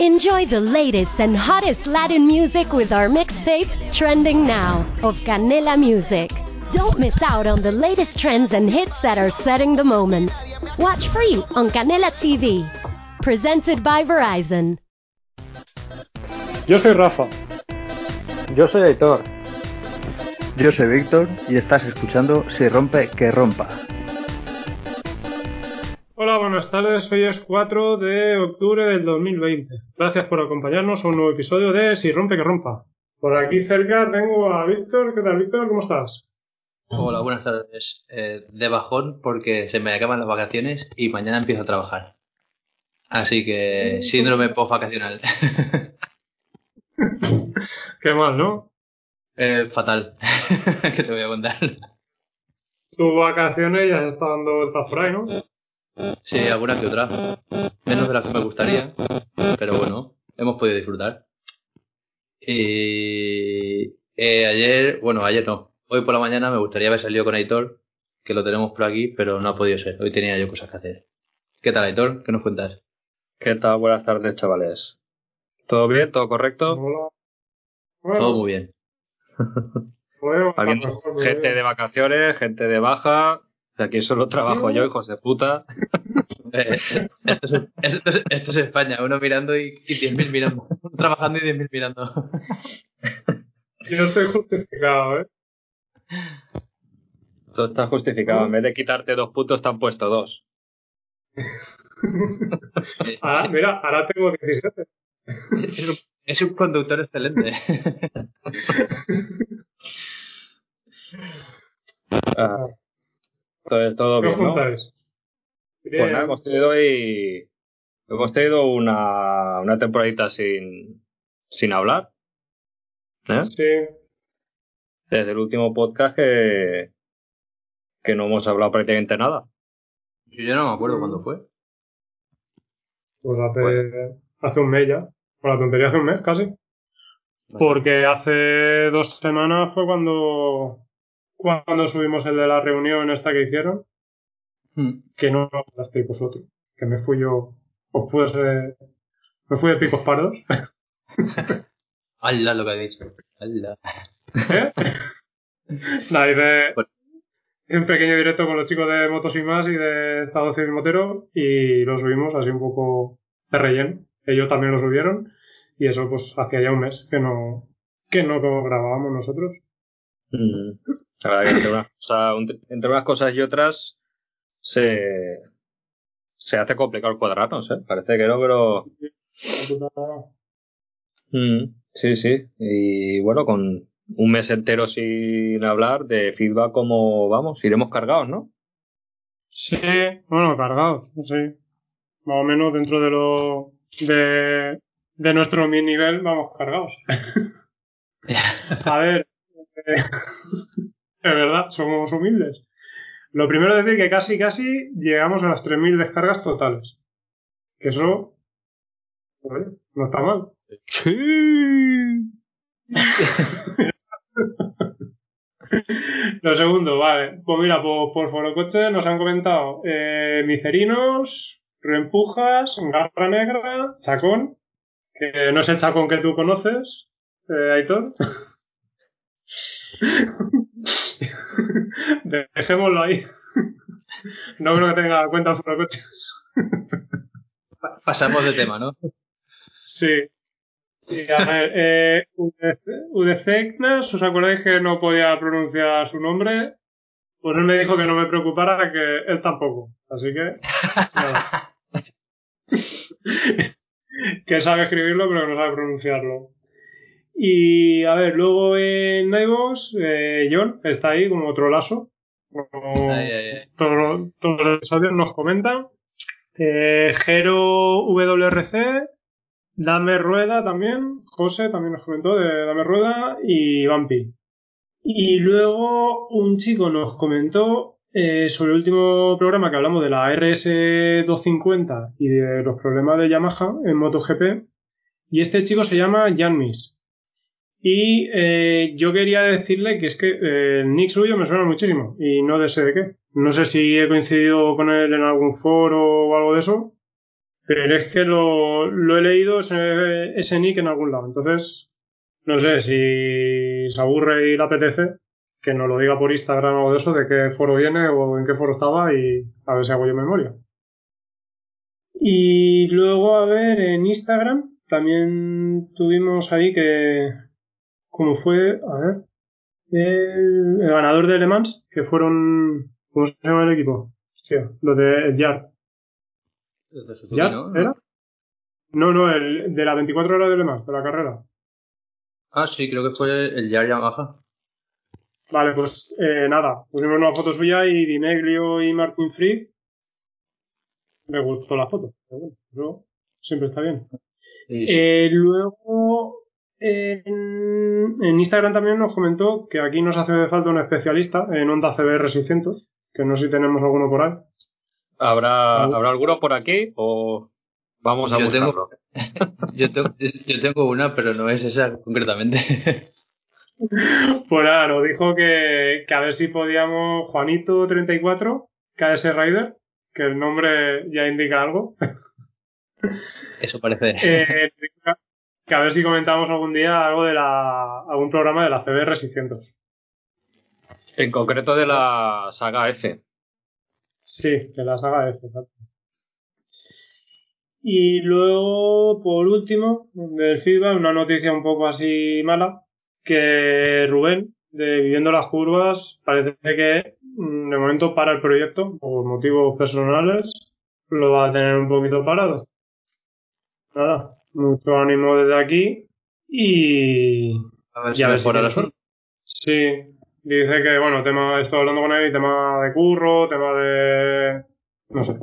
Enjoy the latest and hottest Latin music with our mixtape, Trending Now, of Canela Music. Don't miss out on the latest trends and hits that are setting the moment. Watch free on Canela TV. Presented by Verizon. Yo soy Rafa. Yo soy Aitor. Yo soy Víctor y estás escuchando Si rompe, que rompa. Hola, buenas tardes. Hoy es 4 de octubre del 2020. Gracias por acompañarnos a un nuevo episodio de Si rompe, que rompa. Por aquí cerca tengo a Víctor. ¿Qué tal, Víctor? ¿Cómo estás? Hola, buenas tardes. Eh, de bajón porque se me acaban las vacaciones y mañana empiezo a trabajar. Así que síndrome post-vacacional. Qué mal, ¿no? Eh, fatal. ¿Qué te voy a contar? Tu vacaciones ya se está dando vueltas por ahí, ¿no? Sí, alguna que otra. Menos de las que me gustaría. Pero bueno, hemos podido disfrutar. Y eh, ayer, bueno, ayer no. Hoy por la mañana me gustaría haber salido con Aitor, que lo tenemos por aquí, pero no ha podido ser. Hoy tenía yo cosas que hacer. ¿Qué tal, Aitor? ¿Qué nos cuentas? ¿Qué tal? Buenas tardes, chavales. ¿Todo bien? ¿Todo correcto? Hola. Bueno, Todo muy bien. bueno, gente bien. de vacaciones, gente de baja. Aquí solo trabajo yo, hijos de puta. Eh, esto, es, esto, es, esto es España, uno mirando y, y 10.000 mirando. Uno trabajando y 10.000 mirando. Yo estoy justificado, ¿eh? Todo está justificado. En vez de quitarte dos puntos, te han puesto dos. Ahora, mira, ahora tengo 17. es, un, es un conductor excelente. Ah, todo, todo ¿Qué os bien, ¿no? Pues nada, hemos tenido hoy. Hemos tenido una, una temporadita sin, sin hablar. ¿eh? Sí, Desde el último podcast que, que no hemos hablado prácticamente nada. Yo ya no me acuerdo cuándo fue. pues hace, hace un mes ya. Por la tontería hace un mes, casi. Porque hace dos semanas fue cuando, cuando subimos el de la reunión esta que hicieron, Hmm. que no hablasteis vosotros, que me fui yo, os pude ser, me fui de picos pardos. ¡Hala lo que ha dicho! ¡Hala! ¿Eh? Hice Bueno. un pequeño directo con los chicos de Motos y Más y de Estado Civil Motero y lo subimos así un poco de relleno. Ellos también lo subieron y eso pues hacía ya un mes que no, que no grabábamos nosotros. Mm. La verdad que entre unas, cosas, un- entre unas cosas y otras se, se hace complicado el cuadrarnos, ¿eh? Parece que no, pero... Mm, sí, sí. Y bueno, con un mes entero sin hablar de feedback como vamos, iremos cargados, ¿no? Sí, bueno, cargados, sí. Más o menos dentro de lo de, de nuestro mi nivel vamos cargados. A ver, eh, es verdad, somos humildes. Lo primero es decir que casi, casi llegamos a las 3.000 descargas totales. Que eso, oye, no está mal. Sí. Lo segundo, vale. Pues mira, por, por Forocoche nos han comentado eh, Micerinos, Reempujas, Garra Negra, Chacón, que no es el Chacón que tú conoces, eh, Aitor. Dejémoslo ahí. No creo que tenga cuenta Forocoches. Pa- Pasamos de tema, ¿no? Sí. Y a ver, eh, Udecegnas, ¿os acordáis que no podía pronunciar su nombre? Pues él me dijo que no me preocupara, que él tampoco. Así que, nada. que sabe escribirlo, pero que no sabe pronunciarlo. Y, a ver, luego en Naivos, eh, John está ahí como otro lazo. Como Ay, ay, ay. todos, todos los episodios nos comentan. Eh, Jero WRC, Dame Rueda también, José también nos comentó de Dame Rueda y Vampi. Y luego un chico nos comentó eh, sobre el último programa que hablamos de la RS250 y de los problemas de Yamaha en MotoGP. Y este chico se llama Janmis. Y eh, yo quería decirle que es que eh, nick suyo me suena muchísimo y no de sé de qué. No sé si he coincidido con él en algún foro o algo de eso, Pero es que lo, lo he leído ese, ese nick en algún lado. Entonces, no sé si se aburre y le apetece, que nos lo diga por Instagram o de eso, de qué foro viene o en qué foro estaba y a ver si hago yo memoria. Y luego, a ver, en Instagram también tuvimos ahí que, como fue, a ver, el, el ganador de Le Mans, que fueron, ¿cómo se llama el equipo? Hostia, los de Yard. ¿Yard ¿no? era? No, no, el de las 24 horas de Le Mans, de la carrera. Ah, sí, creo que fue el Yar Yamaha. Vale, pues eh, nada, pusimos una foto suya y Dineglio y Martin Fried. Me gustó la foto, pero bueno, siempre está bien. Sí, Eh, luego, en, en Instagram también nos comentó que aquí nos hace falta un especialista en Honda CBR 600, que no sé si tenemos alguno por ahí. ¿Habrá. ¿Habrá alguno por aquí o vamos a Yo tengo- buscarlo? yo, tengo, yo tengo una, pero no es esa concretamente. Pues nada, nos dijo que, que a ver si podíamos, Juanito34, KS Rider, que el nombre ya indica algo, Eso parece. eh, que a ver si comentamos algún día algo de la, algún programa de la CBR 600. En concreto de la saga F. Sí, de la saga F, exacto. Y luego, por último, del feedback, una noticia un poco así mala, que Rubén, de Viviendo las Curvas, parece que mm, de momento para el proyecto, por motivos personales, lo va a tener un poquito parado. Nada, mucho ánimo desde aquí y A ver y si a mejora tiene asunto. Sí, dice que, bueno, tema, estoy hablando con él, tema de curro, tema de, no sé,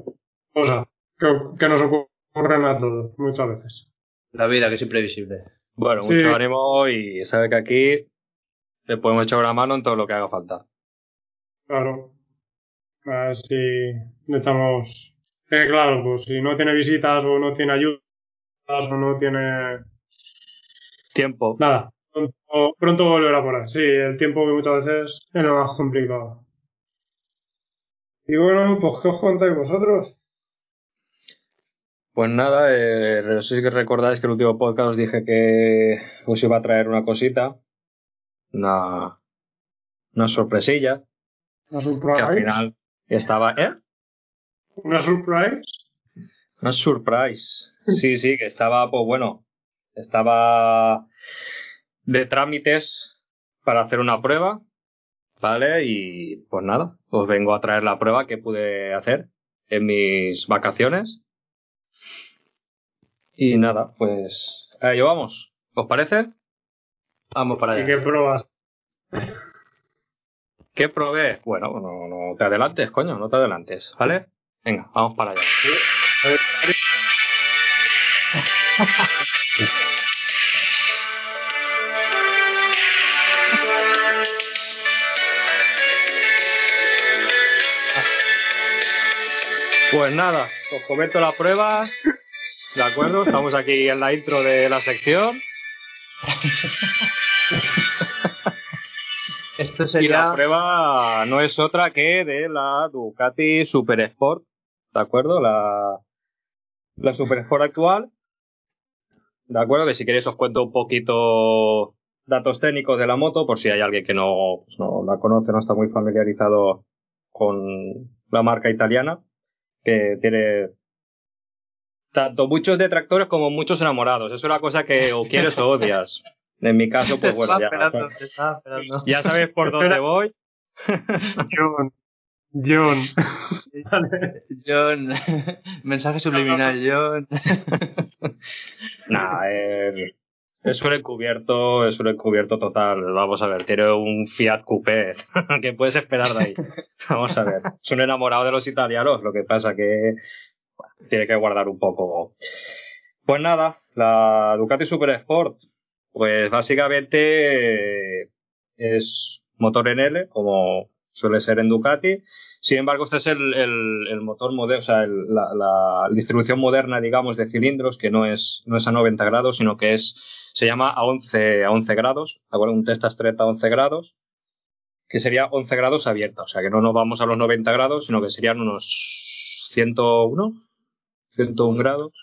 cosas que, que nos ocurren a todos, muchas veces. La vida, que es imprevisible. Bueno, Sí. mucho ánimo y sabe que aquí le podemos echar una mano en todo lo que haga falta. Claro. A ver si le echamos, eh, claro, pues si no tiene visitas o no tiene ayudas o no tiene Tiempo. nada, pronto, pronto volverá por ahí. Sí, el tiempo que muchas veces es lo más complicado. Y bueno, pues ¿qué os contáis vosotros? Pues nada, eh, no sé si recordáis que el último podcast os dije que os iba a traer una cosita, una, una sorpresilla, Una que al surprise. final estaba, ¿eh? Una surprise. Una surprise. Sí, sí, que estaba, pues bueno, estaba de trámites para hacer una prueba, ¿vale? Y pues nada, os vengo a traer la prueba que pude hacer en mis vacaciones. Y nada, pues a ello vamos. ¿Os parece? Vamos para ¿Y allá. qué pruebas? ¿Qué probé? Bueno, no, no te adelantes, coño, no te adelantes, ¿vale? Venga, vamos para allá. Pues nada, os comento la prueba. ¿De acuerdo? Estamos aquí en la intro de la sección. Esto Y sería. la prueba no es otra que de la Ducati Super Sport. ¿De acuerdo? La, la Super Sport actual. ¿De acuerdo? Que si queréis os cuento un poquito datos técnicos de la moto, por si hay alguien que no, pues no la conoce, no está muy familiarizado con la marca italiana, que tiene tanto muchos detractores como muchos enamorados. Es una cosa que o quieres o odias. En mi caso, pues bueno, ya, ya sabes por dónde voy. John. John. Mensaje subliminal, John. Nah, eh, es un encubierto, es un encubierto total. Vamos a ver, tiene un Fiat Coupé. ¿Qué puedes esperar de ahí? Vamos a ver. Es un enamorado de los italianos, lo que pasa que bueno, tiene que guardar un poco. Pues nada, la Ducati Super Sport, pues básicamente eh, es motor en L, como suele ser en Ducati. Sin embargo, este es el, el, el motor moderno, o sea, el- la, la distribución moderna, digamos, de cilindros, que no es, no es a 90 grados, sino que es, se llama a 11, a 11 grados. Un testa estreta a 11 grados, que sería 11 grados abierta, o sea, que no nos vamos a los 90 grados, sino que serían unos 101, 101 grados,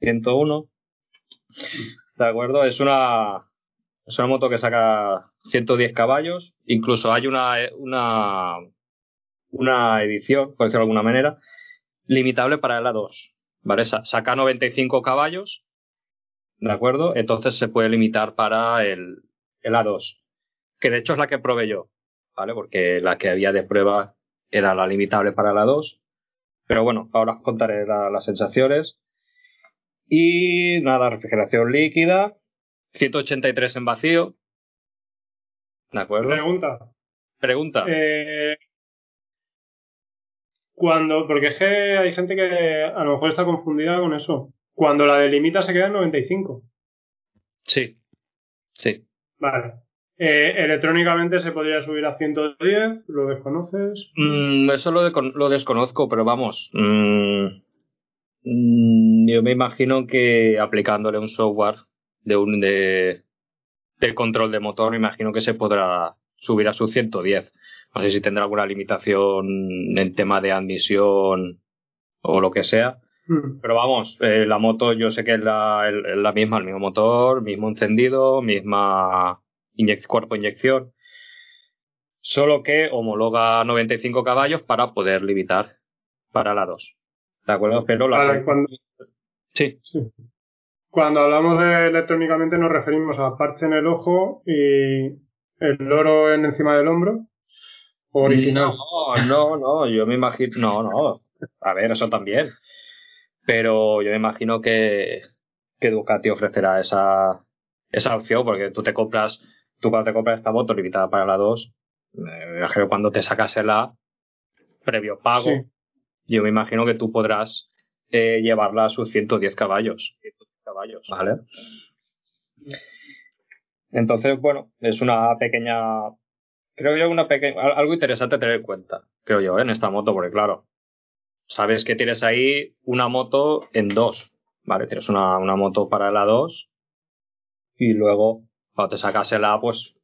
101. ¿De acuerdo? Es una, es una moto que saca 110 caballos. Incluso hay una, una, una edición, por decirlo de alguna manera, limitable para el A2. ¿Vale? Saca 95 caballos. ¿De acuerdo? Entonces se puede limitar para el, el A2. Que de hecho es la que probé yo. ¿Vale? Porque la que había de prueba era la limitable para la 2. Pero bueno, ahora os contaré las sensaciones. Y nada, refrigeración líquida, 183 en vacío. ¿De acuerdo? Pregunta. Pregunta. Eh, cuando, porque es que hay gente que a lo mejor está confundida con eso. Cuando la delimita se queda en 95. Sí. Sí. Vale. Eh, electrónicamente se podría subir a 110, ¿lo desconoces? Mm, eso lo, lo, desconozco, pero vamos. Mm, mm, yo me imagino que aplicándole un software de un de, de control de motor, me imagino que se podrá subir a su 110. No sé si tendrá alguna limitación en tema de admisión o lo que sea. Mm. Pero vamos, eh, la moto yo sé que es la, la misma, el mismo motor, mismo encendido, misma cuerpo inyección. Solo que homologa 95 caballos para poder limitar para la 2. ¿De acuerdo? Pero la. cuando... sí. sí. Cuando hablamos de electrónicamente nos referimos a parche en el ojo y el loro en encima del hombro. Original. No, no, no, yo me imagino. No, no. A ver, eso también. Pero yo me imagino que, que Ducati ofrecerá esa, esa opción porque tú te compras, tú cuando te compras esta moto limitada para la 2, eh, cuando te sacas el A, previo pago, yo me imagino que tú podrás eh, llevarla a sus 110 caballos caballos, ¿vale? Entonces, bueno, es una pequeña, creo yo, una pequeña, algo interesante tener en cuenta, creo yo, ¿eh? en esta moto, porque claro, sabes que tienes ahí una moto en dos, ¿vale? Tienes una, una moto para la 2 y luego, cuando te sacas el A, pues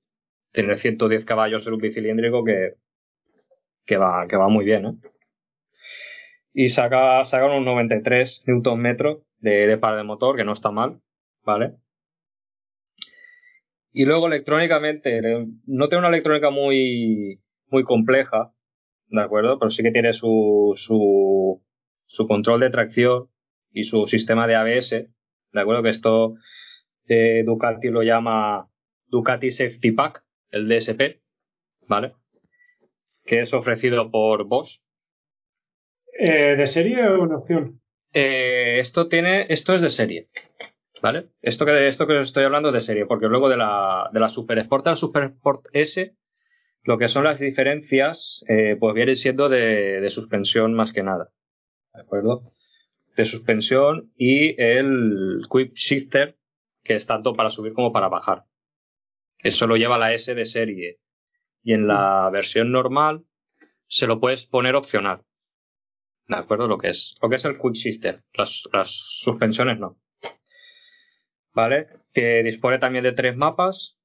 tienes 110 caballos en un bicilíndrico que, que, va, que va muy bien, ¿eh? Y saca, saca unos 93 newton metros de, de par de motor, que no está mal, ¿vale? Y luego electrónicamente, no tiene una electrónica muy, muy compleja, ¿de acuerdo? Pero sí que tiene su, su, su control de tracción y su sistema de ABS, ¿de acuerdo? Que esto eh, Ducati lo llama Ducati Safety Pack, el DSP, ¿vale? Que es ofrecido por Bosch. Eh, ¿De serie o una opción? Eh, esto tiene, esto es de serie. ¿Vale? Esto que, esto que os estoy hablando es de serie, porque luego de la, de la Super Sport a la Super Sport S, lo que son las diferencias, eh, pues viene siendo de, de, suspensión más que nada. ¿De acuerdo? De suspensión y el Quick Shifter, que es tanto para subir como para bajar. Eso lo lleva la S de serie. Y en la versión normal se lo puedes poner opcional. ¿De acuerdo? Lo que es, lo que es el quick shifter. Las, las suspensiones no. ¿Vale? Que dispone también de tres mapas.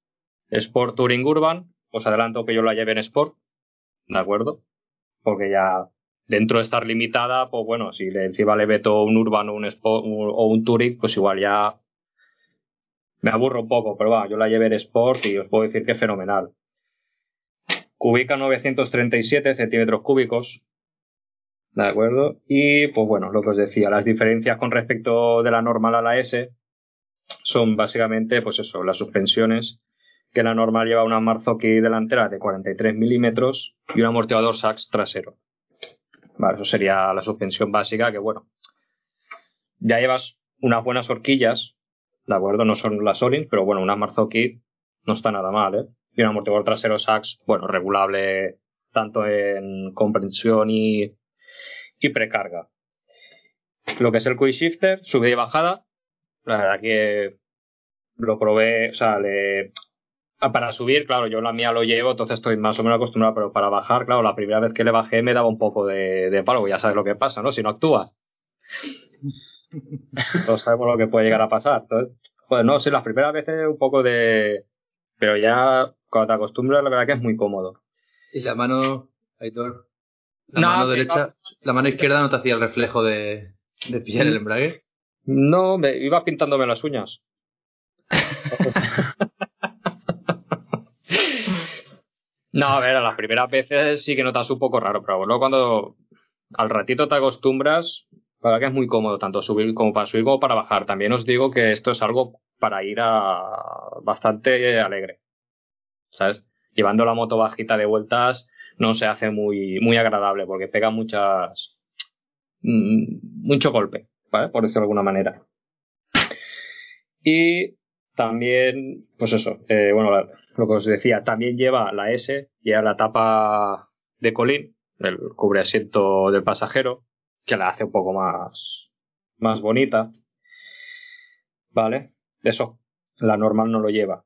Sport Touring Urban. Os adelanto que yo la lleve en Sport. ¿De acuerdo? Porque ya dentro de estar limitada, pues bueno, si encima le meto un Urban o un, Sport, o un Touring, pues igual ya me aburro un poco, pero va, yo la llevé en Sport y os puedo decir que es fenomenal. Cubica 937 centímetros cúbicos, ¿De acuerdo? Y pues bueno, lo que os decía, las diferencias con respecto de la normal a la S son básicamente, pues eso, las suspensiones, que la normal lleva una Marzocchi delantera de 43 milímetros y un amortiguador Sachs trasero. Vale, eso sería la suspensión básica, que bueno, ya llevas unas buenas horquillas, ¿de acuerdo? No son las Olin, pero bueno, una Marzocchi no está nada mal, ¿eh? Y un amortiguador trasero Sachs, bueno, regulable tanto en comprensión y y precarga. Lo que es el quick shifter, subida y bajada, la verdad que lo probé, o sea, le, ah, para subir, claro, yo la mía lo llevo, entonces estoy más o menos acostumbrado, pero para bajar, claro, la primera vez que le bajé me daba un poco de, de palo, ya sabes lo que pasa, ¿no? Si no actúa. Todos sabemos lo que puede llegar a pasar. Entonces, joder, no, sí, las primeras veces un poco de... Pero ya cuando te acostumbras, la verdad que es muy cómodo. ¿Y la mano, Aitor? La mano derecha, la mano izquierda no te hacía el reflejo de. ¿De pillar el embrague? No, me iba pintándome las uñas. no, a ver, a las primeras veces sí que notas un poco raro, pero luego cuando al ratito te acostumbras, para que es muy cómodo tanto subir como para subir como para bajar. También os digo que esto es algo para ir a bastante alegre. ¿Sabes? Llevando la moto bajita de vueltas no se hace muy, muy agradable porque pega muchas, mm, mucho golpe, ¿vale? Por decirlo de alguna manera. Y también, pues eso, eh, bueno, lo que os decía, también lleva la S, lleva la tapa de colín, el cubre asiento del pasajero, que la hace un poco más, más bonita. ¿Vale? Eso, la normal no lo lleva.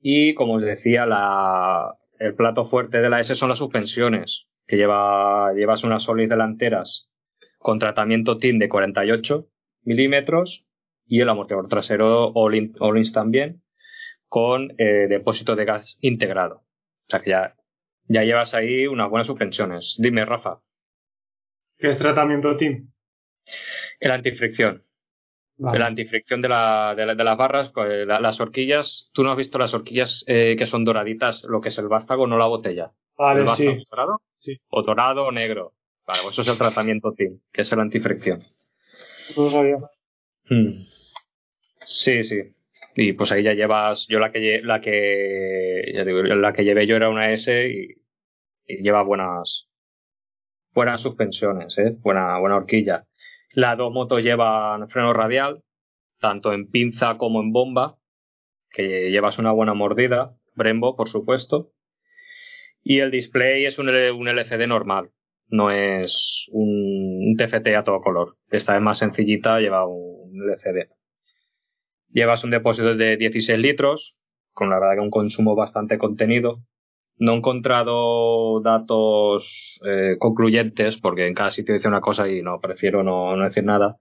Y como os decía, la, el plato fuerte de la S son las suspensiones, que lleva, llevas unas solis delanteras con tratamiento TIN de 48 milímetros y el amortiguador trasero All-Ins también con eh, depósito de gas integrado. O sea que ya, ya llevas ahí unas buenas suspensiones. Dime, Rafa. ¿Qué es tratamiento TIN? El antifricción. Vale. La antifricción de, la, de, la- de las barras, pues, la- las horquillas. Tú no has visto las horquillas eh, que son doraditas, lo que es el vástago, no la botella. ¿El Vale, vástago sí. dorado? Sí. O dorado o negro. Vale, pues eso es el tratamiento TIN, que es el antifricción. No lo sabía. Hmm. Sí, sí. Y pues ahí ya llevas, yo la que la que ya digo, la que llevé yo era una S y, y lleva buenas buenas suspensiones, eh, buena buena horquilla. Las dos motos llevan freno radial, tanto en pinza como en bomba, que llevas una buena mordida, Brembo, por supuesto. Y el display es un, un LCD normal, no es un TFT a todo color. Esta es más sencillita, lleva un LCD. Llevas un depósito de 16 litros, con la verdad que un consumo bastante contenido. No he encontrado datos eh, concluyentes, porque en cada sitio dice una cosa y no, prefiero no, no decir nada.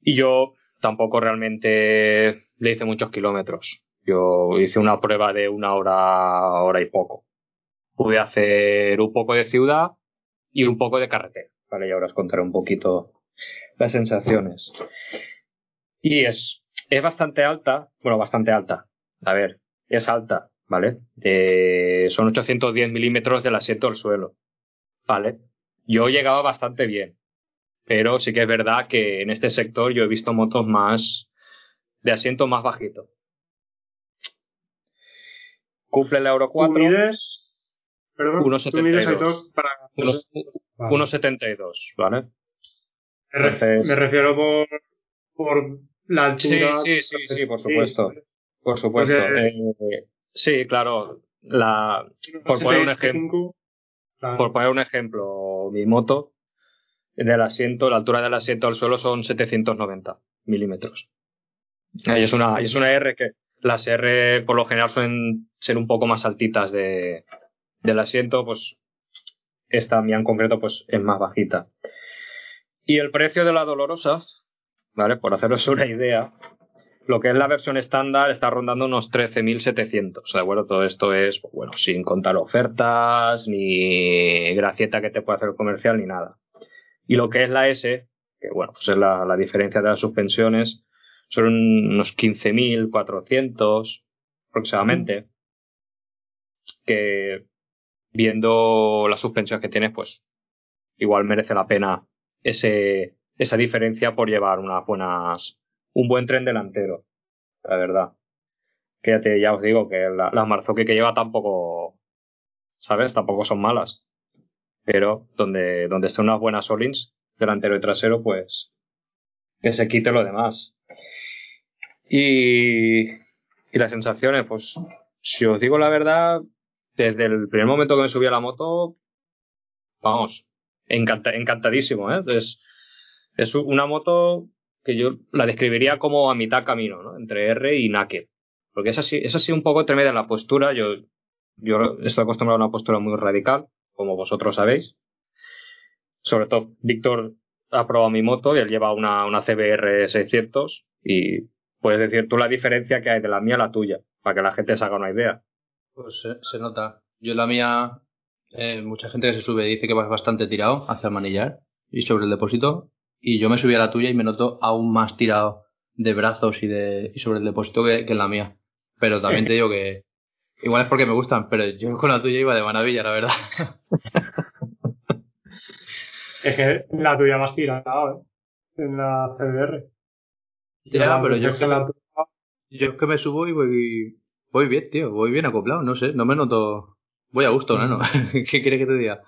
Y yo tampoco realmente le hice muchos kilómetros. Yo hice una prueba de una hora, hora y poco. Pude hacer un poco de ciudad y un poco de carretera. Vale, y ahora os contaré un poquito las sensaciones. Y es, es bastante alta, bueno, bastante alta. A ver, es alta, ¿vale? Eh, son 810 milímetros del asiento al suelo, ¿vale? Yo llegaba bastante bien, pero sí que es verdad que en este sector yo he visto motos más de asiento más bajito. Cumple el Euro ¿Tú 4. mides? Perdón, Unos tú mides 72. Aitor, para... unos- Vale. 1,72, ¿vale? Me, entonces- me refiero por, por la altura. sí, sí, sí, por supuesto. Por supuesto. Porque- Eh, sí, claro. La, por poner un ejemplo, 75, claro. por poner un ejemplo, mi moto del asiento, la altura del asiento al suelo son 790 milímetros. Y es una, es una R que las R por lo general suelen ser un poco más altitas de, del asiento, pues esta mía en concreto pues es más bajita. Y el precio de la dolorosa, ¿vale? Por haceros una idea, lo que es la versión estándar está rondando unos 13.700. ¿De acuerdo? Todo esto es, pues, bueno, sin contar ofertas, ni gracieta que te puede hacer el comercial, ni nada. Y lo que es la S, que bueno, pues es la, la diferencia de las suspensiones, son unos 15.400 aproximadamente. Que viendo la suspensión que tienes, pues igual merece la pena ese, esa diferencia por llevar unas buenas, un buen tren delantero, la verdad. Que ya, te, ya os digo que la- las Marzocchi que lleva tampoco, ¿sabes? Tampoco son malas. Pero donde, donde estén unas buenas Olins, delantero y trasero, pues que se quite lo demás. Y, y las sensaciones, pues si os digo la verdad, desde el primer momento que me subí a la moto, vamos, encanta- encantadísimo, ¿eh? Es una moto que yo la describiría como a mitad camino, ¿no? Entre R y Naked. Porque es así, es así un poco tremenda en la postura. Yo, yo estoy acostumbrado a una postura muy radical, como vosotros sabéis. Sobre todo, Víctor ha probado mi moto y él lleva una, una CBR 600 y puedes decir tú la diferencia que hay de la mía a la tuya, para que la gente se haga una idea. Pues se, nota. Yo la mía, eh, mucha gente que se sube dice que vas bastante tirado hacia el manillar y sobre el depósito. Y yo me subí a la tuya y me noto aún más tirado de brazos y de y sobre el depósito que, que en la mía. Pero también te digo que igual es porque me gustan, pero yo con la tuya iba de maravilla, la verdad. Es que la tuya más tirada, ¿eh? En la CDR. Ya, La- pero yo es que la Yo es que me subo y voy, voy bien, tío, voy bien acoplado, no sé, no me noto... Voy a gusto, ¿no? ¿Qué quieres que te diga?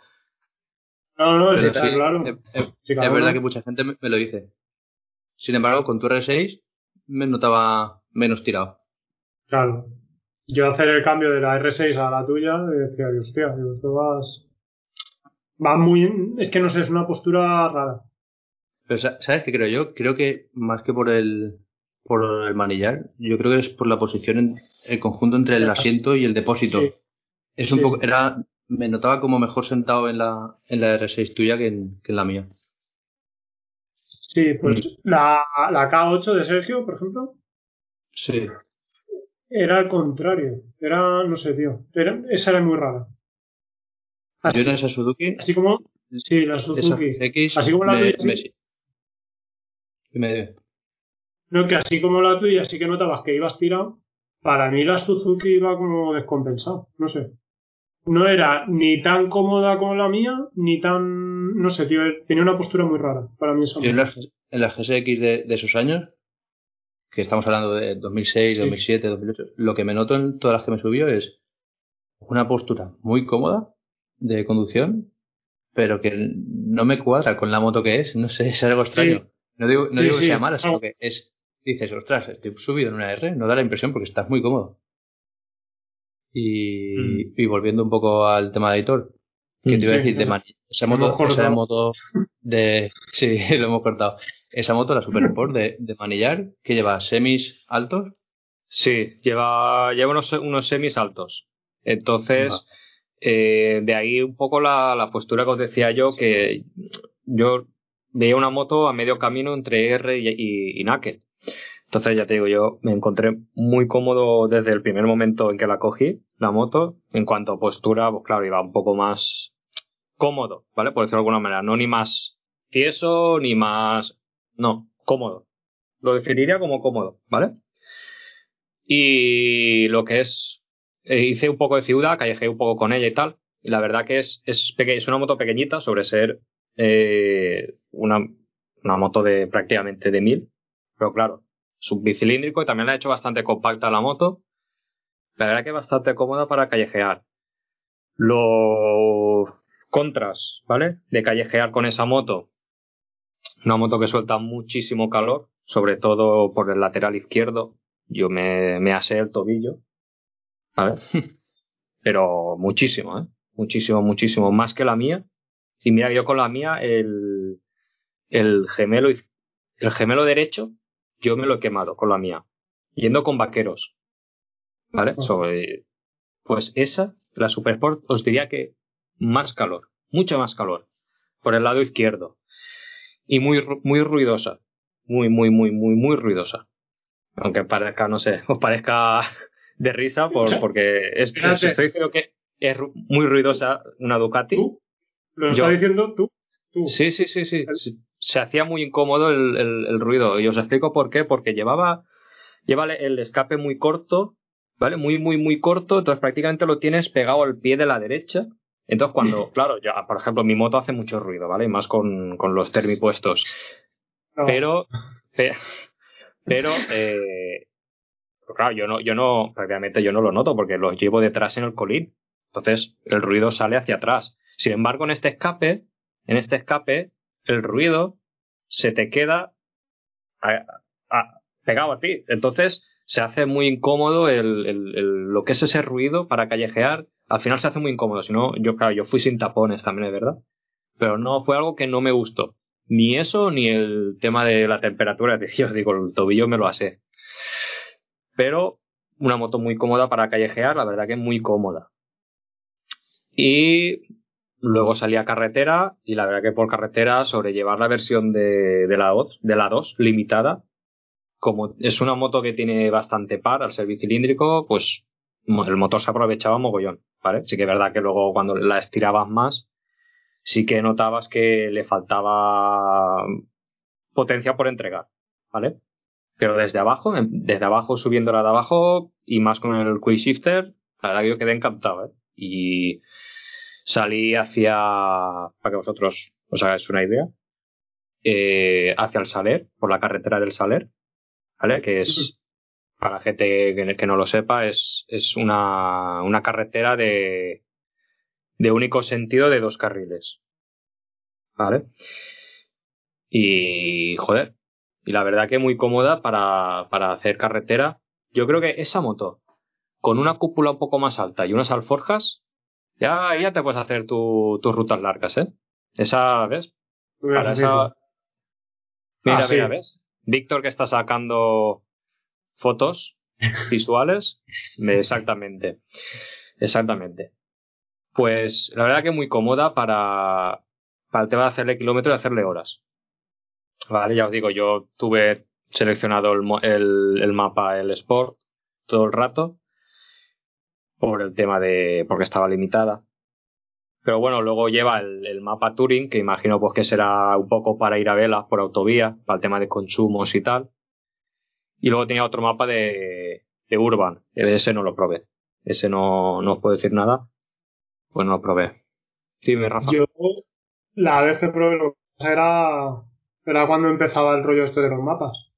No, no, Pero está sí, claro. es, es- Sí, es claro, verdad que mucha gente me, me lo dice. Sin embargo, con tu R6 me notaba menos tirado. Claro. Yo hacer el cambio de la R6 a la tuya, decía, "Ay, hostia, esto vas... Va muy... Es que no sé, es una postura rara. Pero sa- ¿sabes qué creo yo? Creo que más que por el por el manillar, yo creo que es por la posición, en, el conjunto entre el asiento y el depósito. Sí. Es un Sí. poco, era, me notaba como mejor sentado en la, en la R6 tuya que en, que en la mía. Sí, pues la, la K8 de Sergio, por ejemplo, Sí. era al contrario. Era, no sé, tío. Era, esa era muy rara. Yo Así, en esa Suzuki, así como... Sí, la Suzuki. X, Así como la me, tuya, sí. me- me- No, que así como la tuya sí que notabas que ibas tirado, para mí la Suzuki iba como descompensado, no sé. No era ni tan cómoda como la mía, ni tan... No sé, tío, tenía una postura muy rara para mí esa en las, en las GSX de, de esos años, que estamos hablando de 2006, Sí. 2007, 2008, lo que me noto en todas las que me subió es una postura muy cómoda de conducción, pero que no me cuadra con la moto que es, no sé, es algo extraño. No digo, no Sí, digo que sea mala, sino No. que es, dices, ostras, estoy subido en una R, no da la impresión porque estás muy cómodo. Y, Mm. y volviendo un poco al tema de editor, que te iba a decir, de mani- esa moto, esa moto de, sí, lo hemos cortado. Esa moto, la Super Sport de, de manillar, que lleva semis altos, Sí, lleva, lleva unos, unos semis altos. Entonces, eh, de ahí un poco la, la postura que os decía yo, que yo veía una moto a medio camino entre R y, y, y Naked. Entonces, ya te digo, yo me encontré muy cómodo desde el primer momento en que la cogí, la moto. En cuanto a postura, pues claro, iba un poco más cómodo, ¿vale? Por decirlo de alguna manera. No ni más tieso, ni más... No, cómodo. Lo definiría como cómodo, ¿vale? Y lo que es, eh, hice un poco de ciudad, callejeé un poco con ella y tal. Y la verdad que es, es, peque- es una moto pequeñita sobre ser eh, una, una moto de prácticamente de 1000. Pero claro, subbicilíndrico y también la he hecho bastante compacta la moto. La verdad que bastante cómoda para callejear. Los contras, ¿vale? De callejear con esa moto. Una moto que suelta muchísimo calor, sobre todo por el lateral izquierdo. Yo me, me asé el tobillo. ¿Vale? Pero muchísimo, ¿eh? Muchísimo, muchísimo. Más que la mía. Y mira, yo con la mía, el, el gemelo, el gemelo derecho, yo me lo he quemado con la mía. Yendo con vaqueros. ¿Vale? Sobre- pues esa, la Super Sport, os diría que más calor. Mucho más calor. Por el lado izquierdo. Y muy, muy ruidosa. Muy, muy, muy, muy, muy ruidosa. Aunque parezca, no sé, os parezca de risa por, porque es, os estoy diciendo que es muy ruidosa una Ducati. ¿Tú? ¿Lo estás diciendo tú? Tú. Sí, sí, sí, sí. Se, se hacía muy incómodo el, el- el ruido. Y os explico por qué. Porque llevaba, lleva el escape muy corto, ¿vale? Muy, muy, muy corto. Entonces prácticamente lo tienes pegado al pie de la derecha. Entonces cuando, claro, ya, por ejemplo, mi moto hace mucho ruido, ¿vale? Y más con, con los termipuestos. No. Pero, pe- pero, eh, pero claro, yo no, yo no, prácticamente yo no lo noto porque los llevo detrás en el colín. Entonces, el ruido sale hacia atrás. Sin embargo, en este escape, en este escape, el ruido se te queda pegado a ti. Entonces, se hace muy incómodo el, lo que es ese ruido para callejear. Al final se hace muy incómodo. Si no, yo, claro, yo fui sin tapones también, es verdad. Pero no, fue algo que no me gustó. Ni eso, ni el tema de la temperatura. Yo digo, el tobillo me lo asé. Pero una moto muy cómoda para callejear, la verdad que muy cómoda. Y luego salí a carretera y la verdad que por carretera sobrellevar la versión de, de la 2, de la 2 limitada, como es una moto que tiene bastante par al ser bicilíndrico, pues el motor se aprovechaba mogollón, ¿vale? Sí que es verdad que luego cuando la estirabas más, sí que notabas que le faltaba potencia por entregar, ¿vale? Pero desde abajo, desde abajo subiéndola de abajo y más con el Quick Shifter, la verdad que yo quedé encantado, ¿eh? Y salí hacia, para que vosotros os hagáis una idea, eh, hacia el Saler, por la carretera del Saler, ¿vale? Que es, para la gente que, que no lo sepa, es, es una, una carretera de, de único sentido de dos carriles. ¿Vale? Y, joder, y la verdad que muy cómoda para, para hacer carretera. Yo creo que esa moto, con una cúpula un poco más alta y unas alforjas, ya, ya te puedes hacer tu, tus rutas largas, ¿eh? Esa, ¿ves? Para esa... Mira, Ah, sí. mira, ¿ves? Víctor que está sacando fotos visuales. Exactamente. Exactamente. Pues la verdad que muy cómoda para, para el tema de hacerle kilómetros y hacerle horas. Vale, ya os digo, yo tuve seleccionado el, el mapa, el Sport, todo el rato. Por el tema de. porque estaba limitada. Pero bueno, luego lleva el, el mapa Touring, que imagino pues que será un poco para ir a vela por autovía, para el tema de consumos y tal. Y luego tenía otro mapa de, de Urban. Ese no lo probé. Ese no, no os puedo decir nada. Pues no lo probé. Dime, Rafa. Yo, la vez que probé lo que pasa era, era cuando empezaba el rollo este de los mapas.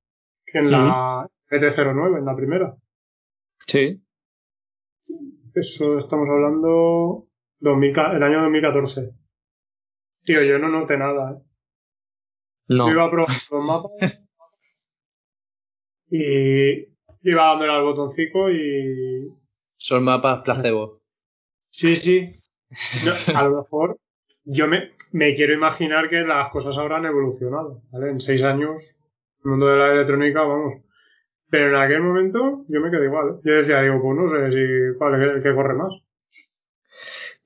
En la ET09, en la primera. Sí. Eso estamos hablando 2000, ca- el año 2014. Tío, yo no noté nada, ¿eh? No. Yo iba a probar los mapas y iba dándole al botoncito y... Son mapas placebo. Sí, sí. A lo mejor yo me, me quiero imaginar que las cosas habrán evolucionado, ¿vale? En seis años, el mundo de la electrónica, vamos. Pero en aquel momento yo me quedé igual. ¿eh? Yo decía, digo, pues no sé si cuál es el que corre más.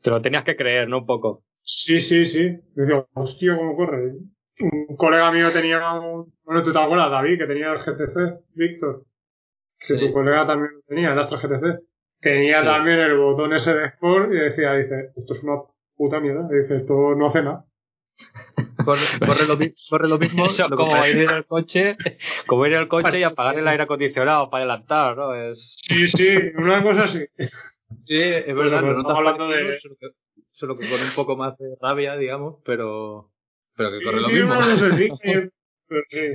Te lo tenías que creer, ¿no? Un poco. Sí, sí, sí. Decía, hostia, ¿cómo corre? Un colega mío tenía un... Bueno, tú te acuerdas, David, que tenía el GTC, Víctor. Que Sí. tu colega también lo tenía, el Astra GTC. Tenía Sí. también el botón ese de Sport y decía, dice, esto es una puta mierda. Dice, esto no hace nada. Corre, corre lo, mi- corre lo mismo. Eso lo que como ir en el coche, como ir el coche y apagar el aire acondicionado para adelantar, ¿no? Es... Sí, sí, una cosa así. Sí, es verdad, Pero no estamos hablando de- Solo que, solo que con un poco más de rabia, digamos, pero, pero que corre lo Sí, mismo. no sé, sí, sí, pero sí.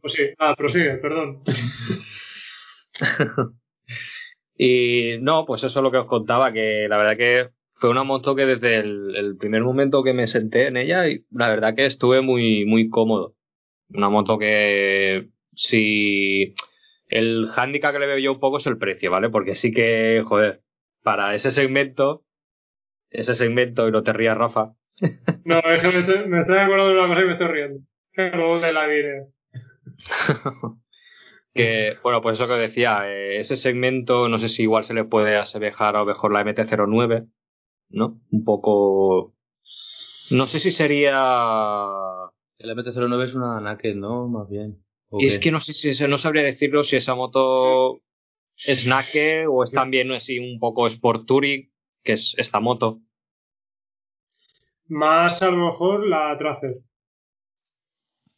Pues sí, ah, prosigue, perdón. Y no, pues eso es lo que os contaba, que la verdad que fue una moto que desde el, el primer momento que me senté en ella, y la verdad que estuve muy, muy cómodo. Una moto que si el hándicap que le veo yo un poco es el precio, ¿vale? Porque sí que, joder, para ese segmento, ese segmento, y no te rías, Rafa, No, es que me estoy, me estoy acordando de una cosa y me estoy riendo. Luego te la diré. que, bueno, pues eso que decía, eh, ese segmento, no sé si igual se le puede asemejar a lo mejor la MT-09, ¿no? Un poco... No sé si sería... El MT-09 es una naked, ¿no? Más bien. ¿O Y es que no sé si no sabría decirlo si esa moto es Nake o es también así un poco Sport Touring, que es esta moto. Más a lo mejor la Tracer.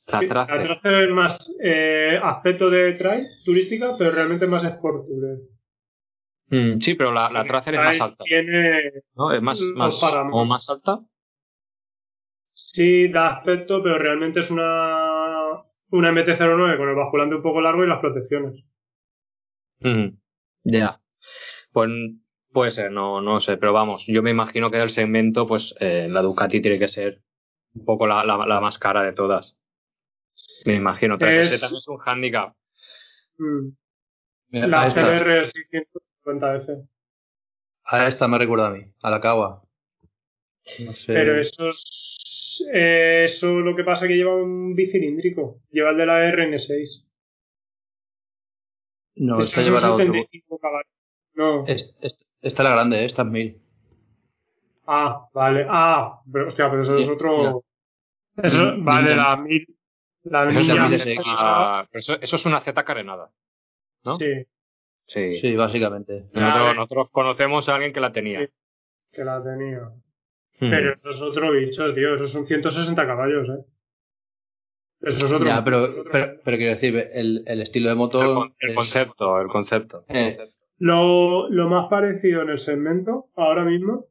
La Sí, Tracer. La Tracer es más eh, aspecto de trail turística, pero realmente más sport tourer. Mm, sí, pero la, la eh, tracer es más alta. ¿no? Es más, más, o más alta. Sí, da aspecto, pero realmente es una, una MT-09 con el basculante un poco largo y las protecciones. Mm, ya. Yeah. Pues puede ser, no, no sé, pero vamos, yo me imagino que del segmento, pues eh, la Ducati tiene que ser un poco la, la, más cara de todas. Me imagino, 3 es... es un handicap. Mm. La CBR 600 cuenta ese. A esta me recuerda a mí, a la cagua. No sé. Pero eso es, eh, eso lo que pasa es que lleva un bicilíndrico. Lleva el de la RN6. No, esta lleva la otro. No. Es, es, esta es la grande, ¿eh? esta es 1000. Ah, vale. Ah, pero, hostia, pero eso es otro. Eso, mm, vale, mm, la 1000. La mil. La mil, la. Ah, pero eso, eso, es una Z carenada. ¿No? Sí. Sí. Sí, básicamente. Nosotros, conocemos a alguien que la tenía. Sí. que la tenía. Hmm. Pero eso es otro bicho, tío. Esos son 160 caballos, eh. Eso es otro. Ya, pero, pero, pero quiero decir, el, el estilo de moto. El, con- el es- concepto, el concepto. Eh. Lo, lo más parecido en el segmento, ahora mismo,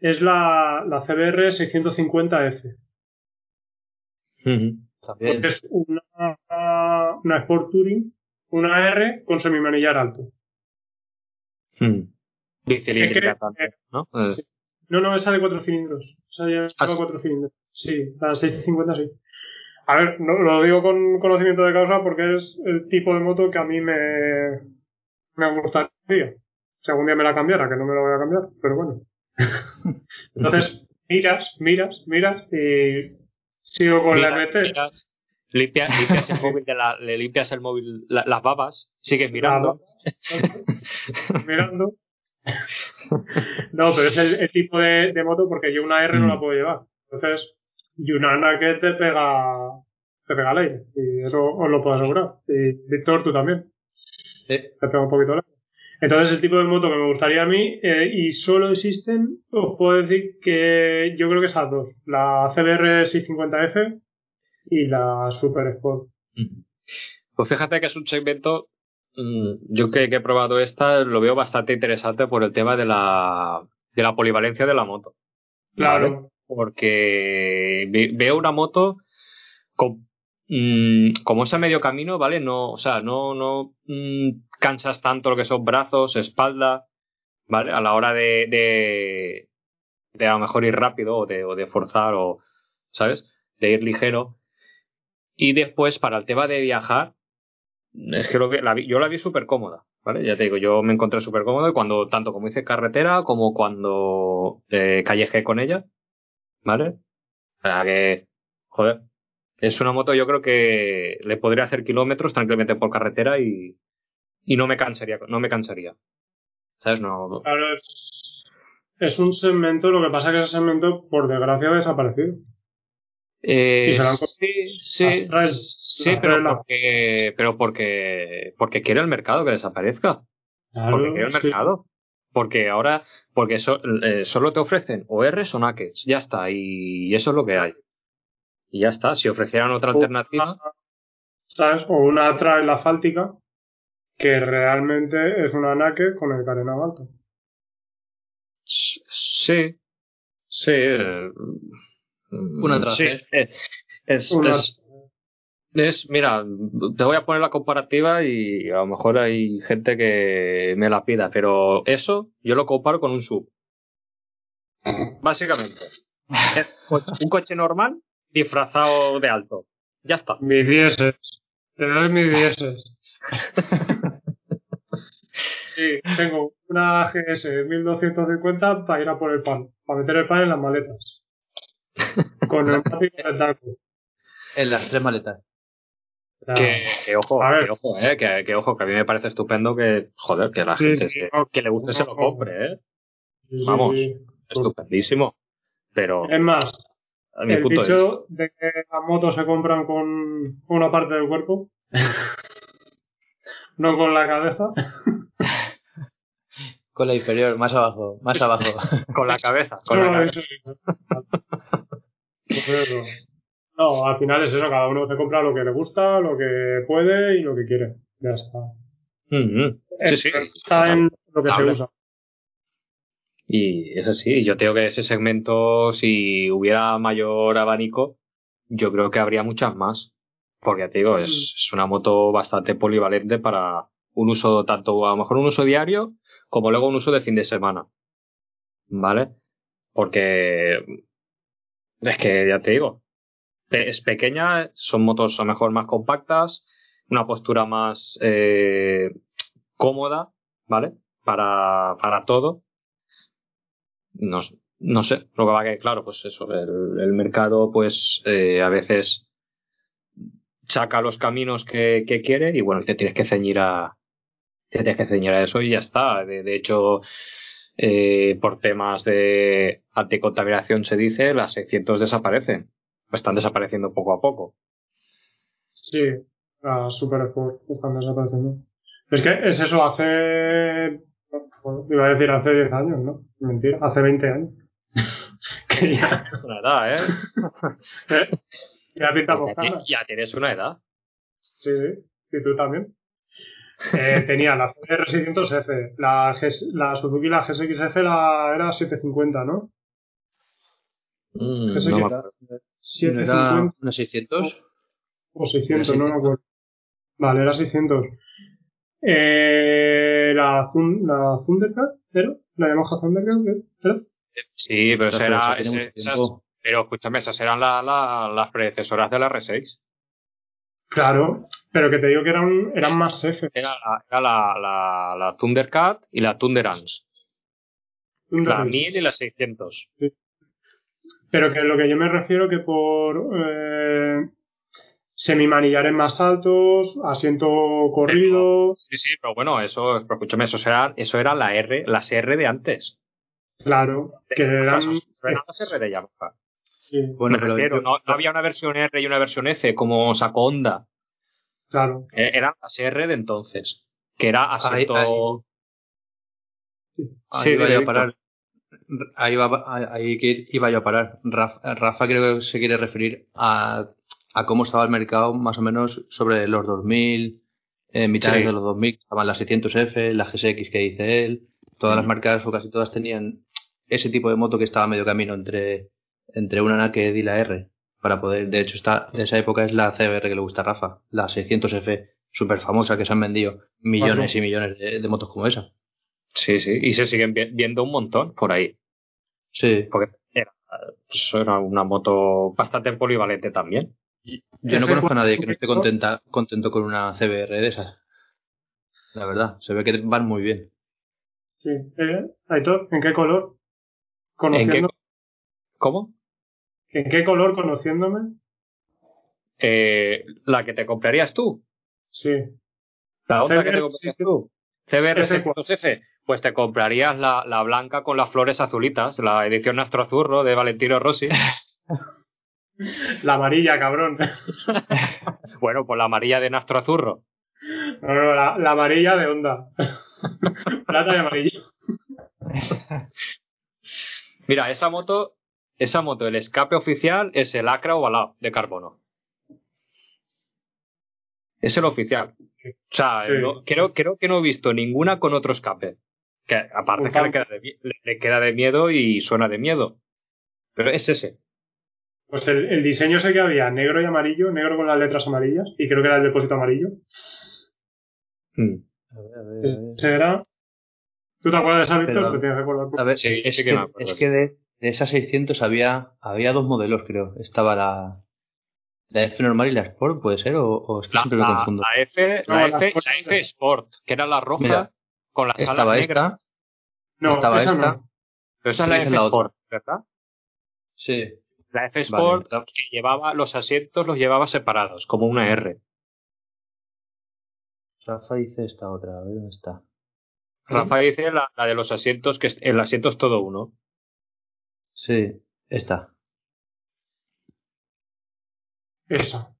es la, la CBR 650F. Ujú. También. Porque es una, una Sport Touring, una R con semimanillar alto. Hmm. Es que, eh, ¿no? Eh, No, no, esa de cuatro cilindros. Esa ya Ah, cuatro cilindros. Sí, la 650 sí. A ver, no, lo digo con conocimiento de causa porque es el tipo de moto que a mí me, me gustaría. Si algún día me la cambiara, que no me la voy a cambiar, pero bueno. Entonces, miras, miras, miras y sigo con la MT. miras, limpia- limpias el móvil de la, le limpias el móvil, la- las babas, sigues mirando. mirando. No, pero es el, el tipo de, de moto porque yo una R no Mm. la puedo llevar. Entonces, y una Naked te pega, te pega al aire. Y eso os lo puedo asegurar. Y Víctor, tú también. Sí. Te pega un poquito al aire. Entonces, el tipo de moto que me gustaría a mí, eh, y solo existen, os puedo decir que yo creo que esas dos. La CBR 650F y la Super Sport. Pues fíjate que es un segmento, mm, yo que, que he probado esta, lo veo bastante interesante por el tema de la, de la polivalencia de la moto. Claro. ¿vale? Porque ve- veo una moto con, mm, como ese medio camino, ¿vale? No, o sea, no, no mm, cansas tanto lo que son brazos, espalda, ¿vale? A la hora de, de, de a lo mejor ir rápido o de, o de forzar o, ¿sabes? De ir ligero. Y después, para el tema de viajar, es que lo vi- la vi- yo la vi súper cómoda, ¿vale? Ya te digo, yo me encontré súper cómodo cuando, tanto como hice carretera como cuando eh, callejé con ella, ¿vale? O sea que, joder, es una moto yo creo que le podría hacer kilómetros tranquilamente por carretera y, y no me cansaría, no me cansaría. ¿Sabes? No, Claro, es, es un segmento, lo que pasa es que ese segmento, por desgracia, ha desaparecido. Eh, sí, sí, sí, pero porque, pero porque, porque quiere el mercado que desaparezca. Claro, Porque quiere el sí. mercado. Porque ahora, porque so- eh, solo te ofrecen o Rs o Nakeds, ya está, y eso es lo que hay. Y ya está, si ofrecieran otra O alternativa, una- ¿Sabes? O una trail asfáltica que realmente es una naked con el carenado alto. sí, sí. eh, Una tras, sí, ¿eh? eh, es, Una- es, es- mira, te voy a poner la comparativa y a lo mejor hay gente que me la pida, pero eso yo lo comparo con un sub. Básicamente. Es un coche normal disfrazado de alto. Ya está. Mis dieces. Te doy mis dieces. Sí, tengo una GS 1250 para ir a por el pan, para meter el pan en las maletas. Con el taco. En las tres maletas. O sea, Que, que ojo, que ojo, eh, que, que ojo, que a mí me parece estupendo que, joder, que la Sí, gente sí, que, no, que le guste se lo compre, eh. sí, vamos. sí. Estupendísimo. Pero Es más, a mi el punto de vista. dicho de que las motos se compran con una parte del cuerpo, no con la cabeza. Con la inferior, más abajo, más abajo. Con la cabeza, con la No, cabeza. No, al final es eso, cada uno se compra lo que le gusta, lo que puede y lo que quiere. Ya está. Mm, Sí, sí. Está en lo que se usa. Y es así, yo tengo que ese segmento, si hubiera mayor abanico, yo creo que habría muchas más. Porque ya te digo, es, Mm. es una moto bastante polivalente para un uso, tanto a lo mejor un uso diario, como luego un uso de fin de semana. ¿Vale? Porque es que ya te digo, es pequeña, son motos a lo mejor más compactas, una postura más eh, cómoda, ¿vale? Para, para todo. No, no sé, lo que va que, claro, pues eso, el, mercado pues eh, a veces saca los caminos que, que quiere y bueno, te tienes que ceñir a te tienes que ceñir a eso y ya está. De hecho, eh, por temas de anticontaminación se dice, las 600 desaparecen. Están desapareciendo poco a poco. Sí, las Super Sport están desapareciendo. Es que es eso, hace. bueno, iba a decir hace 10 años, ¿no? Mentira, hace 20 años. que ya. Es una edad, ¿eh? Ya pintamos Ya, caras. ya tienes una edad. Sí, sí. Y tú también. Eh, tenía la CR600F, la, G- la Suzuki la GSX-F la, era 750, ¿no? Mm, Eso no que- acuerdo. ¿No era 750 una 600? o 600, Era no me acuerdo. Vale, era 600. Eh, la, la Thundercat, ¿era? La Yamaha Thundercat, ¿era? Sí, pero, esa era- ese- esas- pero escúchame, esas eran la- la- las predecesoras de la R6. Claro, pero que te digo que eran, eran más F. Era, la, era la, la, la Thundercat y la Thunderance. La Thundercat. 1000 y la 600. Pero que lo que yo me refiero que por eh, semimanillares más altos, asiento corrido, Sí, sí, pero bueno, eso, pero escúchame, eso era, eso era la R, las R de antes. claro, que eran las R de Yamaha. Sí, Bueno, pero refiero, yo- no, no había una versión R y una versión F como sacó Honda. claro. Eh, Eran las R de entonces. Que era asiento. ahí- Ahí Sí, iba dile, yo a parar. Ahí, va, ahí iba yo a parar. Rafa, Rafa creo que se quiere referir a, a cómo estaba el mercado más o menos sobre los 2000, eh, mitades Sí. de los 2000, estaban las 600F, la GSX que dice él, todas las marcas o casi todas tenían ese tipo de moto que estaba medio camino entre, entre una Naked y la R. Para poder, de hecho, está, de esa época es la CBR que le gusta a Rafa, la 600F, súper famosa, que se han vendido millones Ajá. y millones de, de motos como esa. Sí, sí. Y se siguen vi- viendo un montón por ahí. Sí. Porque era, eso era una moto bastante polivalente también. Yo no F4 conozco a nadie que no esté contenta, contento con una CBR de esas. La verdad, se ve que van muy bien. Sí. Eh, Aitor, ¿en qué color? ¿En qué, Conociendo, ¿Cómo? ¿En qué color conociéndome? Eh, la que te comprarías tú. Sí. La otra que te comprarías sí. tú. CBR F4. 600F. Pues te comprarías la, la blanca con las flores azulitas, la edición Astro Azurro de Valentino Rossi. La amarilla, cabrón. bueno, pues la amarilla de Nastro Azurro. No, no, la, la amarilla de onda. Plata y amarillo. Mira, esa moto, esa moto, el escape oficial es el Acra ovalado de carbono. Es el oficial. O sea, Sí. no- creo, creo que no he visto ninguna con otro escape. Que aparte que le queda, de, mie- le- le queda de miedo y suena de miedo. Pero es ese. Pues el, el diseño ese que había, negro y amarillo, negro con las letras amarillas, y creo que era el depósito amarillo. Mm. A ver, a ver, a ver. Ese era. ¿Tú te acuerdas de esa, Víctor? Pero- Te tienes que acordar. A ver, Sí, es, sí que que, me acuerdo. es que de, de esas 600 había, había dos modelos, creo. Estaba la, la F normal y la Sport, ¿puede ser? ¿O, o es que La, siempre la- confundo? la F, No, la F, Sport la F. Sport, que era la roja Mira, con las Estaba alas negras. esta, No, estaba esa esta. no. Pero esa es la F la otra. Sport, ¿verdad? sí. La F Vale, Sport está- que llevaba los asientos los llevaba separados, como una R. Rafa dice esta otra, a ver dónde está. Rafa dice la, la de los asientos, que es- el asiento es todo uno. Sí, esta. Esa.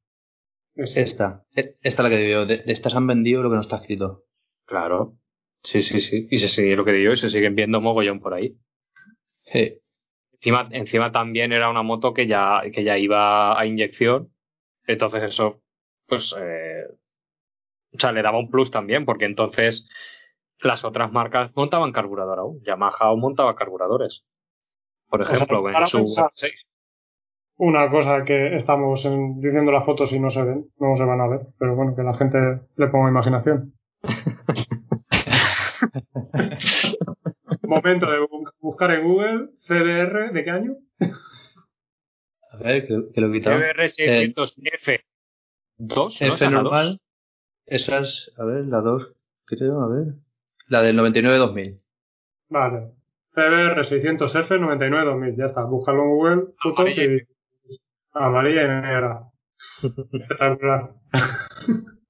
Esa. Esta. E- Esta es la que digo. De, de estas han vendido lo que no está escrito. Claro. Sí, sí, sí. Y se sigue lo que digo, y se siguen viendo mogollón por ahí. Sí. Encima, encima también era una moto que ya, que ya iba a inyección. Entonces eso, pues, eh, o sea, le daba un plus también, porque entonces las otras marcas montaban carburador aún. Yamaha aún montaba carburadores. Por sea, ejemplo, para en su pensar- R6. Una cosa que estamos en- diciendo las fotos y no se ven, no se van a ver, pero bueno, que la gente le ponga imaginación. Momento de bu- buscar en Google CDR, ¿de qué año? A ver, que, que lo he quitado. CBR600F2, ¿no? F ¿Esa es la normal. dos? Esas, a ver, la 2, creo, a ver. La del 99-2000. Vale. CBR 600F 99 2000, ya está. Búscalo en Google, Amarilla y. Amarilla y negra. Espectacular.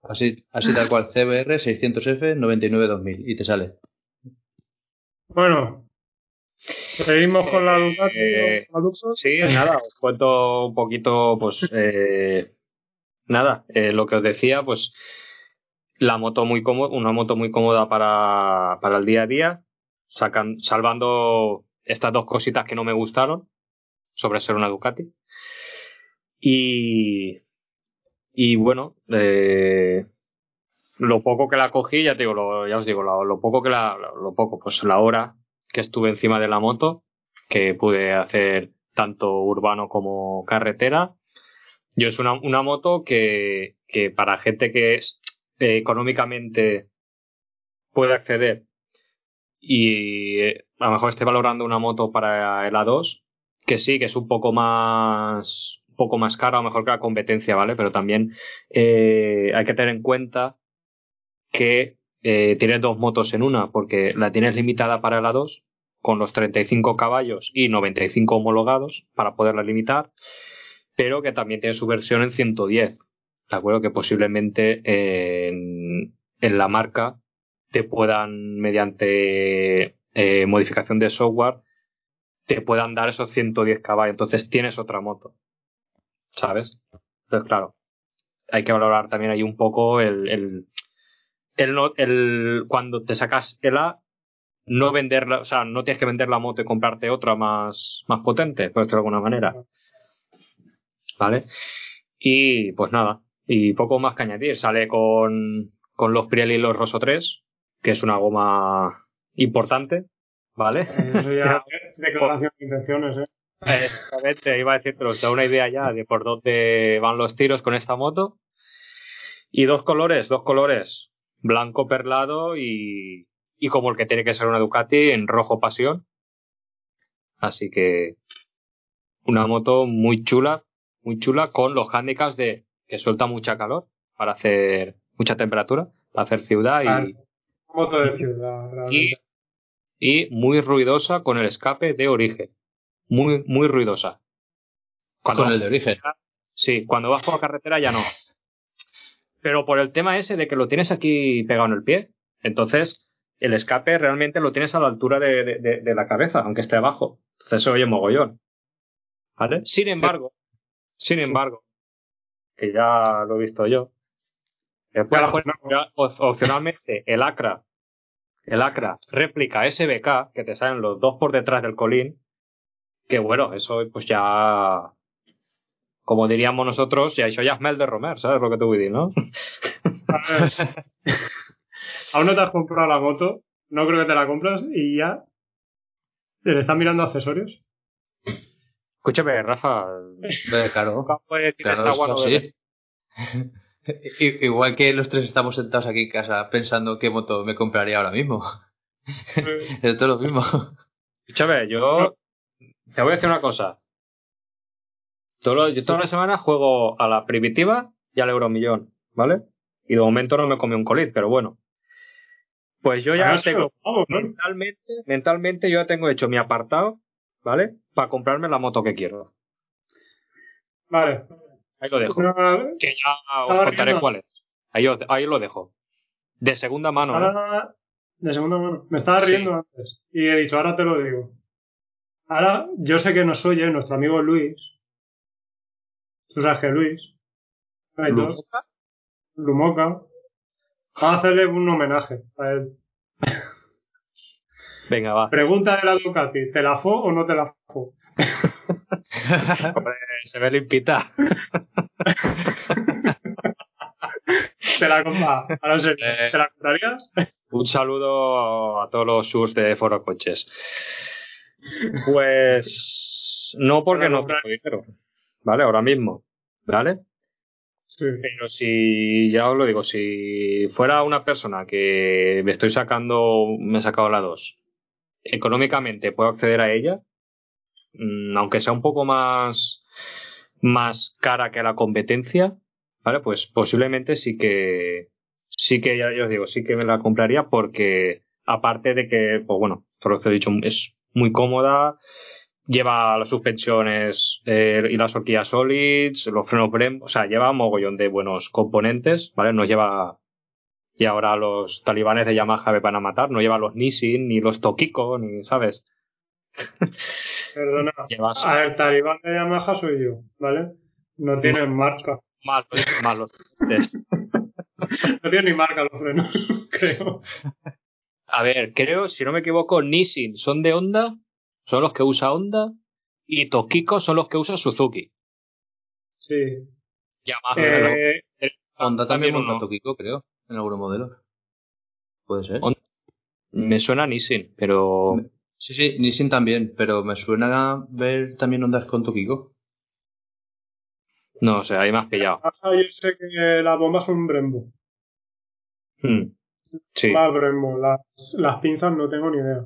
Así, así tal cual, CBR 600F 99-2000 y te sale. Bueno, seguimos con la Ducati. Eh. Sí, nada, os cuento un poquito, pues, eh, nada, eh, lo que os decía, pues, la moto muy cómoda, una moto muy cómoda para, para el día a día, sacan, salvando estas dos cositas que no me gustaron sobre ser una Ducati. Y, y bueno, eh, lo poco que la cogí, ya te digo, lo, ya os digo, lo, poco que la, lo poco, pues la hora que estuve encima de la moto, que pude hacer tanto urbano como carretera. Yo es una, una moto que, que para gente que eh, económicamente puede acceder y eh, a lo mejor esté valorando una moto para el A2, que sí, que es un poco más un poco más cara, a lo mejor que la competencia, ¿vale? Pero también eh, hay que tener en cuenta que eh, tienes dos motos en una, porque la tienes limitada para el A2 con los 35 caballos y 95 homologados para poderla limitar, pero que también tiene su versión en 110. De acuerdo que posiblemente en, en la marca te puedan, mediante eh, modificación de software, te puedan dar esos 110 caballos. Entonces tienes otra moto. ¿Sabes? Entonces, claro, hay que valorar también ahí un poco el, el, el, cuando te sacas el A, no venderla, o sea, no tienes que vender la moto y comprarte otra más, más potente, por decirlo de alguna manera. ¿Vale? Y pues nada, y poco más que añadir. Sale con, con los Pirelli y los Rosso 3, que es una goma importante, ¿vale? Eso ya declaración de intenciones, ¿eh? Exactamente, iba a decir, pero os da una idea ya de por dónde van los tiros con esta moto. Y dos colores, dos colores, blanco perlado y, y como el que tiene que ser una Ducati en rojo pasión. Así que una moto muy chula, muy chula con los handicaps de que suelta mucha calor para hacer mucha temperatura, para hacer ciudad y, Moto de ciudad, y, realmente. y muy ruidosa con el escape de origen. Muy, muy ruidosa. Cuando Con el de origen. Sí, cuando vas por la carretera ya no. Pero por el tema ese de que lo tienes aquí pegado en el pie, entonces el escape realmente lo tienes a la altura de, de- de- de la cabeza, aunque esté abajo. Entonces se oye mogollón. ¿Vale? Sin embargo, sin embargo, que ya lo he visto yo, después no. ya op- opcionalmente el Acra, el Acra réplica SBK, que te salen los dos por detrás del colín, que bueno, eso pues ya como diríamos nosotros, ya eso ya es mel de Romer, ¿sabes lo que te voy a decir, no? A ver, Aún no te has comprado la moto, no creo que te la compras y ya te están mirando accesorios. Escúchame, Rafa, Eh, Claro. decir esta bebe. sí. I- Igual que los tres estamos sentados aquí en casa pensando qué moto me compraría ahora mismo. Es todo lo mismo. Escúchame, yo te voy a decir una cosa. Todo yo toda la semana juego a la primitiva y al euromillón, ¿vale? Y de momento no me comí un colit, pero bueno. Pues yo ya Ah, tengo vamos, ¿no? mentalmente, mentalmente yo ya tengo hecho mi apartado, ¿vale? Para comprarme la moto que quiero. Vale. Ahí lo dejo. Ahora, Que ya os contaré cuál es. Ahí, os- ahí lo dejo. De segunda mano, ¿eh? ahora- de segunda mano. Me estaba Sí. riendo antes y he dicho, ahora te lo digo. Ahora, yo sé que nos oye nuestro amigo Luis. Tú sabes que Luis. Lumoca. Lumoca. Vamos a hacerle un homenaje a él. Venga, va. Pregunta de la Ducati, ¿te la fo o no te la fo? Hombre, se ve limpita. ¿Te la compra? Ahora Eh. ¿te la comprarías? Un saludo a todos los sus de Foro Coches. Pues no porque no tengo dinero, ¿vale? Ahora mismo, ¿vale? Sí. Pero si, ya os lo digo, si fuera una persona que me estoy sacando, me he sacado la 2, económicamente puedo acceder a ella, aunque sea un poco más, más cara que la competencia, ¿vale? Pues posiblemente sí que, sí que, ya, os digo, sí que me la compraría porque, aparte de que, pues bueno, por lo que he dicho, es muy cómoda, lleva las suspensiones eh, y las horquillas solids, los frenos Brembo, o sea, lleva un mogollón de buenos componentes, ¿vale? No lleva, y ahora los talibanes de Yamaha me van a matar, no lleva los Nissin, ni los Tokiko, ni, ¿sabes? Perdona. Llevas A ver, talibán de Yamaha soy yo, ¿vale? No tienen marca. más, más los test. No tienen ni marca los frenos, creo. A ver, creo, si no me equivoco, Nissin son de Honda, son los que usa Honda, y Tokiko son los que usa Suzuki. Sí. Yamaha. Eh, Honda también también uno. Tokiko, creo, en algunos modelos. Puede ser. Honda. Me suena Nissin, pero Sí, sí, Nissin también, pero me suena ver también ondas con Tokiko. no sé, ahí me has pillado. Yamaha, yo sé que las bombas son Brembo. Hmm. Sí. Más Brembo. Las, las pinzas no tengo ni idea.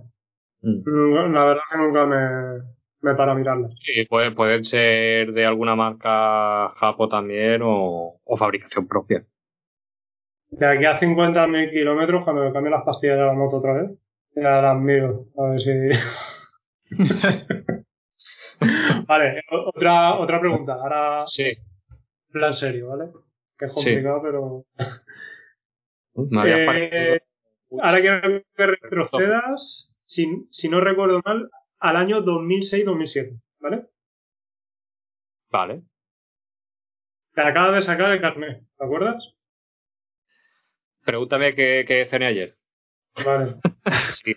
Mm. Mm, La verdad que nunca me, me para mirarlas. Sí, puede- pueden ser de alguna marca Japo también o, o fabricación propia. De aquí a 50.000 kilómetros, cuando me cambie las pastillas de la moto otra vez, ya las miro. A ver si. vale, otra, otra pregunta. Ahora, Sí. plan serio, ¿vale? Que es Sí. complicado, pero. Me había Eh, Ahora quiero que retrocedas, si, si no recuerdo mal, al año 2006-2007, ¿vale? Vale. Te acabas de sacar el carnet, ¿te acuerdas? Pregúntame qué, qué cené ayer. Vale. Sí.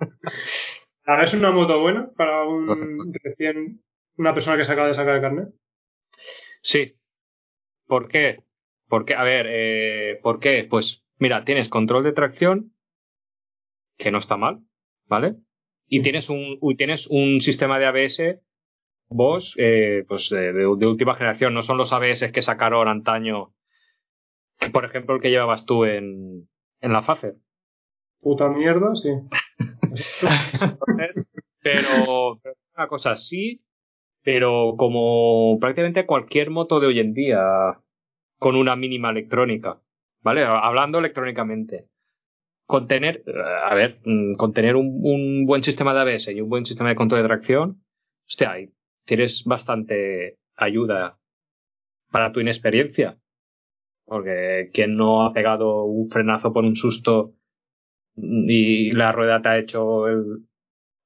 A ver, es una moto buena para un recién. Una persona que se acaba de sacar el carnet. Sí. ¿Por qué? Porque, a ver, eh, ¿por qué? Pues mira, tienes control de tracción, que no está mal, ¿vale? Y tienes un, uy, tienes un sistema de ABS Bosch, eh, pues de, de- de última generación, no son los ABS que sacaron antaño, por ejemplo el que llevabas tú en, en la Facer. Puta mierda, sí. Pero, pero una cosa sí, pero como prácticamente cualquier moto de hoy en día con una mínima electrónica, ¿vale? Hablando electrónicamente. Con tener, a ver, mm, con tener un, un buen sistema de ABS y un buen sistema de control de tracción, hostia, tienes bastante ayuda para tu inexperiencia. Porque quien no ha pegado un frenazo por un susto y la rueda te ha hecho el...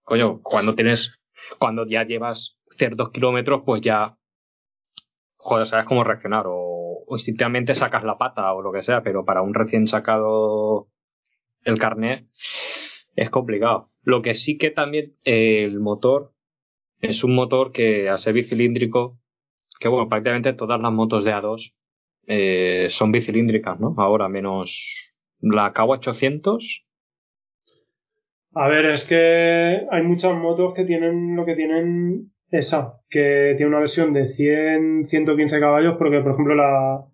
Coño, cuando tienes... Cuando ya llevas ciertos kilómetros, pues ya... Joder, sabes cómo reaccionar. O, instintivamente sacas la pata o lo que sea, pero para un recién sacado el carnet es complicado. Lo que sí que también el motor es un motor que a ser bicilíndrico, que bueno, prácticamente todas las motos de A2 eh, son bicilíndricas, ¿no? Ahora menos la KW800 A ver, es que hay muchas motos que tienen lo que tienen esa, que tiene una versión de 100, 115 caballos, porque por ejemplo la,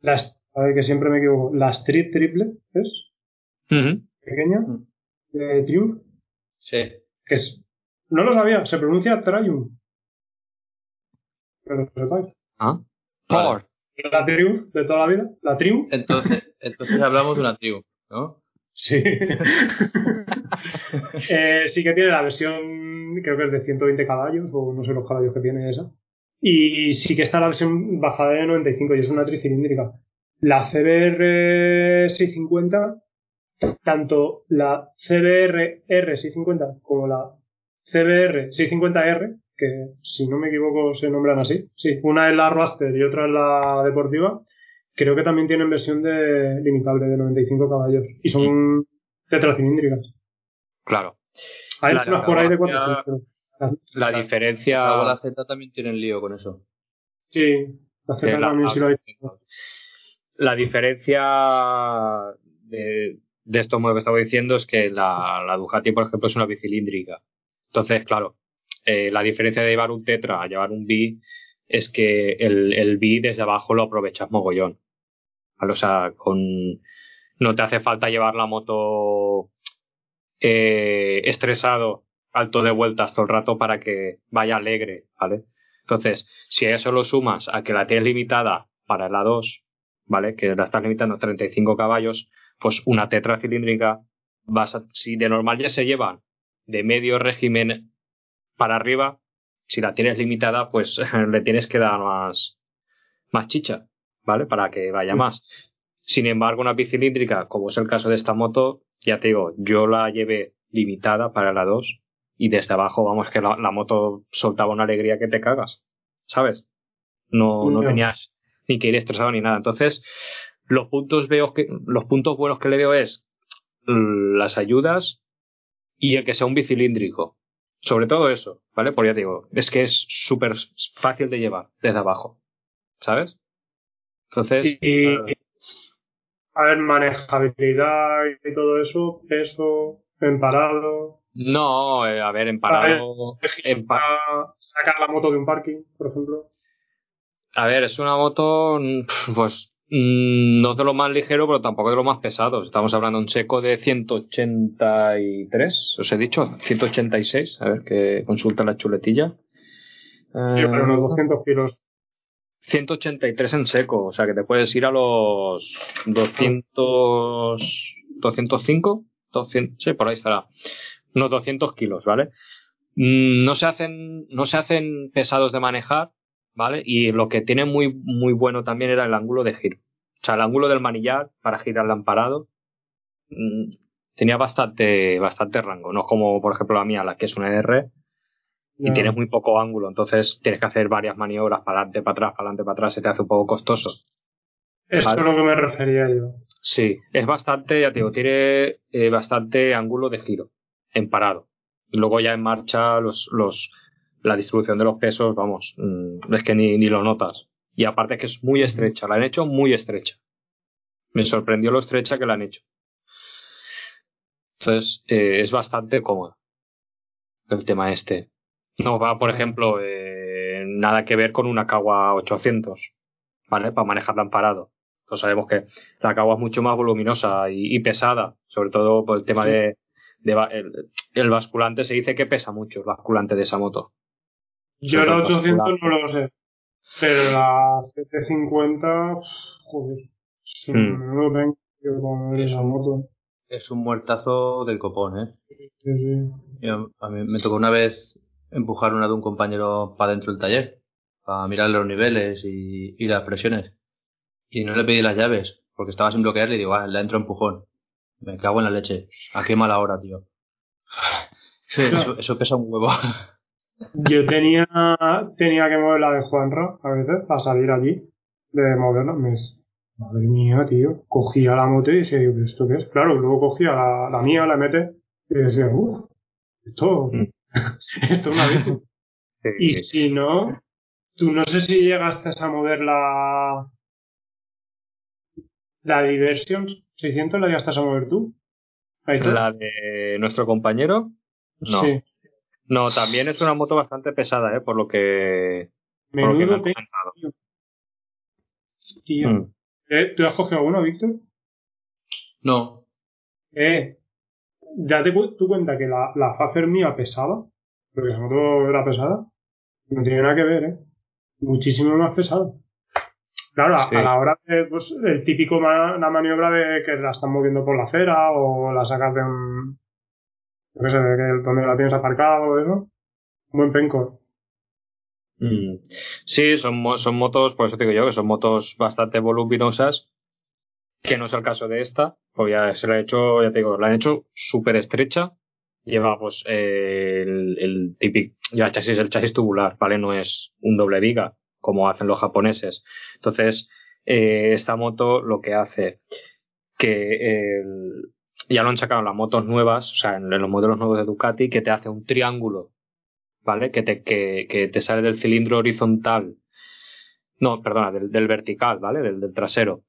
la a ver que siempre me equivoco, la Street Triple es Ujú. pequeña, Mm. de Triumph, Sí. que es, no lo sabía, se pronuncia Triumph. Pero lo sepáis. Ah. Por. La Triumph de toda la vida, la Triumph, Entonces, entonces hablamos de una tribu, ¿no? Sí. Eh, sí que tiene la versión, creo que es de 120 caballos, o no sé los caballos que tiene esa. Y sí que está la versión bajada de 95 y es una tricilíndrica. La CBR 650, tanto la CBR R650 como la CBR 650R, que si no me equivoco se nombran así, sí, una es la Raster y otra es la deportiva, creo que también tienen versión de limitable de 95 caballos y son tetracilíndricas. Claro. Hay La- unas por ahí de la- 400. pero- La La- diferencia. La Z también tiene lío con eso. Sí, la Z la- también sí lo hay. la diferencia de, de estos modelos que estaba diciendo es que la, la Ducati, por ejemplo, es una bicilíndrica. Entonces, claro, eh, la diferencia de llevar un Tetra a llevar un B es que el, el B desde abajo lo aprovechas mogollón. O sea, con, no te hace falta llevar la moto eh, estresado, alto de vueltas todo el rato para que vaya alegre, ¿vale? Entonces, si a eso lo sumas a que la tienes limitada para la 2, ¿vale? Que la estás limitando a 35 caballos, pues una tetracilíndrica, vas a- si de normal ya se llevan de medio régimen para arriba, si la tienes limitada, pues le tienes que dar más, más chicha, ¿vale? Para que vaya más. Sin embargo, una bicilíndrica, como es el caso de esta moto, ya te digo, yo la llevé limitada para la 2 y desde abajo, vamos, que la, la moto soltaba una alegría que te cagas, ¿sabes? No, no Ya. tenías ni que ir estresado ni nada. Entonces, los puntos veo que, los puntos buenos que le veo es mm, las ayudas y el que sea un bicilíndrico. Sobre todo eso, ¿vale? Porque ya te digo, es que es súper fácil de llevar desde abajo. ¿sabes? Entonces, Y, eh, a ver, manejabilidad y todo eso, peso, en parado, no, eh, a ver, en parado, en pa- a sacar la moto de un parking, por ejemplo. a ver, es una moto, mm, pues, mm, no de lo más ligero, pero tampoco de lo más pesado. Estamos hablando de un seco de 183, os he dicho, 186, a ver, que consulta la chuletilla. Yo para unos Eh, 200 kilos. 183 en seco, o sea que te puedes ir a los 200, 205, 200, sí, por ahí estará, unos 200 kilos, ¿vale? Mm, No se hacen, no se hacen pesados de manejar, ¿vale? Y lo que tiene muy, muy bueno también era el ángulo de giro. O sea, el ángulo del manillar para girar amparado mm, tenía bastante, bastante rango. No como, por ejemplo, la mía, la que es una R, y tienes muy poco ángulo, entonces tienes que hacer varias maniobras para adelante, para atrás, para adelante, para atrás, se te hace un poco costoso. Eso Vale. es lo que me refería yo. Sí, es bastante, ya te digo, tiene eh, bastante ángulo de giro en parado. Y luego ya en marcha los, los, la distribución de los pesos, vamos, mm, es que ni, ni lo notas. Y aparte que es muy estrecha, la han hecho muy estrecha. Me sorprendió lo estrecha que la han hecho. Entonces, eh, es bastante cómoda el tema este. No va, por ejemplo, eh, nada que ver con una Kawa 800, ¿vale? Para manejarla en parado. Entonces sabemos que la Kawa es mucho más voluminosa y, y pesada, sobre todo por el tema de, el, el basculante. Se dice que pesa mucho el basculante de esa moto. Yo Sobre la todo 800 vascular. no lo sé. Pero la 750, joder. Es un Hmm. con Es esa un- moto. Es un muertazo del copón, ¿eh? Sí, sí. Yo- a mí me tocó una vez empujar una de un compañero para dentro del taller, para mirar los niveles y, y las presiones. Y no le pedí las llaves, porque estaba sin bloquear y digo, ah, le entro empujón. Me cago en la leche. A qué mala hora, tío. Eso, eso pesa un huevo. Yo tenía, tenía que mover la de Juanra a veces para salir allí de moverla. Me madre mía, tío. Cogía la moto y decía, ¿pero esto qué es? Claro, luego cogía la, la mía, la mete y decía, uff, esto, Mm. Esto es una bici. Y si no, tú no sé si llegaste a mover la, la Diversion 600, la llegaste a mover tú. Ahí está. La de nuestro compañero, no. Sí. no, también es una moto bastante pesada, ¿eh? Por lo que, por lo que me Menudo han pe- comentado. tío. Mm. Eh, ¿Tú has cogido alguno, Víctor? No, Eh, date cu- tú cuenta que la, la Fafer mía pesaba, porque esa moto era pesada. No tiene nada que ver, ¿eh? Muchísimo más pesado. Claro, a, Sí. a la hora de, pues, el típico ma- la maniobra de que la están moviendo por la acera o la sacas de un, qué sé, de que donde la tienes aparcado o eso. Un buen penco. Mm. Sí, son, son motos, por eso te digo yo, que son motos bastante voluminosas, que no es el caso de esta, pues ya se la ha hecho, ya te digo, la han hecho súper estrecha, lleva pues eh, el, el típico, ya el chasis, el chasis tubular, ¿vale? No es un doble viga, como hacen los japoneses. Entonces, eh, esta moto lo que hace que ya lo han sacado las motos nuevas, o sea, en los modelos nuevos de Ducati, que te hace un triángulo ¿vale? Que te, que, que te sale del cilindro horizontal. No, perdona, del, del vertical, ¿vale? Del trasero.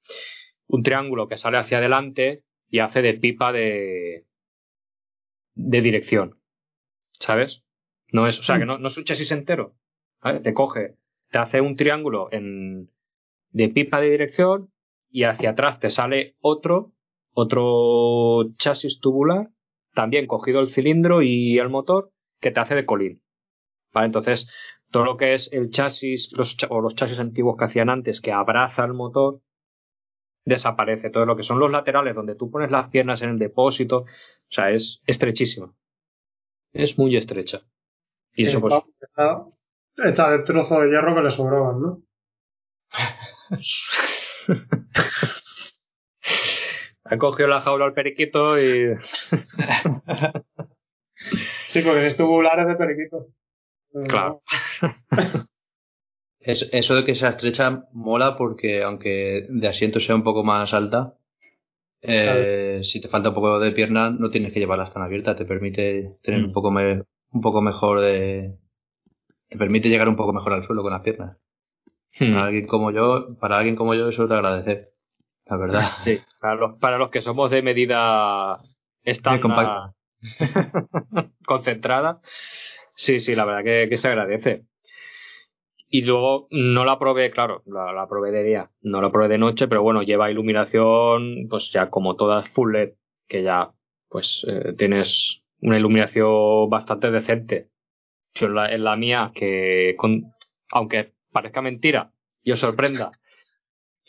Un triángulo que sale hacia adelante y hace de pipa de, de dirección. ¿Sabes? No es, o sea, que no, no es un chasis entero. Te coge, te hace un triángulo en, de pipa de dirección y hacia atrás te sale otro, otro chasis tubular, también cogido el cilindro y el motor, que te hace de colín. ¿Vale? Entonces, todo lo que es el chasis los, o los chasis antiguos que hacían antes, que abraza el motor, desaparece. Todo lo que son los laterales, donde tú pones las piernas en el depósito, o sea, es estrechísima. Es muy estrecha. Y eso, pues, Está, está trozo de hierro que le sobraban, ¿no? ha cogido la jaula al periquito y. Sí, porque es tubulares de periquito. Claro. Es- eso de que sea estrecha mola porque aunque de asiento sea un poco más alta, eh, si te falta un poco de pierna no tienes que llevarla tan abierta, te permite tener Mm. un poco me- un poco mejor de te permite llegar un poco mejor al suelo con las piernas. Hmm. Para alguien como yo, para alguien como yo eso es de agradecer. La verdad. Sí, para los, para los que somos de medida estándar concentrada, sí, sí, la verdad que, que se agradece. Y luego no la probé, claro, la, la probé de día, no la probé de noche, pero bueno, lleva iluminación, pues ya como todas full LED, que ya pues eh, tienes una iluminación bastante decente. Yo en la, en la mía, que con, aunque parezca mentira y os sorprenda,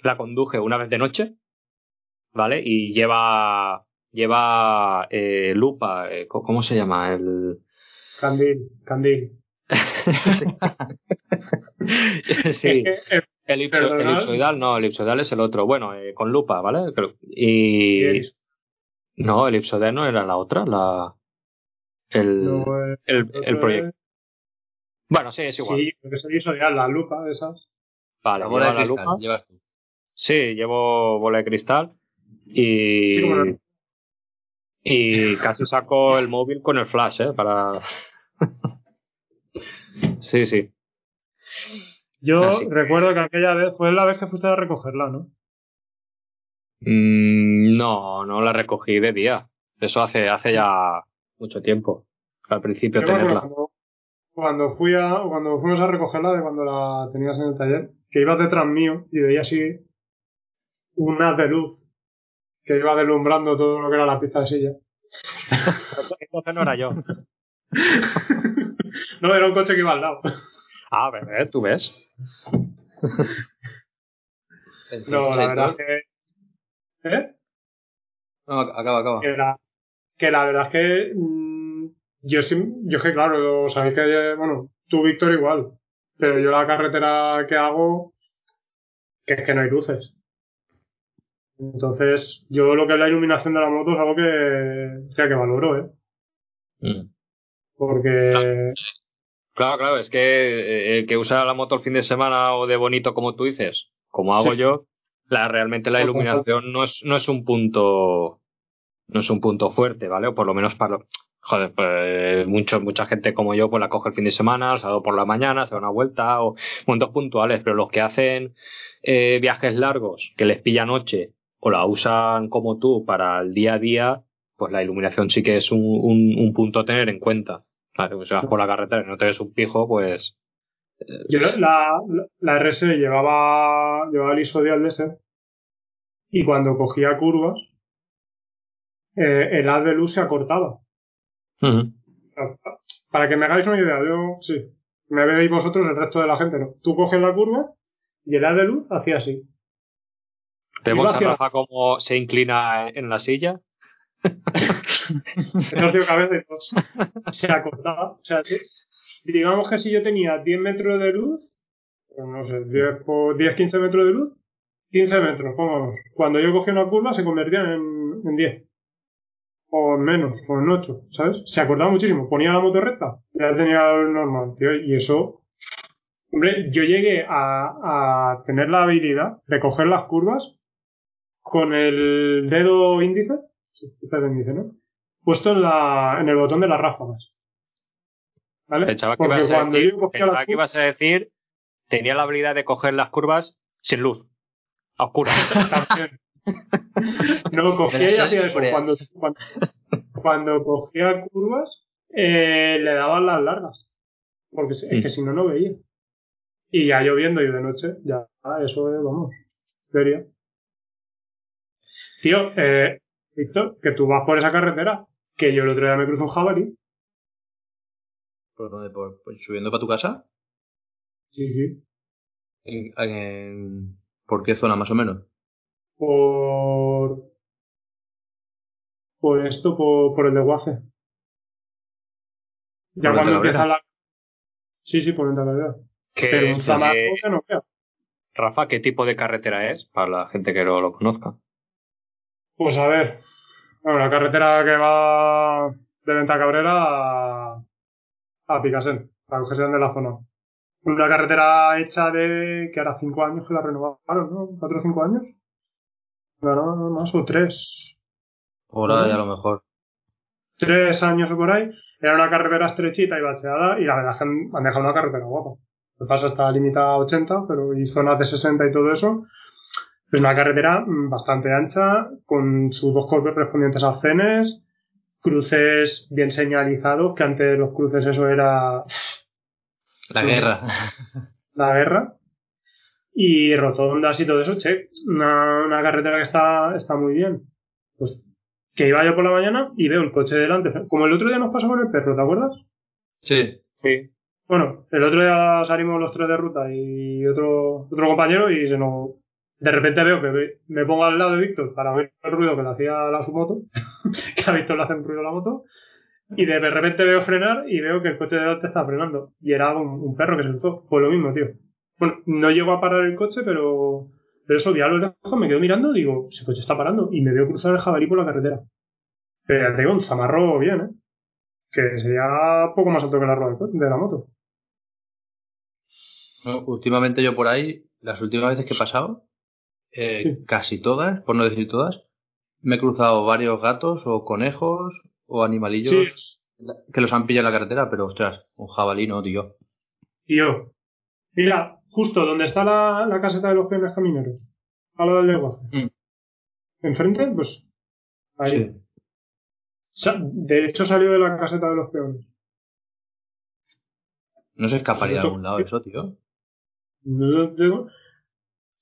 la conduje una vez de noche, ¿vale? Y lleva lleva eh, lupa, eh, ¿cómo se llama? El Candil, candil. sí, Es eh, el, ipso- perdonad. el ipsoidal no, el ipsoidal es el otro, bueno, eh, con lupa, ¿vale? Y es- no, el ipsoidal no era la otra, la el, no, eh, el, el proyecto. es- Bueno, sí, es igual. Sí, porque hizo ya la lupa de esas. Vale, La bola de la cristal, lupa. llevas tú. Sí, llevo bola de cristal y Sí, y casi saco el móvil con el flash, ¿eh? Para sí, sí. Yo Así recuerdo que aquella vez fue la vez que fuiste a recogerla, ¿no? Mm, no, no la recogí de día. Eso hace hace ya mucho tiempo. Al principio Yo tenerla. cuando, cuando fui a, cuando fuimos a recogerla de cuando la tenías en el taller, que ibas detrás mío y veía así un haz de luz que iba deslumbrando todo lo que era la pista de silla. Entonces no era yo. No, era un coche que iba al lado. Ah, bebé, tú ves. No, la verdad es que... ¿Eh? No, acaba, acaba. Que la, que la verdad es que mm, yo sí, yo es que claro, sabéis que, bueno, tú Víctor igual, pero yo la carretera que hago, que es que no hay luces. Entonces, yo lo que es la iluminación de la moto es algo que, o sea, que valoro, ¿eh? Mm. Porque, Claro, claro, es que eh, el que usa la moto el fin de semana o de bonito como tú dices, como hago Sí. yo, la, realmente la iluminación no es, no es un punto no es un punto fuerte, ¿vale? O por lo menos para joder, pues, mucho, mucha gente como yo pues la coge el fin de semana, el sábado por la mañana, se da una vuelta o momentos puntuales, pero los que hacen eh, viajes largos, que les pilla noche o la usan como tú para el día a día, pues la iluminación sí que es un, un, un punto a tener en cuenta. Claro, pues si vas por la carretera y no te ves un pijo, pues yo la, la, la RS llevaba, llevaba el isodial de ese, y cuando cogía curvas, eh, el haz de luz se acortaba. Para que me hagáis una idea, yo sí. Me veis vosotros, el resto de la gente no. Tú coges la curva y el haz de luz hacía así. Vemos a Rafa cómo se inclina en la silla. No tengo cabeza y. Se acortaba. O sea, digamos que si yo tenía 10 metros de luz, pues no sé, 10, por 10, 15 metros de luz, 15 metros, pongamos. Cuando yo cogía una curva se convertía en, en 10. O en menos, o en 8, ¿sabes? Se acortaba muchísimo. Ponía la moto recta, ya tenía el normal, tío. Y eso, hombre, yo llegué a, a tener la habilidad de coger las curvas con el dedo índice, Puesto en, la, en el botón de las ráfagas. ¿Vale? Pensaba que, Porque ibas a cuando decir, yo cogía pensaba que ibas a decir, tenía la habilidad de coger las curvas sin luz, a oscuras. También. No, cogía y hacía eso. Cuando, cuando, cuando cogía curvas, eh, le daban las largas. Porque es que si no, no veía. Y ya lloviendo y de noche, ya, eso es, vamos, sería. Tío, eh, Víctor, que tú vas por esa carretera, que yo el otro día me cruzo un jabalí. ¿Por dónde? ¿Por, por- subiendo para tu casa? Sí, sí. ¿En, en- ¿Por qué zona más o menos? Por. Por esto, por, por el desguace. Ya ¿Por cuando empieza la. Sí, sí, por Ventacabrera. ¿Qué, Pero un que no vea. Rafa, ¿qué tipo de carretera es? Para la gente que no lo conozca. Pues a ver. Bueno, la carretera que va de Ventacabrera a, a Picasen, para que se de la zona. Una carretera hecha de. que hará cinco años que la renovaron, ¿no? ¿Cuatro o cinco años? No, no, no, más o tres. Por ahí a lo mejor. tres años o por ahí, era una carretera estrechita y bacheada y la verdad es que han dejado una carretera guapa. Que pasa está limitada a 80, pero y zonas de 60 y todo eso. Es una carretera mm, bastante ancha, con sus dos correspondientes arcenes, cruces bien señalizados, que antes los cruces eso era La guerra. la guerra. Y rotondas y todo eso, che, una, una carretera que está, está muy bien. Pues que iba yo por la mañana y veo el coche delante, como el otro día nos pasó con el perro, ¿te acuerdas? Sí. Sí. Bueno, el otro día salimos los tres de ruta y otro, otro compañero y se nos... De repente veo que me pongo al lado de Víctor para ver el ruido que le hacía la su moto, que a Víctor le hace un ruido a la moto, y de repente veo frenar y veo que el coche de delante está frenando. Y era un, perro que se cruzó. Pues lo mismo, tío. Bueno, no llego a parar el coche, pero, pero eso, vi a lo lejos, me quedo mirando, digo, ese coche está parando, y me veo cruzar el jabalí por la carretera. Pero ya digo, un zamarro bien, ¿eh? Que sería poco más alto que la rueda de la moto. Últimamente yo por ahí, las últimas veces que he pasado, eh, Sí. casi todas, por no decir todas, me he cruzado varios gatos o conejos o animalillos Sí, que los han pillado en la carretera, pero ostras, un jabalí no, tío. tío. Mira, justo donde está la, la caseta de los peones camineros, a lo del negocio. Mm. Enfrente, pues, ahí. Sí. De hecho, salió de la caseta de los peones. No se escaparía de algún lado eso, tío. Yo digo,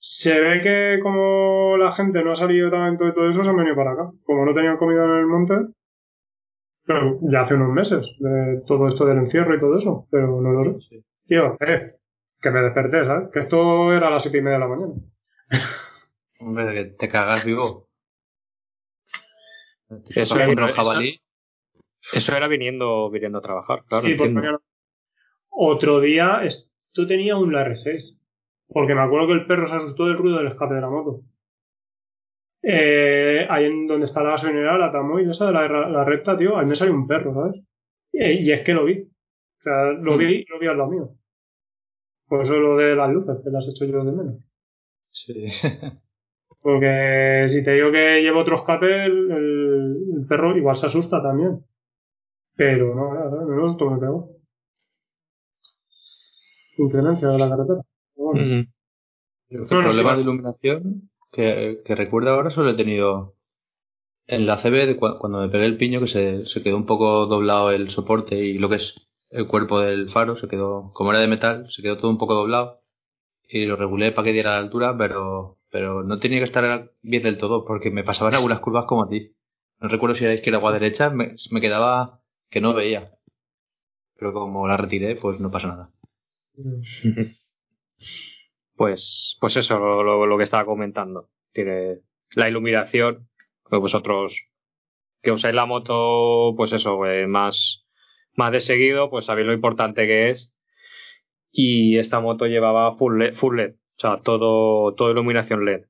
Se ve que como la gente no ha salido tanto de todo eso, se han venido para acá. Como no tenían comida en el monte, pero ya hace unos meses, de todo esto del encierro y todo eso, pero no lo sé. Sí. Tío, eh, que me desperté, ¿sabes? Que esto era a las siete y media de la mañana. Hombre, que te cagas vivo. Eso un eso- jabalí. Eso era viniendo, viniendo a trabajar, claro. Sí, por entiendo. mañana. Otro día, esto tenía un R6. Porque me acuerdo que el perro se asustó del ruido del escape de la moto. Eh, ahí en donde está la gasolinera, la Tamoy, esa de la, la recta, tío, ahí me salió un perro, ¿sabes? Y, y es que lo vi. O sea, lo vi, lo vi al lado mío. Por eso lo de las luces, que las he hecho yo de menos. Sí. Porque si te digo que llevo otro escape, el, el- el perro igual se asusta también. Pero no, nada, nada, menos esto me pegó. Inclemencia de la carretera. No, no, problemas sí, de iluminación que, que recuerdo ahora solo he tenido en la CB de cua- cuando me pegué el piño que se, se quedó un poco doblado el soporte y lo que es el cuerpo del faro se quedó, como era de metal, se quedó todo un poco doblado y lo regulé para que diera la altura, pero, pero no tenía que estar bien del todo porque me pasaban algunas curvas como a ti. No recuerdo si era izquierda o a derecha, me, me quedaba que no veía. Pero como la retiré, pues no pasa nada. Pues, pues eso, lo, que estaba comentando. Tiene la iluminación, que vosotros que usáis la moto, pues eso, eh, más, más de seguido, pues sabéis lo importante que es. Y esta moto llevaba full LED, full LED o sea, todo, todo iluminación LED.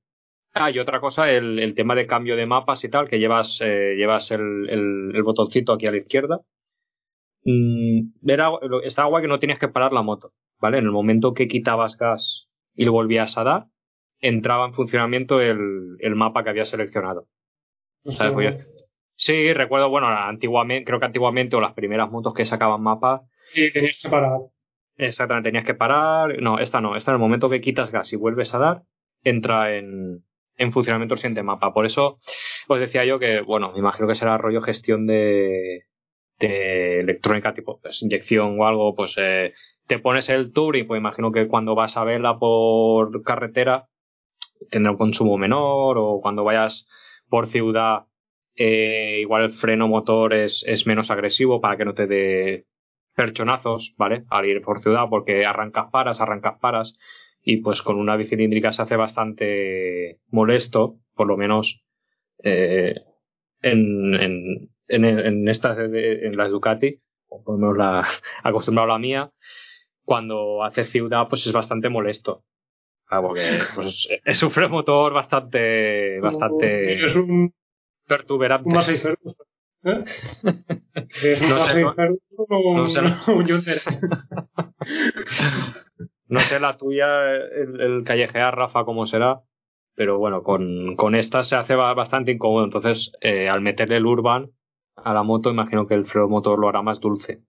Ah, y otra cosa, el, tema de cambio de mapas y tal, que llevas, eh, llevas el, el, botoncito aquí a la izquierda. Mm, era, estaba guay que no tenías que parar la moto, ¿vale? En el momento que quitabas gas y lo volvías a dar, entraba en funcionamiento el, el mapa que habías seleccionado. Pues sí, recuerdo, bueno, antiguamente, creo que antiguamente o las primeras motos que sacaban mapas, Sí, tenías que parar. exactamente, tenías que parar. No, esta no, esta en el momento que quitas gas y vuelves a dar, entra en, en funcionamiento el siguiente mapa. Por eso os decía yo que, bueno, me imagino que será rollo gestión de, de electrónica, tipo pues, inyección o algo, pues eh, te pones el Touring, pues imagino que cuando vas a verla por carretera tendrá un consumo menor o cuando vayas por ciudad eh, igual el freno motor es, es menos agresivo para que no te dé perchonazos, ¿vale? Al ir por ciudad porque arrancas paras, arrancas paras y pues con una bicilíndrica se hace bastante molesto, por lo menos eh, en, en, en, estas en las Ducati, o por lo menos la acostumbrado a la mía, cuando hace ciudad pues es bastante molesto. Ah, porque pues, es un freno motor bastante, bastante Es un, pertuberante. un. ¿Eh? Es un No sé, no- o no sé. No la tuya, el, el callejear, Rafa, cómo será, pero bueno, con, con esta se hace ba- bastante incómodo. Entonces, eh, al meterle el Urban a la moto, imagino que el freno motor lo hará más dulce.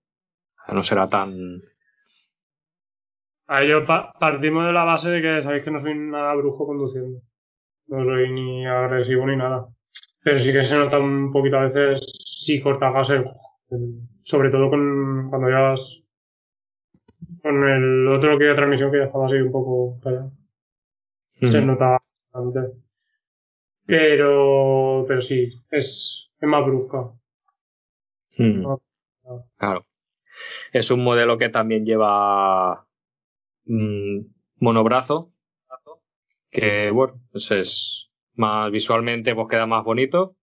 No será tan. A pa- partimos de la base de que sabéis que no soy nada brujo conduciendo. No soy ni agresivo ni nada. Pero sí que se nota un poquito a veces si cortas gas, sobre todo con cuando llevas con el otro que de transmisión que ya estaba así un poco para allá. Se nota bastante. Pero, pero sí, es, es más brusca. Mm. No. Claro. Es un modelo que también lleva mm, monobrazo, que bueno, pues es más visualmente pues queda más bonito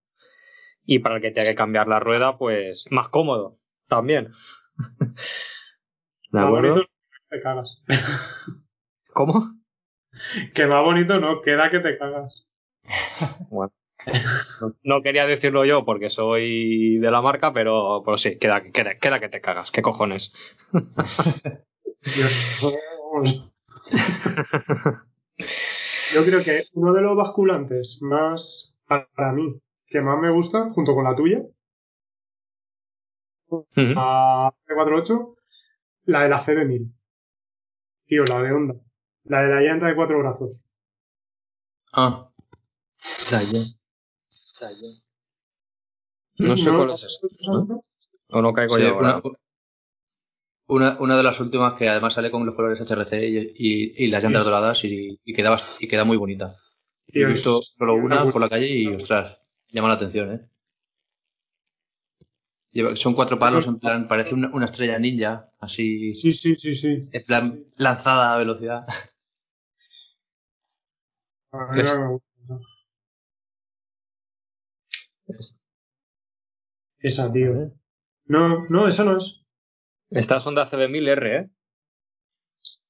y para el que tenga que cambiar la rueda pues más cómodo también. ¿De acuerdo? te cagas. ¿Cómo? que más bonito no, queda que te cagas. Bueno. No, no quería decirlo yo porque soy de la marca, pero, pero sí, queda, queda, queda que te cagas. ¿Qué cojones? Dios. Yo creo que uno de los basculantes más, para mí, que más me gusta, junto con la tuya, Ujú. la C48, la de la CB1000. Tío, la de Honda. La de la llanta de cuatro brazos. Ah, No sé cuál es ese, ¿no? O no caigo sí, yo ahora. una, una, una de las últimas que además sale con los colores HRC y, y, y las llantas Sí. doradas y, y, y queda muy bonita. He visto solo una por la calle y, ostras, llama la atención, ¿eh? Lleva- son cuatro palos, en plan, parece una, una estrella ninja, así, Sí, sí, sí, sí. en plan, lanzada a velocidad. No. Esa, tío. No, no, esa no es. Estas son de CB1000R, ¿eh?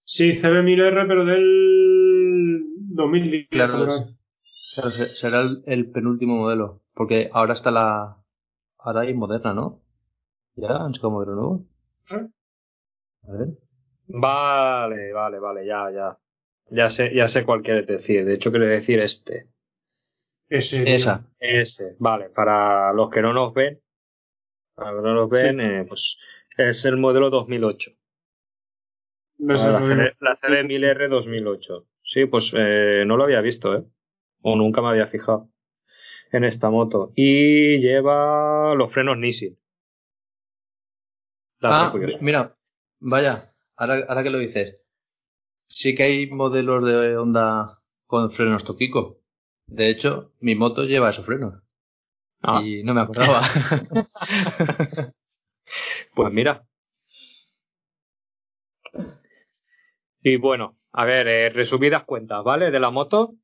Sí, CB1000R, pero del 2010. Claro. Claro, se- será el, el penúltimo modelo, porque ahora está la, ahora hay moderna, ¿no? ¿Ya? ¿Han sacado modelo nuevo? ¿Eh? A ver. Vale, vale, vale, ya, ya. Ya sé, ya sé cuál quieres decir. De hecho, quiero decir este. Ese. Esa. Este, vale. Para los que no nos ven, para los que no nos ven, eh, pues es el modelo 2008. No sé, la, eso digo. CD, la CD1000R 2008. Sí, pues eh, no lo había visto, ¿eh? O nunca me había fijado en esta moto. Y lleva los frenos Nissin. Ah, mira, vaya, ahora, ahora que lo dices, sí que hay modelos de Honda con frenos Toquico. De hecho, mi moto lleva esos frenos. Ah. Y no me acordaba. Pues mira. Y bueno, a ver, eh, resumidas cuentas, ¿vale? De la moto.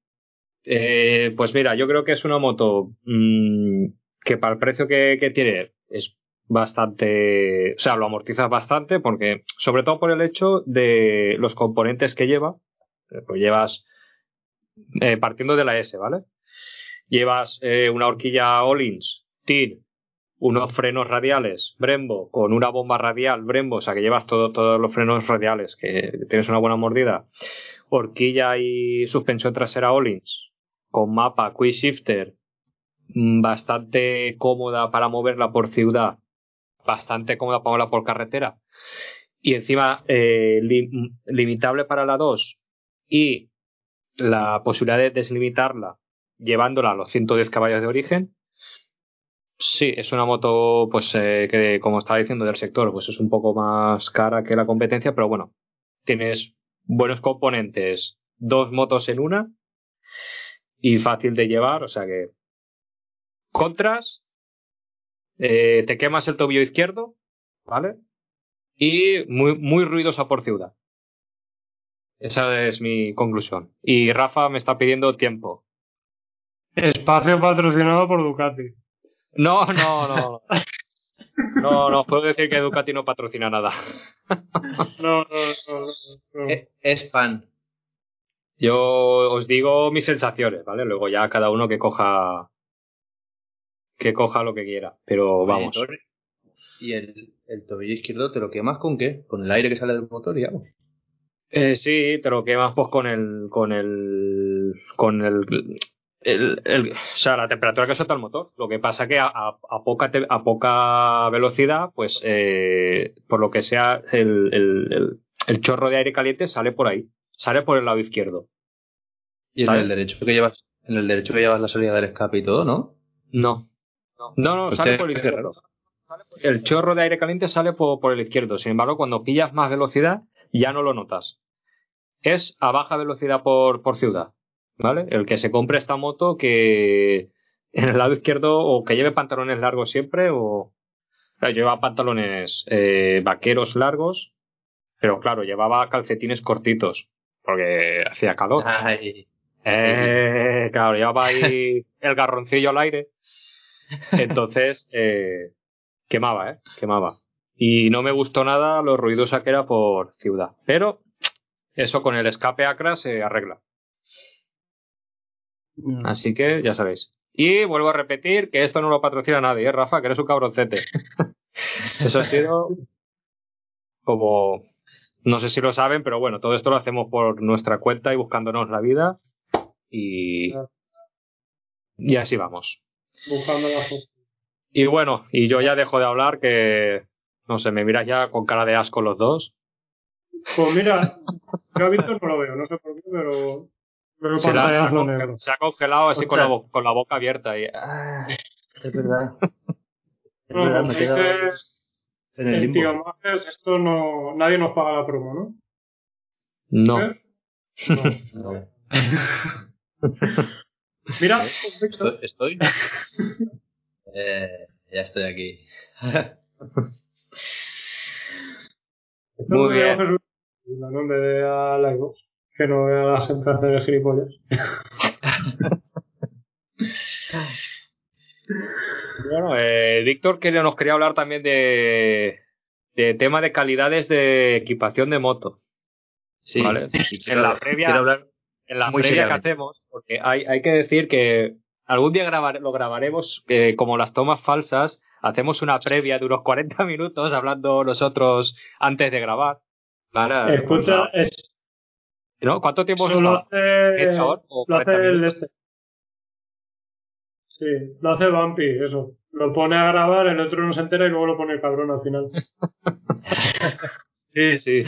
Eh, pues mira, yo creo que es una moto mm, que para el precio que, tiene es bastante, o sea, lo amortizas bastante porque, sobre todo por el hecho de los componentes que lleva, eh, pues llevas, partiendo de la S, ¿vale? Llevas una horquilla Ollins, TIR, unos frenos radiales Brembo con una bomba radial Brembo, o sea que llevas todo, todos los frenos radiales, que tienes una buena mordida, horquilla y suspensión trasera Ollins, con mapa, quick shifter, mm, bastante cómoda para moverla por ciudad, bastante cómoda para moverla por carretera, y encima eh, lim- limitable para la 2 y la posibilidad de deslimitarla llevándola a los 110 caballos de origen, Sí, es una moto, pues, eh, que como estaba diciendo del sector, pues es un poco más cara que la competencia, pero bueno, tienes buenos componentes, dos motos en una y fácil de llevar, o sea que contras, eh, te quemas el tobillo izquierdo, ¿vale? Y muy, muy ruidosa por ciudad. Esa es mi conclusión. Y Rafa me está pidiendo tiempo. Espacio patrocinado por Ducati. No, no, no. No, no, puedo decir que Ducati no patrocina nada. No, no, no. no, no. Es fan. Yo os digo mis sensaciones, ¿vale? Luego ya cada uno que coja que coja lo que quiera. Pero vamos. ¿Y el, el tobillo izquierdo te lo quemas con qué? Con el aire que sale del motor, digamos. Eh, sí, pero que más pues con el con el con el, el, el- o sea, la temperatura que suelta el motor. Lo que pasa que a, a- a poca te- a poca velocidad, pues eh, por lo que sea el, el, chorro de aire caliente sale por ahí, sale por el lado izquierdo. Y en ¿Sabes? el derecho que llevas, en el derecho que llevas la salida del escape y todo, ¿no? No. No, no, Pues sale por el izquierdo. El chorro de aire caliente sale por, por el izquierdo. Sin embargo, cuando pillas más velocidad, ya no lo notas. Es a baja velocidad por, por ciudad. ¿Vale? El que se compre esta moto que en el lado izquierdo o que lleve pantalones largos siempre o... Claro, yo llevaba pantalones eh, vaqueros largos, pero claro, llevaba calcetines cortitos porque hacía calor. Ay, Eh, claro, llevaba ahí el garroncillo al aire. Entonces, eh, quemaba, ¿eh? Quemaba. Y no me gustó nada lo ruidosa que era por ciudad. Pero eso con el escape Acra se arregla. Así que ya sabéis. Y vuelvo a repetir que esto no lo patrocina nadie, ¿eh, Rafa? Que eres un cabroncete. Eso ha sido como... No sé si lo saben, pero bueno, todo esto lo hacemos por nuestra cuenta y buscándonos la vida. Y... Y así vamos. Buscando la. Y bueno, y yo ya dejo de hablar que... No sé, me miras ya con cara de asco los dos. Pues mira, yo a Víctor no lo veo, no sé por qué, pero Se, la- se ha se congelado así con la, con la boca abierta. Y... Ah, es verdad. Es me dices, en el limbo. Tío esto no, nadie nos paga la promo, ¿no? No. ¿Eh? No. No. Mira, ¿Estoy? estoy? eh, ya estoy aquí. Muy bien. Jesús, no en vez de a la Xbox, que no vea a la gente hacer gilipollas. Bueno, eh, Víctor que nos quería hablar también de, de tema de calidades de equipación de moto. Sí. Vale. En la previa- hablar En la previa que hacemos, porque hay, hay que decir que algún día grabar- lo grabaremos eh, como las tomas falsas, hacemos una previa de unos 40 minutos hablando nosotros antes de grabar. Para, Escucha, es, ¿no? ¿Cuánto tiempo solo estado? hace, ¿Media hora o lo hace 40 el este. Sí, lo hace Bumpy, eso. Lo pone a grabar, el otro no se entera y luego lo pone el cabrón al final. Sí, sí.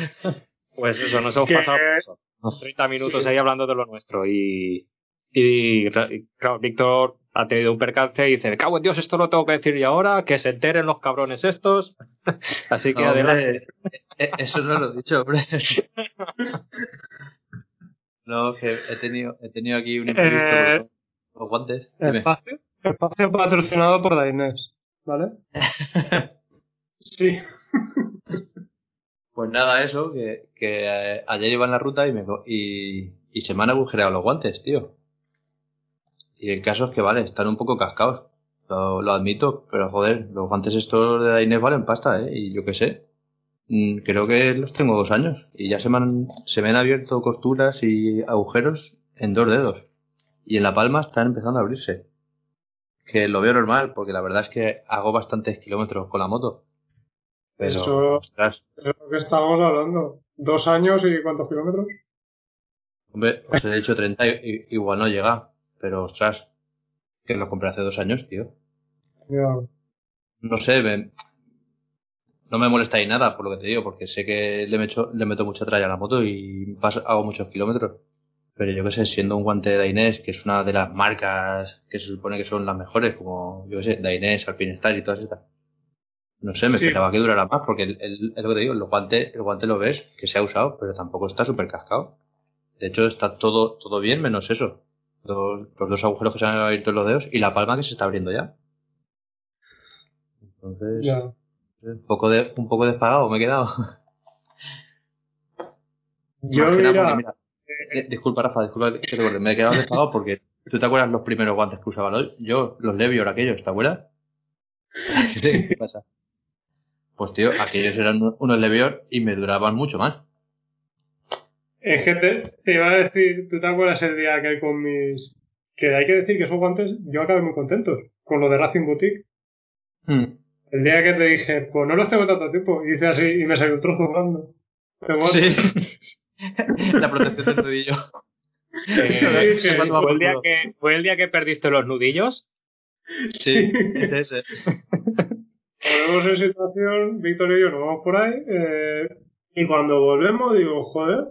Pues eso, nos hemos pasado eso. unos 30 minutos Sí. ahí hablando de lo nuestro. Y, y, y, claro, Víctor ha tenido un percance y dice, cago en Dios, esto lo tengo que decir yo ahora, que se enteren los cabrones estos. Así que No, adelante. eh, Eso no lo he dicho, hombre. No, que he tenido, he tenido aquí un imprevisto. Eh, Los guantes. Dime. Espacio, espacio patrocinado por Dainés, ¿vale? Sí. Pues nada, eso, que, que eh, ayer iba en la ruta y, me, y, y se me han agujereado los guantes, tío. Y el caso es que, vale, están un poco cascados. Lo, lo admito, pero joder, los guantes estos de Dainés valen pasta, ¿eh? Y yo qué sé. Mm, Creo que los tengo dos años y ya se me han, se me han abierto costuras y agujeros en dos dedos. Y en la palma están empezando a abrirse. Que lo veo normal, porque la verdad es que hago bastantes kilómetros con la moto. Pero, Eso- ostras, Es lo que estábamos hablando. Dos años y cuántos kilómetros. Hombre, os he dicho 30, i- i- igual no llega, pero ostras, que lo compré hace dos años, tío. Ya. No sé, me- no me molesta ahí nada, por lo que te digo, porque sé que le meto, le meto mucha tralla a la moto y paso- hago muchos kilómetros. Pero yo qué sé, siendo un guante de Dainés, que es una de las marcas que se supone que son las mejores, como, yo qué sé, Dainés, Alpinestar y todas estas. No sé, me Sí. esperaba que durara más, porque el, el- es lo que te digo, el guante, el guante lo ves, que se ha usado, pero tampoco está súper cascado. De hecho, está todo, todo bien menos eso. Los, los dos agujeros que se han abierto en los dedos y la palma que se está abriendo ya. Entonces, Ya. Un poco de, un poco despagado me he quedado. Yo, mira, eh, disculpa, Rafa, disculpa que te me he quedado despagado porque tú te acuerdas los primeros guantes que usaba yo, los Levior aquellos, ¿te acuerdas? ¿qué pasa? Pues tío, aquellos eran unos Levior y me duraban mucho más. es que te, te iba a decir, ¿tú te acuerdas el día que con mis... Que hay que decir que esos guantes, yo acabé muy contento con lo de Racing Boutique. Hmm. El día que te dije, pues no los tengo tanto tiempo, y hice así y me salió un trozo. Sí. La protección del nudillo. Eh, sí, ¿fue, el día que, ¿Fue el día que perdiste los nudillos? Sí, ese, ese. Ponemos en situación, Víctor y yo nos vamos por ahí, eh, Y cuando volvemos, digo, joder,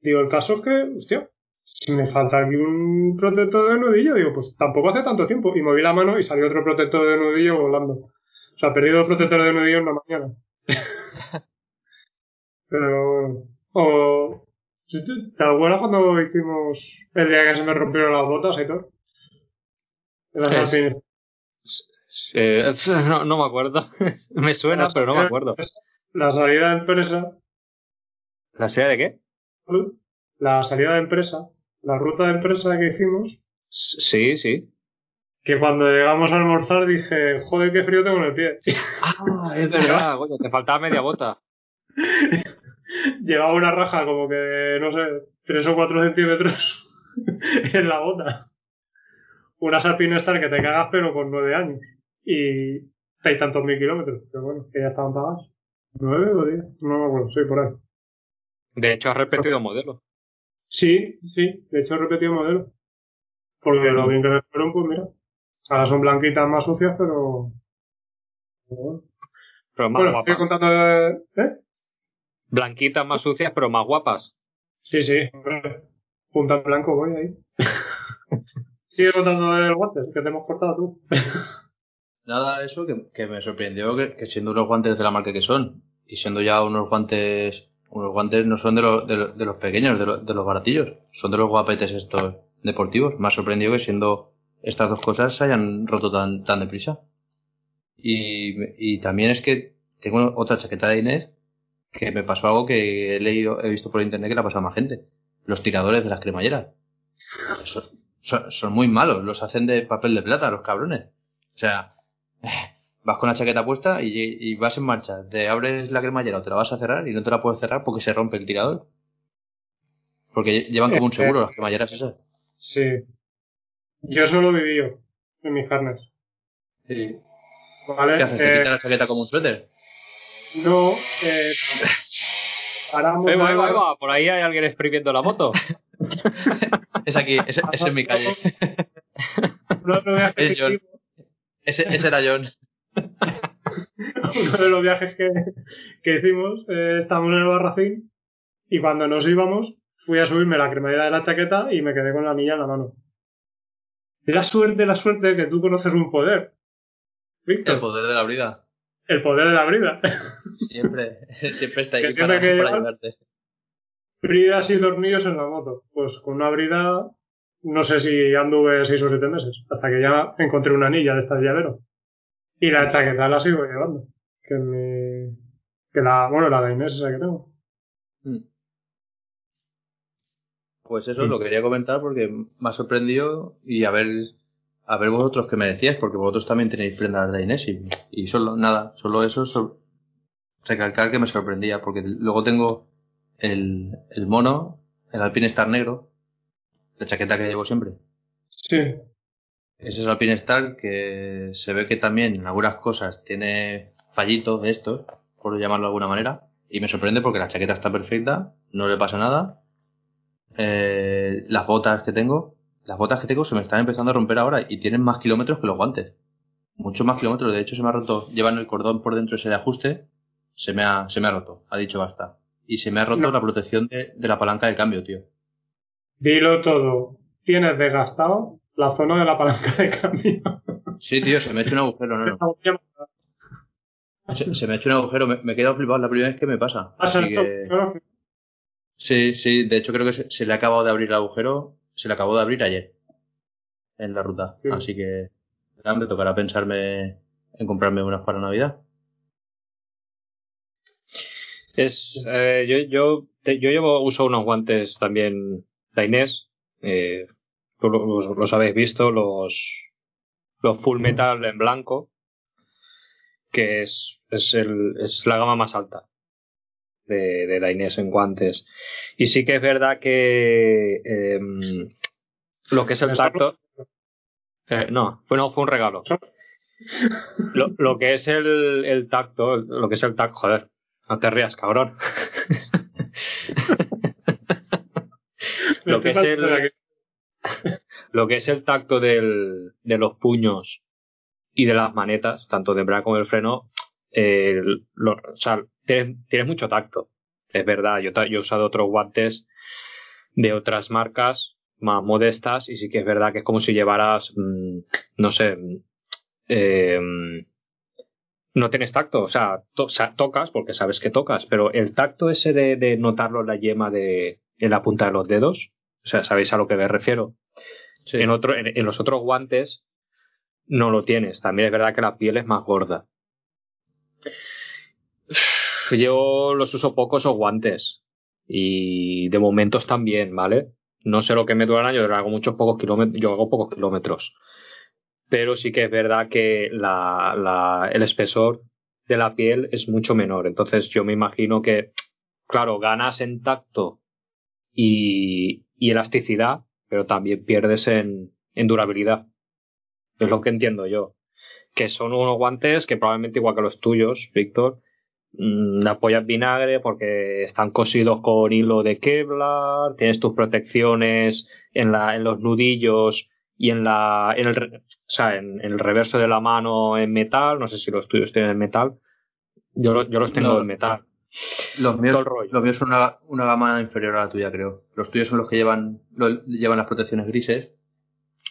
digo, el caso es que, hostia, si me falta aquí un protector de nudillo, digo, pues tampoco hace tanto tiempo. Y moví la mano y salió otro protector de nudillo volando. O sea, perdí dos protectores de nudillo en una mañana. Pero, o, ¿te acuerdas cuando hicimos el día que se me rompieron las botas y todo? En las Es-. Eh, no, no me acuerdo. me suena, pero no me acuerdo. La salida de empresa, ¿La serie de qué? la salida de empresa, la ruta de empresa que hicimos, Sí, sí. Que cuando llegamos a almorzar dije, joder, qué frío tengo en el pie. Ah, es verdad, coño, te faltaba media bota. Llevaba una raja como que, no sé, tres o cuatro centímetros en la bota. Unas alpinestar que te cagas pero con nueve años. Y hay tantos mil kilómetros, pero bueno, que ya estaban pagadas. ¿Nueve o diez? No me acuerdo, sí, por ahí. De hecho, has repetido modelo. Sí, sí, de hecho he repetido modelo. Porque lo bien que me fueron, pues mira. Ahora son blanquitas más sucias, pero... pero bueno. Pero más Bueno, estoy guapas. contando de... ¿Eh? Blanquitas más sucias, pero más guapas. Sí, sí, hombre. Punta en blanco voy ahí. Sigue contando del guantes, que te hemos cortado tú. Nada, eso que, que me sorprendió que, que siendo unos guantes de la marca que son, y siendo ya unos guantes, unos guantes no son de, los de, los- de los pequeños, de, los- de los baratillos, son de los guapetes estos deportivos. Me ha sorprendido que siendo estas dos cosas se hayan roto tan, tan deprisa. Y, y también es que tengo otra chaqueta de Inés que me pasó algo que he leído, he visto por internet que le ha pasado más gente. Los tiradores de las cremalleras. Son, son- son muy malos, los hacen de papel de plata, los cabrones. O sea, vas con la chaqueta puesta y, y vas en marcha. Te abres la cremallera o te la vas a cerrar y no te la puedes cerrar porque se rompe el tirador. Porque llevan como un seguro las cremalleras esas. Sí. Yo eso lo viví yo, en mis carnes. Sí. ¿Vale? ¿Qué haces? ¿Te Eh, quitas la chaqueta como un suéter? no, eh, paramos... Ahí va, de- ahí va, ahí va. Por ahí hay alguien exprimiendo la moto. Es aquí, es mi calle. Uno de los viajes Es que John. hicimos- Ese, ese era John. uno de los viajes que, que hicimos, eh, estábamos en el Barracín y cuando nos íbamos fui a subirme la cremallera de la chaqueta y me quedé con la anilla en la mano. La suerte, la suerte que tú conoces un poder. Víctor, El poder de la brida. el poder de la brida. Siempre, siempre está ahí Que para, que para ayudarte. bridas y tornillos en la moto. Pues con una brida, no sé si anduve seis o siete meses, hasta que ya encontré una anilla de estas llavero. Y la chaqueta la sigo llevando. Que me, que la, bueno, la de Inés esa que tengo. Mm. Pues eso lo quería comentar porque me ha sorprendido y a ver, a ver vosotros qué me decíais, porque vosotros también tenéis prendas de Inés y, y solo, nada, solo eso, so- recalcar que me sorprendía, porque luego tengo el, el mono, el Alpine Star negro, la chaqueta que llevo siempre. Sí. Ese es el Alpine Star que se ve que también en algunas cosas tiene fallitos de estos, por llamarlo de alguna manera, y me sorprende porque la chaqueta está perfecta, no le pasa nada. Eh, las botas que tengo, las botas que tengo se me están empezando a romper ahora y tienen más kilómetros que los guantes. Muchos más kilómetros, de hecho se me ha roto, llevan el cordón por dentro ese de ajuste, se me ha, se me ha roto, ha dicho basta. Y se me ha roto No. la protección de, de la palanca de cambio, tío. Dilo todo. Tienes desgastado la zona de la palanca de cambio. Sí, tío, se me ha hecho un agujero, no, no. Se, se me ha hecho un agujero, me, me he quedado flipado la primera vez que me pasa. Así que. Sí, sí, de hecho creo que se, se le ha acabado de abrir el agujero, se le acabó de abrir ayer en la ruta. Sí. Así que me tocará pensarme en comprarme unas para Navidad. Es, eh, yo, yo, te- yo llevo, uso unos guantes también de Inés. Eh, tú los, los habéis visto, los, los Full Metal en blanco, que es, es, el, es la gama más alta de, de Dainés en guantes. Y sí que es verdad que em, lo que es el tacto. Eh, no, fue, no, fue un regalo. Lo, lo que es el, el tacto, lo que es el tacto, joder, no te rías, cabrón. lo que es el, lo que es el tacto del, de los puños y de las manetas, tanto de embrague como del freno, eh, lo- o sea, tienes, tienes mucho tacto. Es verdad, yo, yo he usado otros guantes de otras marcas más modestas y sí que es verdad que es como si llevaras, mm, no sé, eh, no tienes tacto, o sea, tocas porque sabes que tocas, pero el tacto ese de, notarlo en la yema de en la punta de los dedos, o sea, sabéis a lo que me refiero. En, otro, en, los otros guantes no lo tienes. También es verdad que la piel es más gorda. Yo los uso poco esos guantes y de momentos también, ¿vale? No sé lo que me duran, yo hago muchos pocos kilómetros, yo hago pocos kilómetros pero sí que es verdad que la, la, el espesor de la piel es mucho menor. Entonces yo me imagino que, claro, ganas en tacto y, y elasticidad, pero también pierdes en, en durabilidad. Es lo que entiendo yo. Que son unos guantes que probablemente igual que los tuyos, Víctor, mm, apoyas vinagre porque están cosidos con hilo de Kevlar, tienes tus protecciones en, la, en los nudillos y en la en el, o sea, en, el reverso de la mano en metal, no sé si los tuyos tienen en metal, yo, yo los tengo en metal. Los míos, los míos son una, una, gama inferior a la tuya, creo. Los tuyos son los que llevan, llevan las protecciones grises.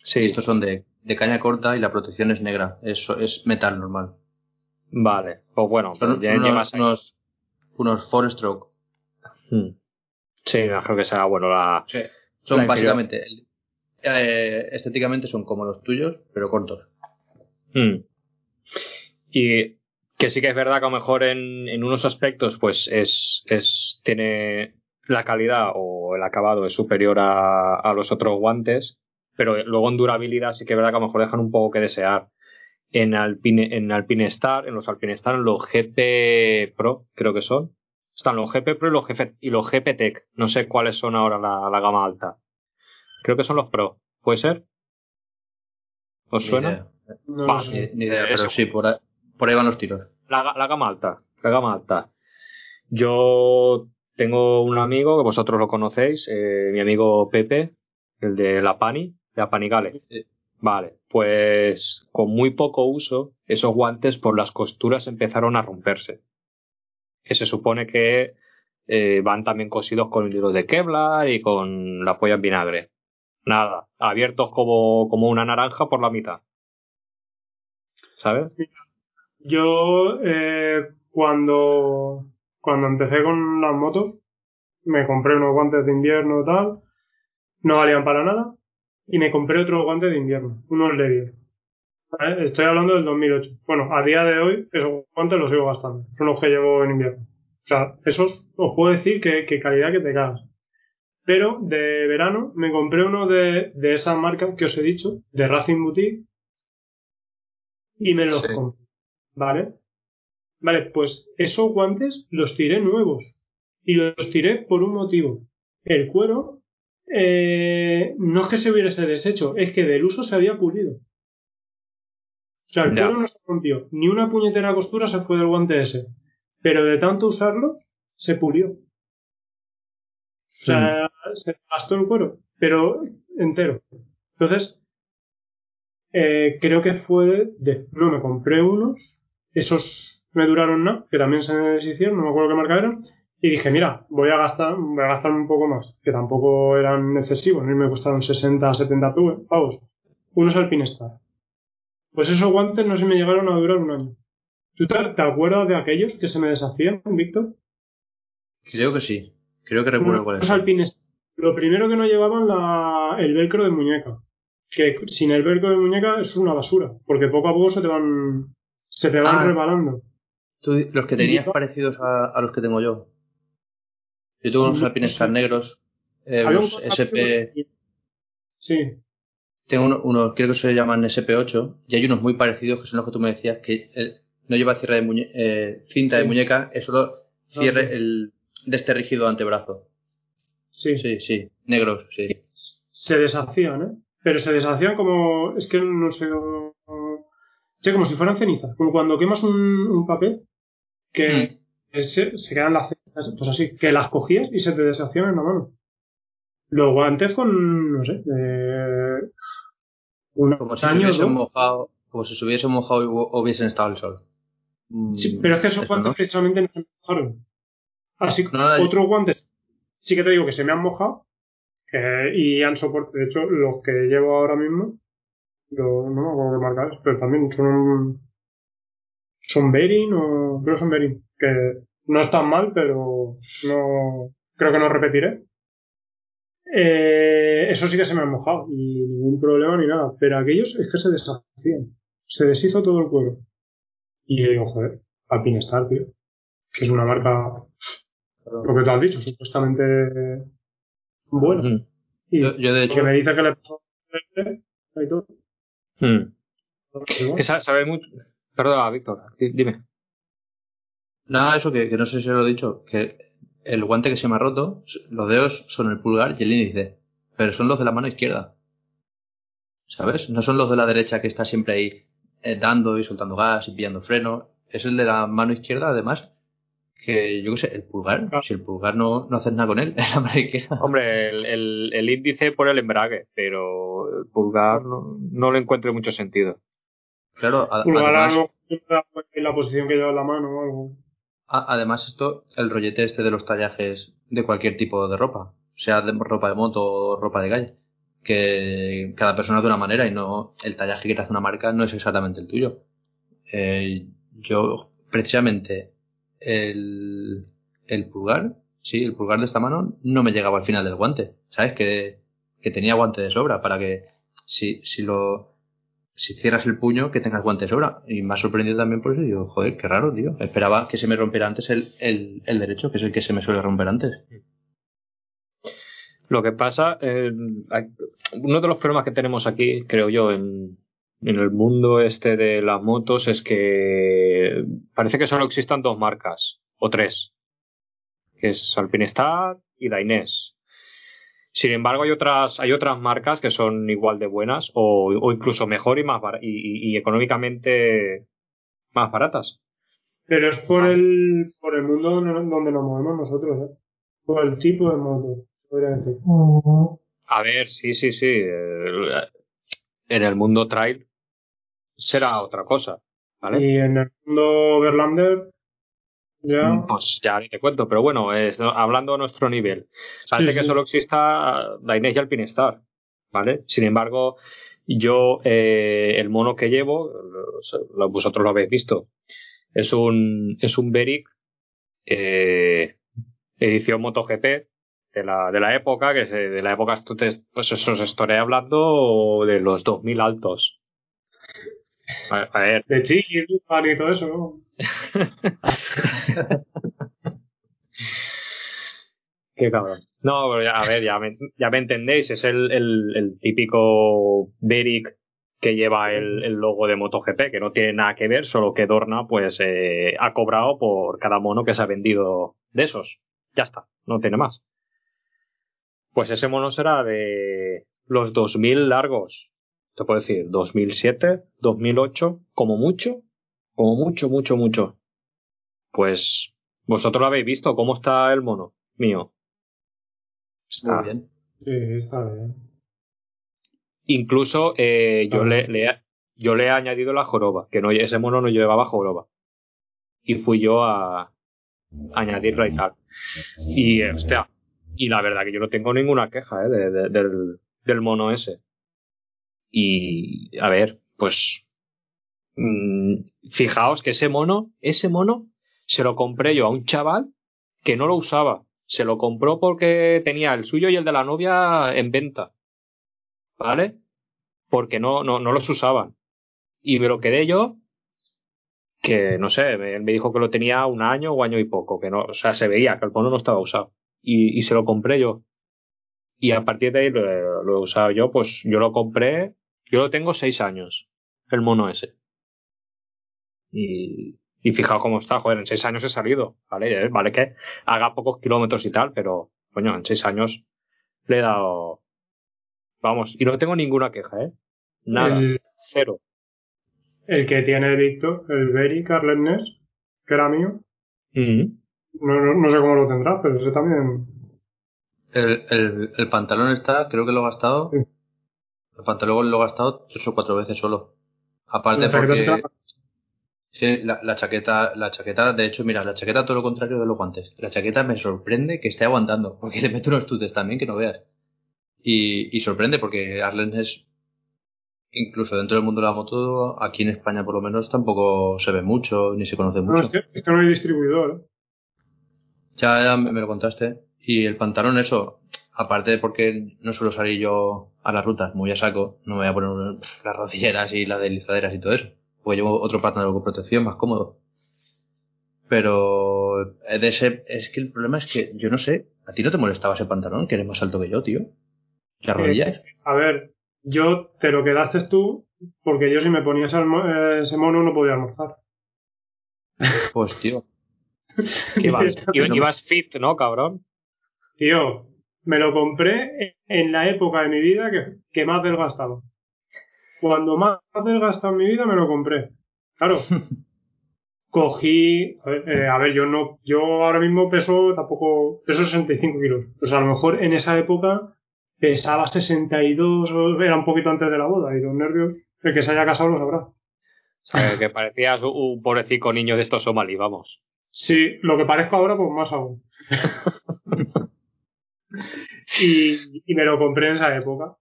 Sí. estos son de, de, caña corta y la protección es negra. Eso es metal normal. Vale. Pues bueno, son unos, unos, unos four stroke. Hmm. Sí, creo que será bueno la. Sí. Son básicamente eh, estéticamente son como los tuyos, pero cortos. Hmm. Y que sí que es verdad que a lo mejor en, en unos aspectos, pues es, es, tiene la calidad o el acabado es superior a, a los otros guantes, pero luego en durabilidad sí que es verdad que a lo mejor dejan un poco que desear. En Alpine, en Alpine Star, en los Alpine Star, en los GP Pro, creo que son. Están los GP Pro y los, GP, y los GP Tech. No sé cuáles son ahora la, la gama alta. Creo que son los Pro. ¿Puede ser? ¿Os suena? No, ni, idea, pero sí, por ahí, van los tiros. La, la gama alta. La gama alta. Yo tengo un amigo que vosotros lo conocéis, eh, mi amigo Pepe, el de la Pani, de la Panigale. Vale, pues con muy poco uso, esos guantes por las costuras empezaron a romperse. Que se supone que eh, van también cosidos con hilo de Kevlar y con la polla en vinagre. Nada, abiertos como, como una naranja por la mitad. ¿Sabes? Yo eh, cuando, cuando empecé con las motos, me compré unos guantes de invierno tal, no valían para nada, y me compré otros guantes de invierno, unos Levier. Estoy hablando del 2008. Bueno, a día de hoy esos guantes los sigo gastando, son los que llevo en invierno. O sea, esos os puedo decir que, que calidad que te cagas. Pero de verano me compré uno de, de esa marca que os he dicho, de Racing Boutique, y me los compré. ¿Vale? Vale, pues esos guantes los tiré nuevos. Y los tiré por un motivo. El cuero eh, no es que se hubiese deshecho, es que del uso se había pulido. O sea, el cuero no se rompió. Ni una puñetera costura se fue del guante ese. Pero de tanto usarlo, se pulió. O sea, se gastó el cuero, pero entero. Entonces, eh, creo que fue de, no, me compré unos, esos me duraron nada, que también se deshicieron, no me acuerdo qué marca eran, y dije, mira, voy a gastar, voy a gastar un poco más, que tampoco eran excesivos, a mí me costaron 60, 70 pavos, unos Alpinestar. Pues esos guantes no se me llegaron a durar un año. ¿Tú te, te acuerdas de aquellos que se me deshacían, Víctor? Creo que sí. Creo que recuerdo cuál es. Alpines. Lo primero que no llevaban la, el velcro de muñeca. Que sin el velcro de muñeca es una basura. Porque poco a poco se te van, se te van ah. rebalando. los que tenías parecidos a, los que tengo yo. Yo tengo unos alpines negros. Eh, los SP. Sí. Tengo unos, creo que se llaman SP8. Y hay unos muy parecidos que son los que tú me decías que no lleva cierre de eh, cinta de muñeca, es solo cierre el, de este rígido antebrazo. Sí. Sí, sí. Negros, sí. Se deshacían, ¿eh? Pero se deshacían como. Es que no sé. Sí, como si fueran cenizas. Como cuando quemas un, papel que mm. se, quedan las cenizas, pues así, que las cogías y se te deshacían en la mano. Los guantes con, no sé, eh, como si se hubiesen mojado, como si se hubiesen mojado o hubiesen estado al sol. Sí, pero es que esos guantes precisamente no se mojaron. Así No, no, otros guantes, sí que te digo que se me han mojado eh, y han soportado. De hecho, los que llevo ahora mismo, lo- no me acuerdo qué marca pero también son. Son Berin o. Creo que son Berin. Que no están mal, pero no. Creo que no repetiré. Eh, eso sí que se me han mojado y ningún problema ni nada. Pero aquellos es que se deshacían. Se deshizo todo el cuero. Y yo digo, joder, Alpinestar, tío. Que es una marca lo que tú has dicho, supuestamente bueno. Ujú. Y Yo, yo, de lo que hecho, me dice que le pasó a y todo. Mm. pues igual. Que sa- sabe mucho. Perdona, Víctor, di- dime. Nada, eso que, que no sé si lo he dicho, que el guante que se me ha roto, los dedos son el pulgar y el índice, pero son los de la mano izquierda. ¿Sabes? No son los de la derecha que está siempre ahí eh, dando y soltando gas y pillando freno. Es el de la mano izquierda, además, que yo qué sé, el pulgar, Ah. si el pulgar no, no haces nada con él, es la mano izquierda. Hombre, el, el- el índice por el embrague, pero el pulgar no, no le encuentro mucho sentido. Claro, a- Pulgar además, en la posición que lleva la mano o algo. Además esto, el rollete este de los tallajes de cualquier tipo de ropa, sea de ropa de moto o ropa de calle, que cada persona de una manera y no el tallaje que te hace una marca no es exactamente el tuyo. Eh, yo, precisamente, el, el pulgar, sí, el pulgar de esta mano no me llegaba al final del guante, ¿sabes? Que, que tenía guante de sobra para que si, si lo si cierras el puño que tengas guante de sobra. Y me ha sorprendido también por eso. Y digo, joder, qué raro, tío. Esperaba que se me rompiera antes el, el, el derecho, que es el que se me suele romper antes. Lo que pasa, eh, uno de los problemas que tenemos aquí, creo yo, en, en el mundo este de las motos es que parece que solo existan dos marcas, o tres, que es Alpinestar y Dainés. Sin embargo, hay otras, hay otras marcas que son igual de buenas o, o incluso mejor y más bar- y, y- y económicamente más baratas. Pero es por el, por el mundo donde, donde nos movemos nosotros, ¿eh? Por el tipo de moto, podría decir. A ver, sí, sí, sí. eh, En el mundo trail será otra cosa, ¿vale? Y en el mundo Verlander, ya. Pues ya ni te cuento, pero bueno, es, hablando a nuestro nivel, parece Sí, que solo exista Dainese y Alpinestar, ¿vale? Sin embargo, yo, eh, el mono que llevo, vosotros lo habéis visto, es un, es un Beric eh, edición MotoGP de la, de la época, que se- de la época, pues eso os estaré hablando de los 2000 altos. A, a ver, De Chile, y todo eso, ¿no? Qué cabrón. No, pero ya, a ver, ya me, ya me entendéis. Es el, el, el típico Beric que lleva el, el logo de MotoGP, que no tiene nada que ver, solo que Dorna pues eh, ha cobrado por cada mono que se ha vendido de esos. Ya está, no tiene más. Pues ese mono será de los 2000 largos. Te puedo decir, 2007, 2008, como mucho, como mucho, mucho, mucho. Pues vosotros lo habéis visto, ¿cómo está el mono mío? Está, Muy bien. Sí, está bien. Incluso eh, yo, le, le he- yo le he añadido la joroba, que no, ese mono no llevaba joroba. Y fui yo a, a añadirla y tal. Y, eh, hostia, y la verdad que yo no tengo ninguna queja eh, de- de- del, del mono ese. Y, a ver, pues, mm, fijaos que ese mono, ese mono, se lo compré yo a un chaval que no lo usaba. Se lo compró porque tenía el suyo y el de la novia en venta. ¿vale? Porque no, no, no los usaban. Y me lo quedé yo, que no sé, me, me dijo que lo tenía un año o año y poco, que no, o sea, se veía que el mono no estaba usado. Y, y se lo compré yo. Y a partir de ahí lo, lo he usado yo, pues yo lo compré, yo lo tengo seis años, el mono ese. Y, y fijaos cómo está, joder, en seis años he salido, ¿vale? Eh, Vale que haga pocos kilómetros y tal, pero, coño, en seis años le he dado, Vamos, y no tengo ninguna queja, ¿eh? Nada, El, cero. el que tiene Víctor, el Berry Carlet Ness, que era mío, Mm. no, no, no sé cómo lo tendrá, pero ese también. El, el, el pantalón está, creo que lo he gastado. Sí. El pantalón lo he gastado tres o cuatro veces solo. Aparte porque, la- Sí, la, la chaqueta, la chaqueta, de hecho, mira, la chaqueta todo lo contrario de los guantes. La chaqueta me sorprende que esté aguantando, porque le meto unos tutes también que no veas. Y, y sorprende porque Arlen es, incluso dentro del mundo de la moto, aquí en España por lo menos tampoco se ve mucho, ni se conoce No, mucho. es que, es que no hay distribuidor. ¿eh? Ya, ya me me lo contaste. Y el pantalón, eso, aparte de porque no suelo salir yo a las rutas muy a saco, no me voy a poner las rodilleras y las deslizaderas y todo eso. Porque llevo otro pantalón con protección más cómodo. Pero de ese, es que el problema es que yo no sé, ¿a ti no te molestaba ese pantalón? Que eres más alto que yo, tío. Las Eh, rodillas. A ver, yo te lo quedaste tú, porque yo si me ponía ese, eh, ese mono no podía almorzar. Pues tío. Ibas, ibas fit, ¿no, cabrón? Tío, me lo compré en la época de mi vida que, que más desgastaba. Cuando más desgastado en mi vida me lo compré. Claro. Cogí, a ver, eh, a ver, yo no, yo ahora mismo peso tampoco, peso 65 kilos. Pues a lo mejor en esa época pesaba 62, o era un poquito antes de la boda y los nervios, el que se haya casado lo sabrá. Eh, que parecías un- un pobrecito niño de estos somalí, vamos. Sí, lo que parezco ahora, pues más aún. y, y me lo compré en esa época.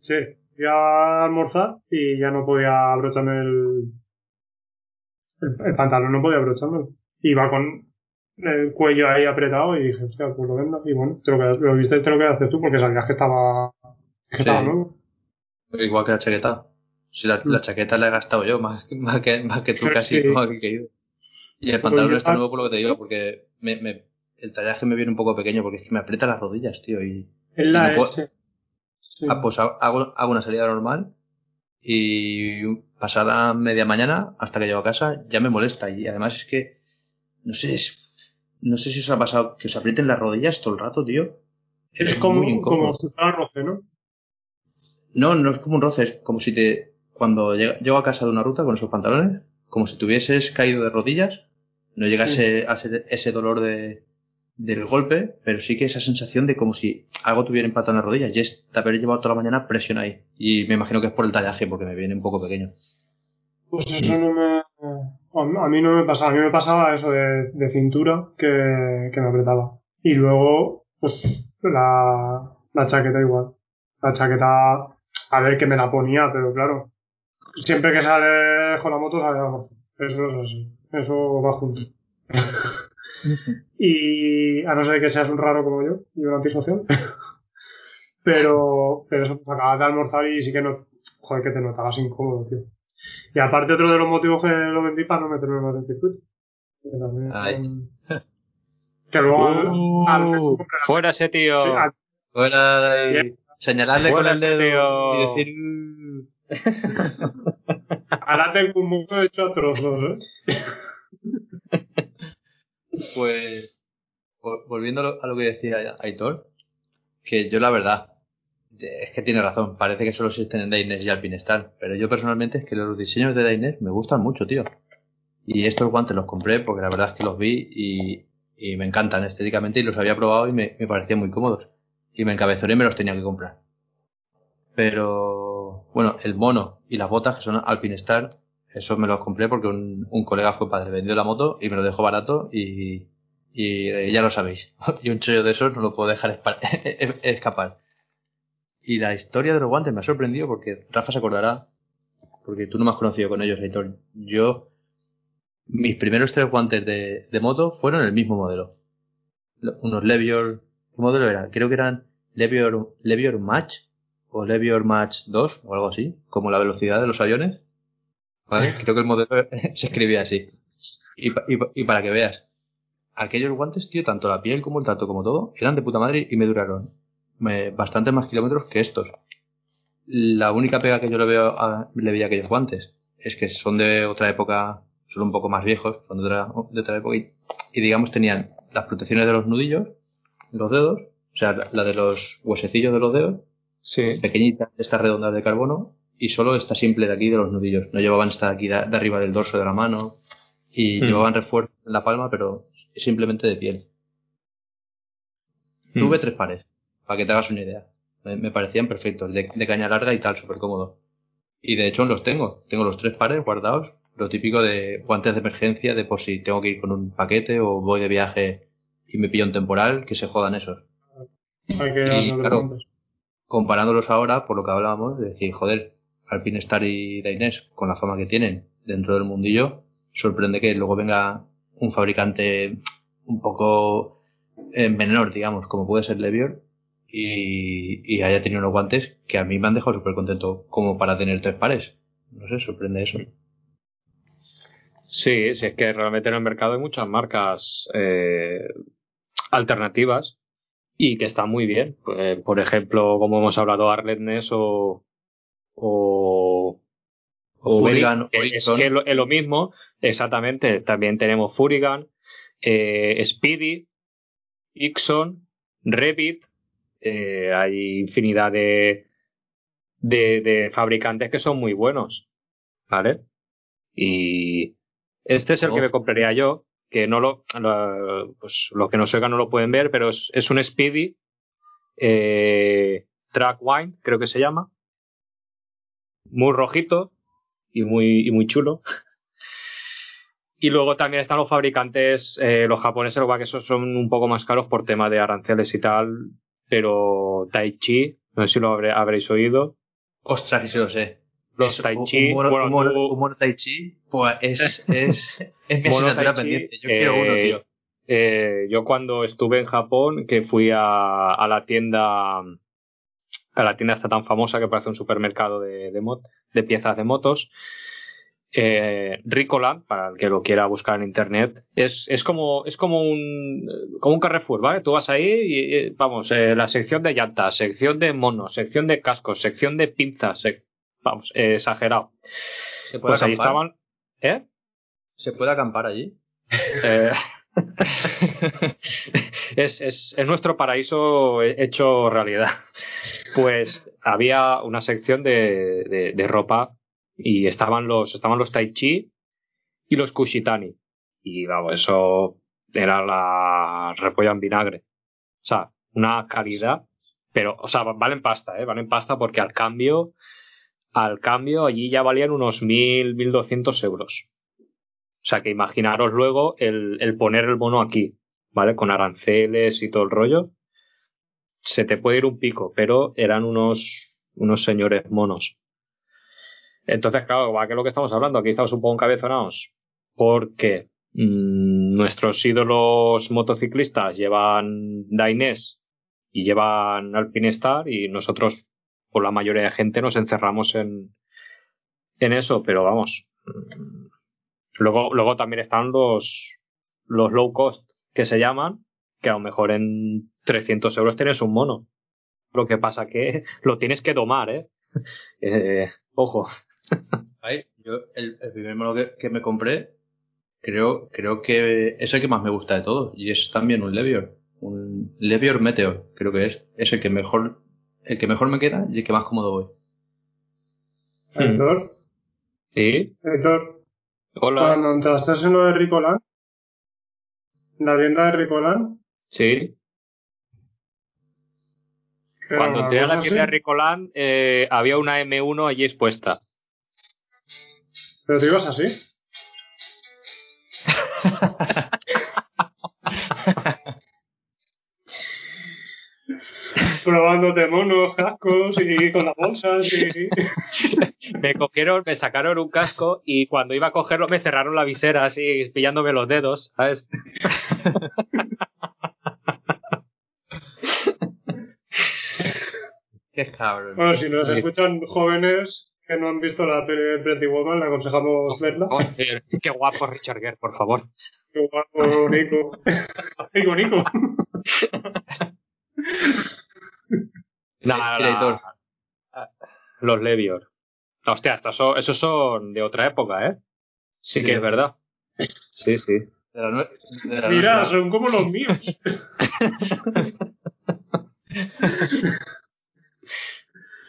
Sí, fui a almorzar y ya no podía abrocharme el, el, el pantalón, no podía abrocharme. Iba con el cuello ahí apretado y dije, hostia, pues lo vendo. Y bueno, te lo, quedas, lo viste, te lo quedaste tú porque sabías que estaba, que Sí. estaba nuevo. Igual que la chaqueta. Si la, la chaqueta la he gastado yo, más, más, que, más que tú Sí. casi, más que. Y el pantalón yo- está nuevo por lo que te digo, porque me, me, el tallaje me viene un poco pequeño, porque es que me aprieta las rodillas, tío. Y Es la S. Sí. ah, pues ha- hago, hago una salida normal y pasada media mañana, hasta que llego a casa, ya me molesta. Y además es que, no sé, es- no sé si os ha pasado que os aprieten las rodillas todo el rato, tío. es como, como si fuera roce, ¿no? No, no es como un roce, es como si te. Cuando llego a casa de una ruta con esos pantalones, como si tuvieses caído de rodillas, no llegase a ser ese dolor de, del golpe, pero sí que esa sensación de como si algo tuviera impactado en las rodillas, y es de haber llevado toda la mañana presión ahí. Y me imagino que es por el tallaje, porque me viene un poco pequeño. Pues eso no me. A a mí no me pasaba. A mí me pasaba eso de, de cintura que, que me apretaba. Y luego, pues, la, la chaqueta igual. La chaqueta, a ver que me la ponía, pero claro. Siempre que sale con la moto sale la moto. Eso es así. Eso va junto. Y a no ser que seas un raro como yo y un antisocial. pero, pero eso, pues acabas de almorzar y sí que no. Joder, que te notabas incómodo, tío. Y aparte otro de los motivos que lo vendí para no meterme más en circuito. Que, también, que luego al, Uh, al- fuera ese tío. sí, al- Fuera de ahí, señalarle con el dedo tío. y decir. Ahora tengo un mundo hecho a trozos, ¿eh? Pues, vol- volviendo a lo, a lo que decía Aitor, que yo la verdad, es que tiene razón, parece que solo existen en Dainers y Alpinestar, pero yo personalmente es que los diseños de Dainers me gustan mucho, tío. Y estos guantes los compré porque la verdad es que los vi y, y me encantan estéticamente y los había probado y me, me parecían muy cómodos. Y me encabezoré y me los tenía que comprar. Pero, bueno, el mono y las botas que son Alpinestar, eso me los compré porque un, un colega fue padre, vendió la moto y me lo dejó barato y, y eh, ya lo sabéis. Y un chollo de esos no lo puedo dejar espa- escapar. Y la historia de los guantes me ha sorprendido porque Rafa se acordará, porque tú no me has conocido con ellos, Aitor. Yo, mis primeros tres guantes de, de moto fueron el mismo modelo. Lo- Unos Levior, ¿qué modelo era? Creo que eran Levior, Levior Match o Levior Match 2 o algo así, como la velocidad de los aviones. ¿Vale? Creo que el modelo se escribía así. Y, pa- y pa- y para que veas, aquellos guantes, tío, tanto la piel como el tacto como todo, eran de puta madre y me duraron me, bastante más kilómetros que estos. La única pega que yo le veo a, le veía a aquellos guantes es que son de otra época, son un poco más viejos, son de otra, de otra época y, y digamos tenían las protecciones de los nudillos, los dedos, o sea, la, la de los huesecillos de los dedos, Sí. pequeñita, esta redonda de carbono, y solo esta simple de aquí de los nudillos. No llevaban esta de aquí de, de arriba del dorso de la mano, y Mm. llevaban refuerzo en la palma, pero simplemente de piel. Tuve tres pares, para que te hagas una idea. Me, me parecían perfectos, de, de caña larga y tal, súper cómodo. Y de hecho los tengo, tengo los tres pares guardados, lo típico de guantes de emergencia, de por si tengo que ir con un paquete o voy de viaje y me pillo un temporal, que se jodan esos. Hay que Y, claro. Comparándolos ahora, por lo que hablábamos, de decir, joder, Alpine Star y Dainese, con la fama que tienen dentro del mundillo, sorprende que luego venga un fabricante un poco eh, menor, digamos, como puede ser Levior, y, y haya tenido unos guantes que a mí me han dejado súper contento como para tener tres pares. No sé, sorprende eso. Sí, sí, es que realmente en el mercado hay muchas marcas eh, alternativas y que están muy bien. Eh, por ejemplo, como hemos hablado, Arletness o, o, o Furigan, es, que es lo, es lo mismo, exactamente. También tenemos Furigan, eh, Speedy, Ixon, Revit. eh, hay infinidad de, de, de fabricantes que son muy buenos. ¿Vale? Y este es el Oh. que me compraría yo, que no lo, lo- pues los que nos oigan no lo pueden ver, pero es, es un Speedy eh, Track Wine, creo que se llama. Muy rojito y muy, y muy chulo. Y luego también están los fabricantes, eh, los japoneses, lo que esos son un poco más caros por tema de aranceles y tal, pero Taichi, no sé si lo habré- habréis oído. Ostras, que sí lo sé. Los Es Taichi, un mono, bueno, un mono- tú- un mono Tai Chi, pues es, es, es mi asignatura Tai Chi, pendiente. Yo quiero uno, eh, tío. eh, yo cuando estuve en Japón, que fui a, a la tienda, la tienda esta tan famosa que parece un supermercado de, de, mot- de piezas de motos, eh, Ricola, para el que lo quiera buscar en internet, es, es como, es como un, como un Carrefour, ¿vale? Tú vas ahí y, vamos, eh, la sección de llantas, sección de monos, sección de cascos, sección de pinzas, sec- vamos, eh, exagerado. ¿Se puede Pues ahí acampar? estaban, ¿eh? ¿Se puede acampar allí? Es, es, es nuestro paraíso hecho realidad. Pues había una sección de, de, ropa y estaban los, estaban los Tai Chi y los Kushitani. Y vamos, eso era la repolla en vinagre. O sea, una calidad, pero, o sea, valen pasta, ¿eh? Valen pasta porque al cambio, al cambio allí ya valían unos mil, mil doscientos euros. O sea que imaginaros luego el, el poner el mono aquí, ¿vale? Con aranceles y todo el rollo. Se te puede ir un pico, pero eran unos, unos señores monos. Entonces, claro, ¿a qué es lo que estamos hablando? Aquí estamos un poco encabezonados. Porque mm, nuestros ídolos motociclistas llevan Dainese y llevan Alpinestar y nosotros, por la mayoría de gente, nos encerramos en, en eso, pero vamos. mm, Luego, luego también están los, los low cost que se llaman, que a lo mejor en 300 euros tienes un mono. Lo que pasa que lo tienes que domar, ¿eh? Eh, ojo. Ay, yo el, el primer mono que, que me compré, creo, creo que es el que más me gusta de todos. Y es también un Levior. Un Levior Meteor, creo que es. Es el que mejor, el que mejor me queda y el que más cómodo voy. Héctor, ¿Sí? Héctor, Hola. cuando entraste en lo de Ricolan, en la tienda de Ricolan, Sí. Cuando entré a la tienda de Ricolán, eh, había una M1 allí expuesta. pero te ibas así. Probándote monos, cascos y con las bolsas y... Me cogieron, me sacaron un casco y cuando iba a cogerlo me cerraron la visera así, pillándome los dedos, ¿sabes? Qué cabrón. Bueno, si nos escuchan jóvenes que no han visto la peli de Pretty Woman, le aconsejamos verla. Joder, qué guapo Richard Gere, por favor. Qué guapo, Nico. Nico, Nico. Nada, Director. Los Levior. Hostia, estos son, esos son de otra época, ¿eh? Sí que es verdad. Sí, sí. De la nue- de la Mira, nuestra. son como los míos.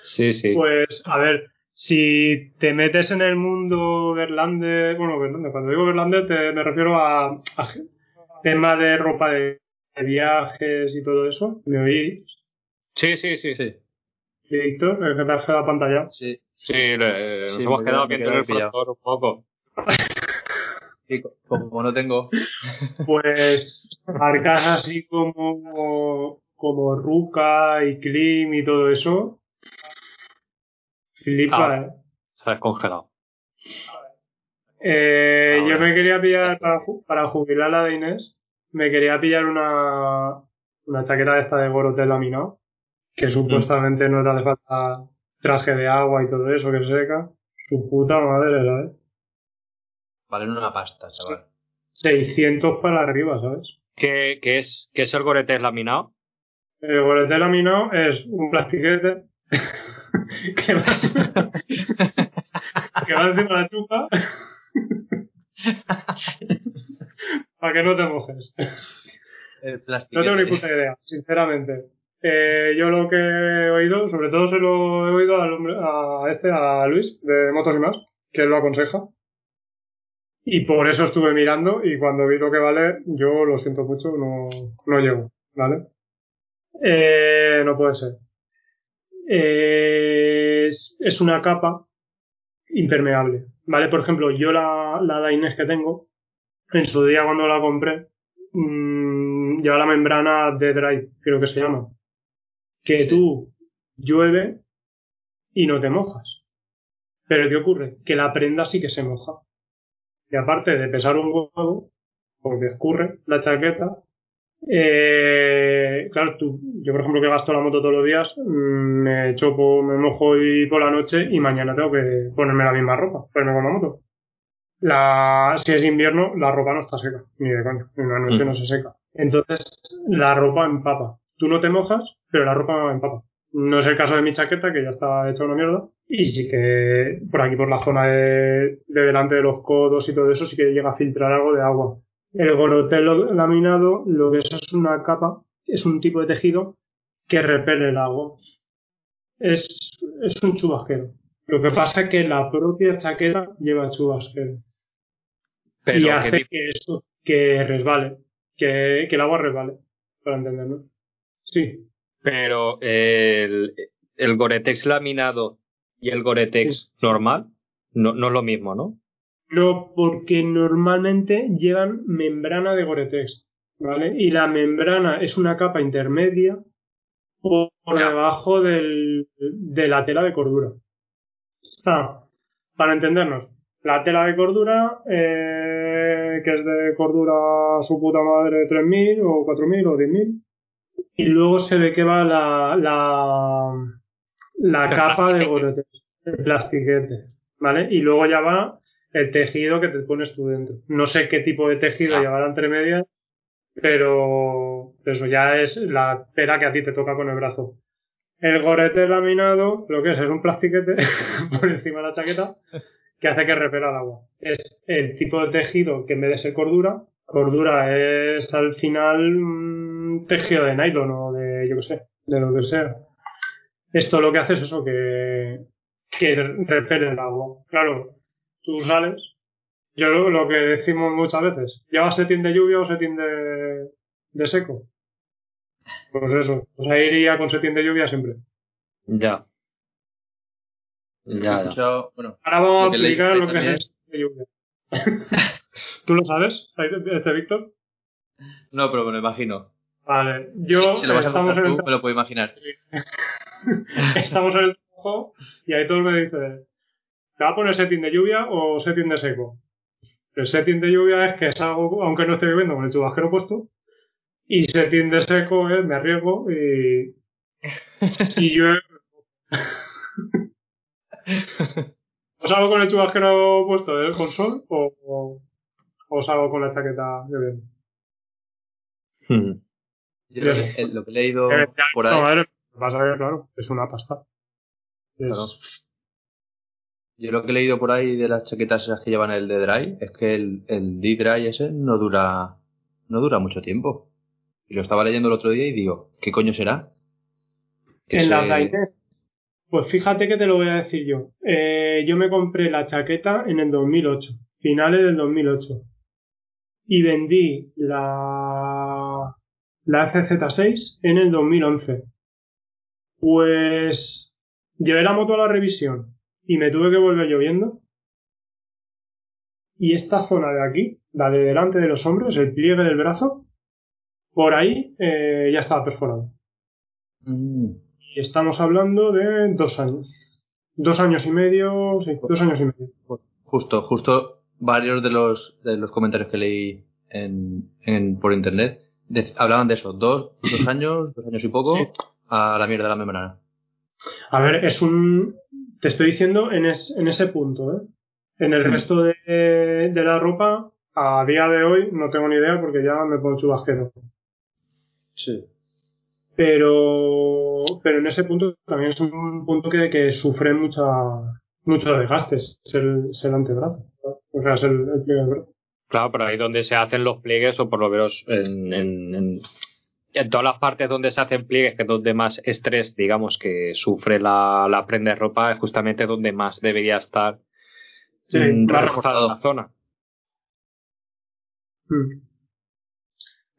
Sí, sí. Pues, a ver, si te metes en el mundo Verlander, bueno, Verlander, cuando digo Verlander te, me refiero a, a tema de ropa de, de viajes y todo eso. ¿Me oís? Sí, sí, sí. Sí, Sí, Víctor, el que te has quedado pantalla. sí. Sí, le- nos Sí, hemos me quedado queda el frontón un poco. Co- como no tengo. Pues marcas así como, como Ruka y Klim y todo eso. Flipa, Ah. eh. Se ha descongelado. Eh, Ah, yo me quería pillar, para, ju- para jubilar la de Inés, me quería pillar una, una chaqueta de esta de Gorotel laminado, que supuestamente no te hace falta traje de agua y todo eso que se seca. Su puta madre, ¿sabes? Valen una pasta, chaval. 600 para arriba, ¿sabes? ¿Qué, qué es, ¿Qué es el Goretex laminado? El Gorotel laminado es un plastiquete que va, que va encima de la chupa para que no te mojes. El. No tengo ni puta idea, sinceramente. Eh, yo lo que he oído, sobre todo se lo he oído al hombre, a este, a Luis, de Motos y Más, que lo aconseja. Y por eso estuve mirando y cuando vi lo que vale, yo lo siento mucho, no, no llego, ¿vale? Eh, no puede ser. Eh, es, es una capa impermeable, ¿vale? Por ejemplo, yo la, la Dainese que tengo, en su día cuando la compré, mm, lleva la membrana de dry, creo que se llama. Que tú llueve y no te mojas. Pero ¿qué ocurre? Que la prenda sí que se moja. Y aparte de pesar un huevo, porque escurre la chaqueta, eh, claro, tú, yo por ejemplo que gasto la moto todos los días, mm, me chopo, me mojo hoy por la noche y mañana tengo que ponerme la misma ropa, ponerme con la moto. La, si es invierno, la ropa no está seca, ni de coña, en una noche Mm. no se seca. Entonces, la ropa empapa. Tú no te mojas, pero la ropa empapa. No es el caso de mi chaqueta, que ya está hecha una mierda. Y sí que por aquí, por la zona de, de delante de los codos y todo eso, sí que llega a filtrar algo de agua. El gorotel laminado, lo que es es una capa, es un tipo de tejido que repele el agua. Es, es un chubasquero. Lo que pasa es que la propia chaqueta lleva chubasquero. Pero y ¿qué hace que eso, que resbale, que, que el agua resbale, para entendernos. Sí, pero el, el Goretex laminado y el Goretex normal no, no es lo mismo, ¿no? no, porque normalmente llevan membrana de Gore-Tex, ¿vale? Y la membrana es una capa intermedia por, debajo del, de la tela de cordura. Está, para entendernos, la tela de cordura, eh, que es de cordura su puta madre 3.000 o 4.000 o 10.000, y luego se ve que va la, la, la capa de plastiquete. Gore-Tex, el plastiquete, ¿vale? Y luego ya va el tejido que te pones tú dentro. No sé qué tipo de tejido Ah. llevará entre medias, pero eso ya es la tela que a ti te toca con el brazo. El gorete laminado, lo que es, es un plastiquete por encima de la chaqueta que hace que repela el agua. Es el tipo de tejido que en vez de ser cordura, cordura es al final un tejido de nylon o de, yo qué sé, de lo que sea. Esto lo que hace es eso, que, que repele el agua. Claro, tú sales. Yo lo, lo que decimos muchas veces, ¿llevas setín de lluvia o setín de, de seco? Pues eso, pues ahí iría con setín de lluvia siempre. Ya. Ya, ya. bueno, Ahora vamos Lo a que explicar lo que también es el setín de lluvia. ¿Tú lo sabes, este Víctor? no, pero me lo imagino. Vale, yo si lo vas a estamos, en el, tú, me lo puedo imaginar. estamos en el trabajo y ahí todos me dicen, ¿te va a poner setting de lluvia o setting de seco? El setting de lluvia es que salgo, aunque no esté lloviendo, con el chubasquero puesto. Y setting de seco es me arriesgo y si llueve. o salgo con el chubasquero puesto ¿eh? con sol o, o, o salgo con la chaqueta lloviendo. Hmm. Yo lo que, eh, lo que he leído Eh, ya, por no, ahí, madre, lo que pasa es que, claro, es una pasta. Es- Claro. yo lo que he leído por ahí de las chaquetas esas que llevan el de dry es que el, el D-Dry ese no dura, no dura mucho tiempo. Y lo estaba leyendo el otro día y digo, ¿qué coño será? Que en se- las Dainese. Pues fíjate que te lo voy a decir yo. Eh, yo me compré la chaqueta en el 2008, finales del 2008. Y vendí la, la FZ6 en el 2011. Pues llevé la moto a la revisión y me tuve que volver lloviendo. y esta zona de aquí, la de delante de los hombros, el pliegue del brazo, por ahí eh, ya estaba perforado. Mm. Y estamos hablando de dos años. Dos años y medio, sí, dos años y medio. Justo, justo varios de los, de los comentarios que leí en, en- por internet de- hablaban de eso, dos, dos años, dos años y poco, Sí. a la mierda de la membrana. A ver, es un. Te estoy diciendo en, es- en ese punto, ¿eh? En el Mm. resto de, de la ropa, a día de hoy, no tengo ni idea porque ya me pongo chubasquero. Sí. Pero, pero en ese punto también es un punto que, que sufre mucha, muchos desgastes. Es el, es el antebrazo. O sea, es el, el pliegue brazo. Claro, pero ahí donde se hacen los pliegues, o por lo menos en, en, en, en todas las partes donde se hacen pliegues, que es donde más estrés, digamos, que sufre la, la prenda de ropa, es justamente donde más debería estar Sí, reforzada la zona. Mm.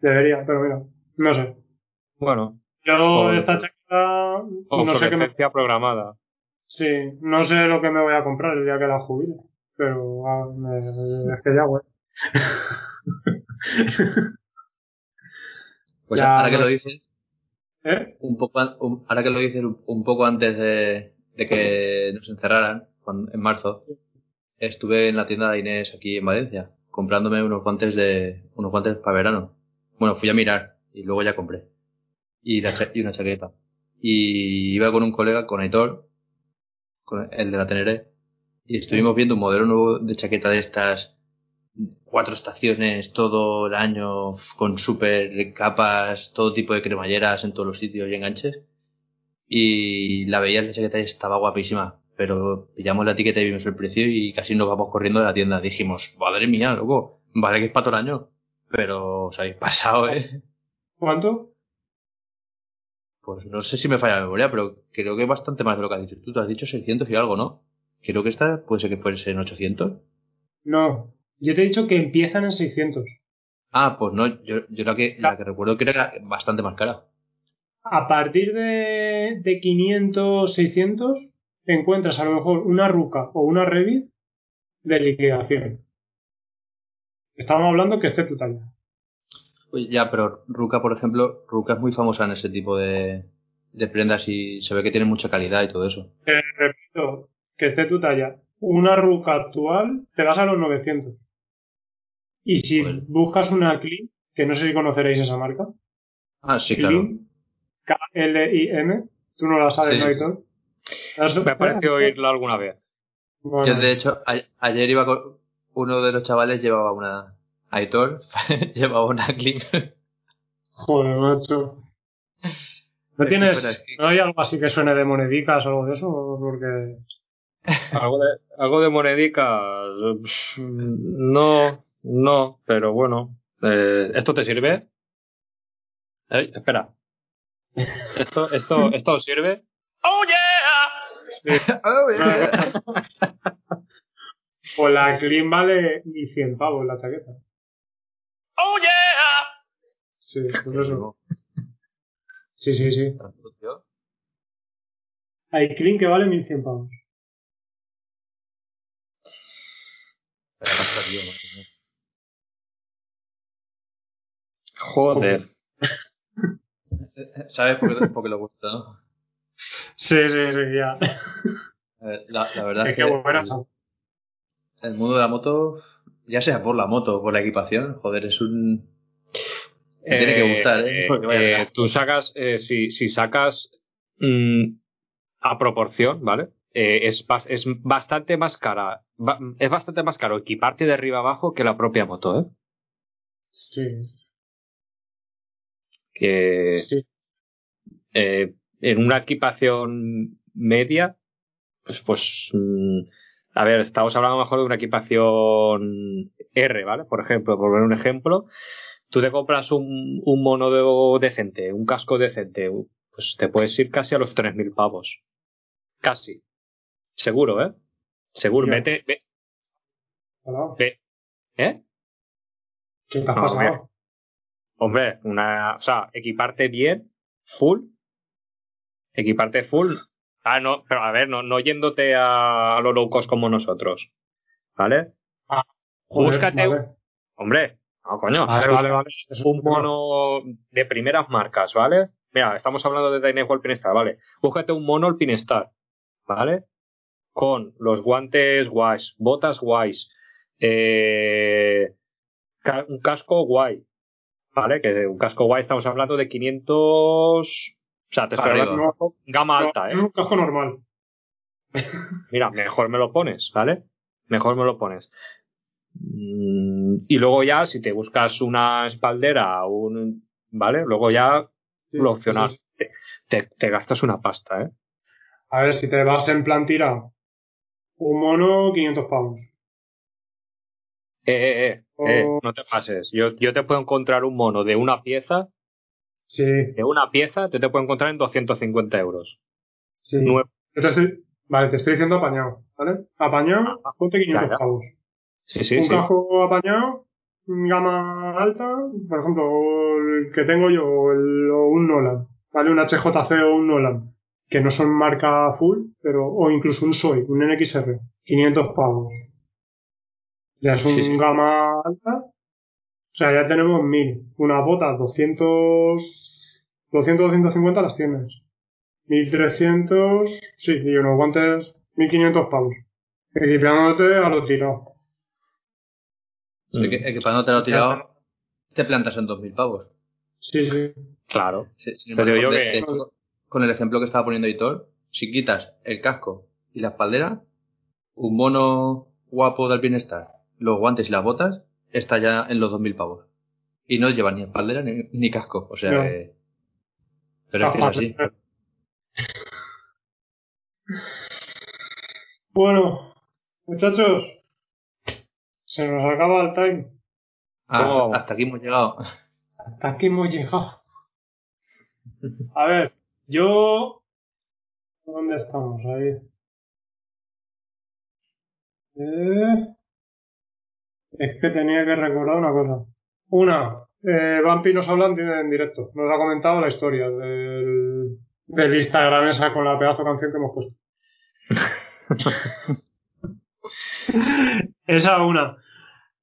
Debería, pero mira, no sé. Bueno, Yo O- esta chaqueta no sé qué me, programada. sí, no sé lo que me voy a comprar el día que la jubile. Pero me- es que ya, güey. Pues Ya, ahora que lo dices, ¿Eh? un poco, un- ahora que lo dices un, un poco antes de, de que nos encerraran, cuando- en marzo, estuve en la tienda de Inés aquí en Valencia, comprándome unos guantes de, unos guantes para verano. Bueno, fui a mirar y luego ya compré. Y, la cha- y una chaqueta. Y iba con un colega, con Aitor, con el de la Teneré, y estuvimos viendo un modelo nuevo de chaqueta de estas, cuatro estaciones todo el año, con super capas, todo tipo de cremalleras en todos los sitios y enganches. Y la veías la chaqueta y estaba guapísima. Pero pillamos la etiqueta y vimos el precio y casi nos vamos corriendo de la tienda. Dijimos, madre mía, loco, vale que es para todo el año. Pero os habéis pasado, eh. ¿Cuánto? Pues no sé si me falla la memoria, pero creo que es bastante más de lo que has dicho tú. Tú has dicho 600 y algo, ¿no? Creo que esta puede ser que fuese en 800. No. Yo te he dicho que empiezan en 600. Ah, pues no, yo, yo la, que, la que recuerdo que era bastante más cara. A partir de, de 500, 600, encuentras a lo mejor una ruca o una Revit de liquidación. Estamos hablando que esté tu talla. Pues ya, pero Ruka, por ejemplo, Ruka es muy famosa en ese tipo de, de prendas y se ve que tiene mucha calidad y todo eso. Te repito, que esté tu talla. Una ruca actual te vas a los 900. Y si buscas una Clean, que no sé si conoceréis esa marca, Ah, sí, claro. Clean, K-L-I-M, tú no la sabes, Sí, ¿no, sí. Héctor? ¿Has- Me ha parecido oírlo alguna vez. Bueno, Yo, de hecho, a- ayer iba con uno de los chavales llevaba una Aitor, llevaba una Clip. Joder, macho. ¿No tienes, no hay algo así que suene de monedicas o algo de eso? Porque, Algo de, algo de monedicas. eh, pff, No, no, pero bueno. Eh, ¿Esto te sirve? Ey, espera. ¿Esto, esto, ¿Esto os sirve? ¡Oh, yeah! o la Clean vale 1100 pavos la chaqueta. ¡Oh, yeah! Sí, pues eso. Sí, sí, sí. Hay Clean que vale 1100 pavos. Joder. ¿Sabes por qué, por qué lo gusta, no? Sí, sí, sí, ya. Eh, La, la verdad Es es que que buena. el, el mundo de la moto, ya sea por la moto o por la equipación, joder, es un... Me tiene que gustar, ¿eh? Porque vaya eh, tela. tú sacas, eh, si, si sacas mm, a proporción, ¿vale? Eh, es, es bastante más cara. es bastante más caro equiparte de arriba abajo que la propia moto, ¿eh? Sí, Que sí. eh, en una equipación media, pues, pues mm, a ver, estamos hablando mejor de una equipación R, ¿vale? Por ejemplo, por ver un ejemplo, tú te compras un, un mono de- decente, un casco decente, pues te puedes ir casi a los 3.000 pavos. Casi. Seguro, ¿eh? Seguro. Ya. Vete, ve- Hola. ve- ¿eh? ¿Qué te ha pasado? Hombre, una, o sea, equiparte bien, full, equiparte full. Ah, no, pero a ver, no, no yéndote a, los low cost como nosotros, ¿vale? Ah. Joder, Búscate, vale. hombre, no coño, Vale, vale, vale. Un es bueno. mono de primeras marcas, ¿vale? Mira, estamos hablando de Dynamo Alpinestar, ¿vale? Búscate un mono Alpinestar, ¿vale? Con los guantes guays, botas guays, eh, ca- un casco guay, ¿vale? Que un casco guay estamos hablando de 500... O sea, te estoy Arriba. hablando de gama no, alta, es ¿eh? un casco normal. Mira, mejor me lo pones, ¿vale? Mejor me lo pones. Y luego ya, si te buscas una espaldera, un, ¿vale? Luego ya Sí, lo opcional. sí, sí. Te, te- te gastas una pasta, ¿eh? A ver, si te vas en plan tirado, un mono, 500 pavos. Eh, eh, eh, eh, O- no te pases. Yo, yo te puedo encontrar un mono de una pieza, Sí, de una pieza, te, te puedo encontrar en 250 euros. sí. Nuevo. Vale, te estoy diciendo apañado, ¿vale? Apañado, Ah, ponte 500 ya, ya. pavos. Sí, sí, un sí. casco apañado, gama alta, por ejemplo, el que tengo yo, el, o un Nolan, ¿vale? Un HJC o un Nolan, que no son marca full, pero, o incluso un SOI, un NXR, 500 pavos. Ya es un Sí, sí. gama alta. O sea, ya tenemos 1000. Unas botas, 200, 200, 250 las tienes. 1300, sí, y unos guantes, 1500 pavos. Equipándote a lo tirado. El que, el que para no te lo tirado, te plantas en 2.000 pavos. Sí, sí. Claro. Sí, Pero yo de- que- hecho, con el ejemplo que estaba poniendo Editor, si quitas el casco y la espaldera, un mono guapo del bienestar, los guantes y las botas, está ya en los 2.000 pavos. Y no lleva ni espaldera ni, ni casco. O sea No. que- Pero es que es así. Bueno, muchachos, se nos acaba el time. Ah, hasta aquí hemos llegado. Hasta aquí hemos llegado. A ver, yo. ¿Dónde estamos? Ahí. Eh, Es que tenía que recordar una cosa. Una, eh, Vampi nos habla en directo. Nos ha comentado la historia del, del Instagram esa con la pedazo de canción que hemos puesto. esa una.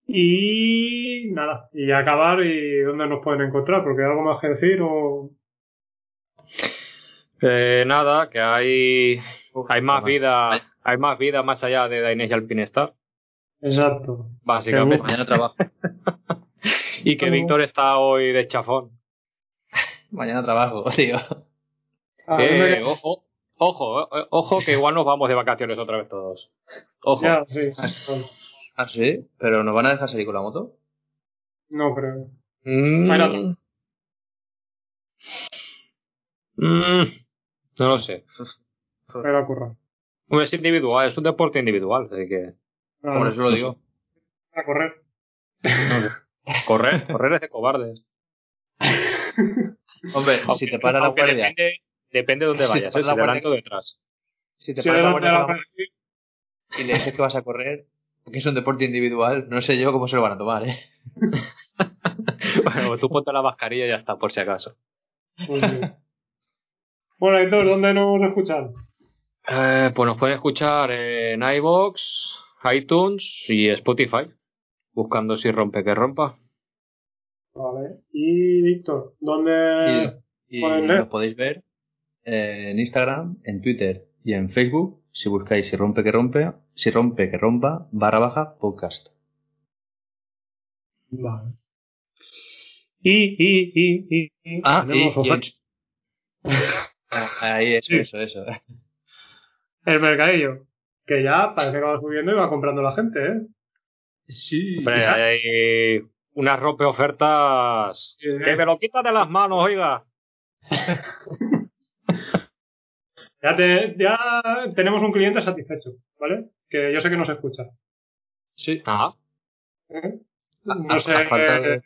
Y nada, y acabar y dónde nos pueden encontrar, porque hay algo más que decir o... Eh, nada, que hay, hay más vida, hay más vida más allá de Dainese Alpinestar, Exacto. básicamente. Mañana trabajo. Y que Víctor está hoy de chafón. Mañana trabajo, tío. A mí Eh, me- ojo, ojo, eh, ojo, que igual nos vamos de vacaciones otra vez todos. Ojo. Ya, sí. Ah, sí, pero ¿nos van a dejar salir con la moto? No creo. Mm. Bueno. Mm, no lo sé. Me va a currar. Hombre, Es individual, es un deporte individual, así que Nada, Por eso lo no digo. A correr. correr, correr es de cobardes. Hombre, Aunque- si te para la guardia, Depende, depende de dónde Si te vayas, ¿eh? la si delante guardia- o detrás. si te Si para la guardia la la y le dices que vas a correr, porque es un deporte individual, no sé yo cómo se lo van a tomar, ¿eh? bueno, tú ponte la mascarilla y ya está, por si acaso. pues sí. Bueno, Héctor, ¿dónde nos escuchan? Eh, pues nos pueden escuchar en iVoox, iTunes y Spotify, buscando si rompe que rompa. Vale. Y Víctor, ¿dónde...? Y, y pueden leer. lo podéis ver eh, en Instagram, en Twitter y en Facebook, si buscáis si rompe que rompe, si rompe que rompa, barra baja, podcast. Vale. Y, y, y, y, y Ah, y, tenemos y en- Ahí, eso, Sí. eso, eso. el mercadillo. Que ya parece que va subiendo y va comprando la gente, ¿eh? Sí. Hombre, hay unas rompe ofertas Sí. que me lo quita de las manos, oiga. Ya, te- ya tenemos un cliente satisfecho, ¿vale? Que yo sé que nos escucha. Sí. Ah, ¿eh? A- No a- sé, a falta de-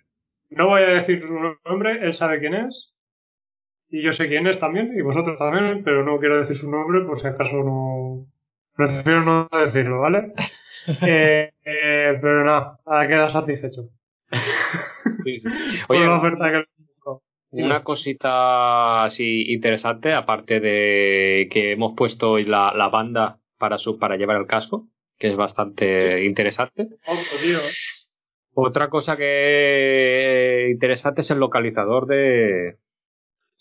no voy a decir su nombre, él sabe quién es. Y yo sé quién es también, y vosotros también, pero no quiero decir su nombre por si acaso no. Prefiero no decirlo, ¿vale? Eh, eh, pero nada, ahora queda satisfecho. sí. Oye, la oferta que le busco. una cosita así interesante, aparte de que hemos puesto hoy la, la banda para, su, para llevar el casco, que es bastante interesante. Tío. Otra cosa que interesante es el localizador de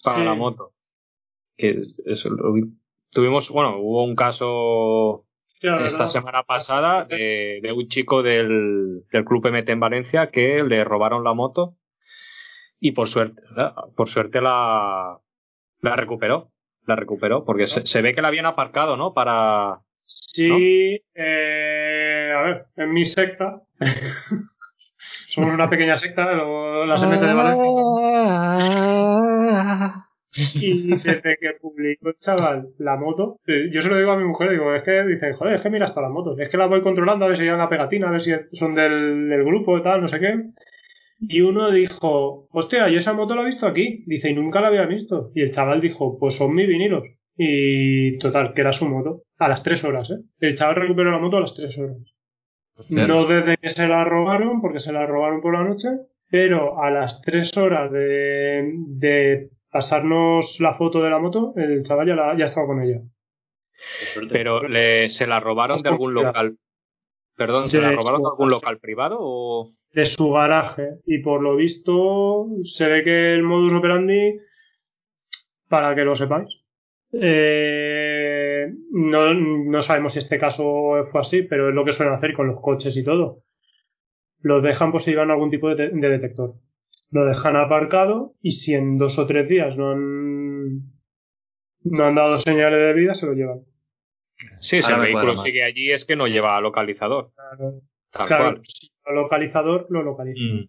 para Sí. la moto. Que es- eso lo vi- tuvimos, bueno, hubo un caso esta semana pasada de, de un chico del, del club MT en Valencia que le robaron la moto y por suerte, por suerte la, la recuperó. La recuperó porque se, se ve que la habían aparcado, ¿no? Para. Sí, eh, a ver, en mi secta, somos una pequeña secta, lo- la SMT de Valencia, y desde que publicó el chaval la moto, yo se lo digo a mi mujer, digo, es que dice, joder, es que mira hasta la moto, es que la voy controlando a ver si llevan la pegatina, a ver si son del, del grupo y tal, no sé qué. Y uno dijo, hostia, yo esa moto la he visto aquí. Dice, y nunca la había visto. Y el chaval dijo, pues son mis vinilos. Y total, que era su moto. A las tres horas, ¿eh? El chaval recuperó la moto a las tres horas. No desde que se la robaron, porque se la robaron por la noche, pero a las tres horas de, de pasarnos la foto de la moto, el chaval ya, la- ya estaba con ella. Pero le, se la robaron de algún local. Perdón, ¿se De la robaron de algún local privado o.? de su garaje y por lo visto se ve que el modus operandi para que lo sepáis eh, no, no sabemos si este caso fue así pero es lo que suelen hacer con los coches y todo los dejan por si llevan algún tipo de, de detector lo dejan aparcado y si en dos o tres días no han no han dado señales de vida se lo llevan Sí, si el vehículo más. sigue allí es que no lleva localizador. claro, Tal claro, cual. si lo localizador lo localiza Mm.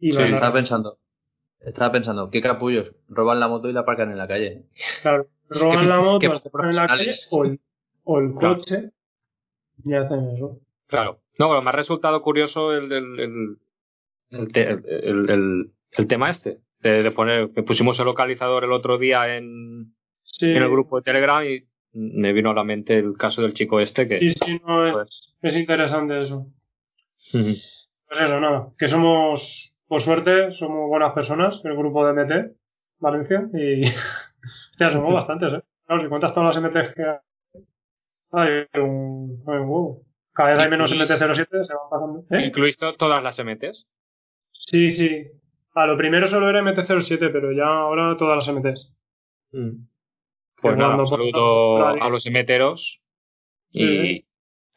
y Sí, estaba pensando. Estaba pensando, qué capullos. Roban la moto y la aparcan en la calle. Claro, roban la moto, la ponen en la calle o el, o el Claro. coche y hacen eso. Claro. No, pero me ha resultado curioso el, el, el, el, te- el- tema este. De, de poner, que pusimos el localizador el otro día en, Sí, en el grupo de Telegram y me vino a la mente el caso del chico este que. sí, sí, no, es, pues, es interesante eso. Pues eso, nada, que somos, por suerte, somos buenas personas, el grupo de MT, Valencia, y ya somos bastantes, ¿eh? Claro, si cuentas todas las MTs que hay, hay un, hay un huevo. Cada vez hay menos Incluís- MT-07, se van pasando. ¿Eh? ¿Incluís to- todas las MTs? Sí, sí. A lo primero solo era MT-07, pero ya ahora todas las MTs. Pues Que nada, un saludo a los emeteros y Sí,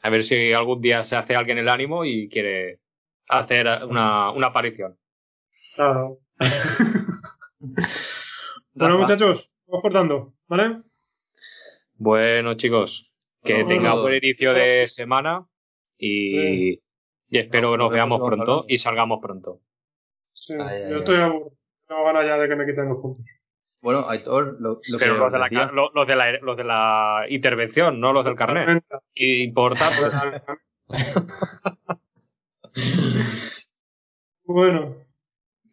a ver si algún día se hace alguien el ánimo y quiere hacer una, una aparición. Claro. bueno, muchachos, vamos cortando, ¿vale? Bueno, chicos, que Bueno, tenga buen inicio de semana y, y espero que nos veamos pronto y salgamos pronto. Sí, Ay, ay, yo ay. estoy aburrido. Tengo ganas ya de que me quiten los puntos. Bueno, Aitor, lo, lo Pero que los de, la, los, de la, los de la intervención, no los del carnet. Importante. bueno,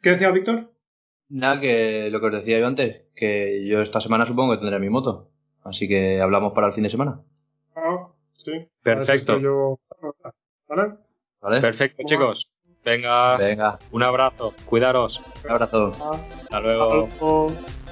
¿qué decía Víctor? Nada, que lo que os decía yo antes, que yo esta semana supongo que tendré mi moto. Así que hablamos para el fin de semana. Sí. Perfecto. Perfecto, chicos. Venga, Venga, un abrazo. Cuidaros. un abrazo. Hasta luego. hasta luego.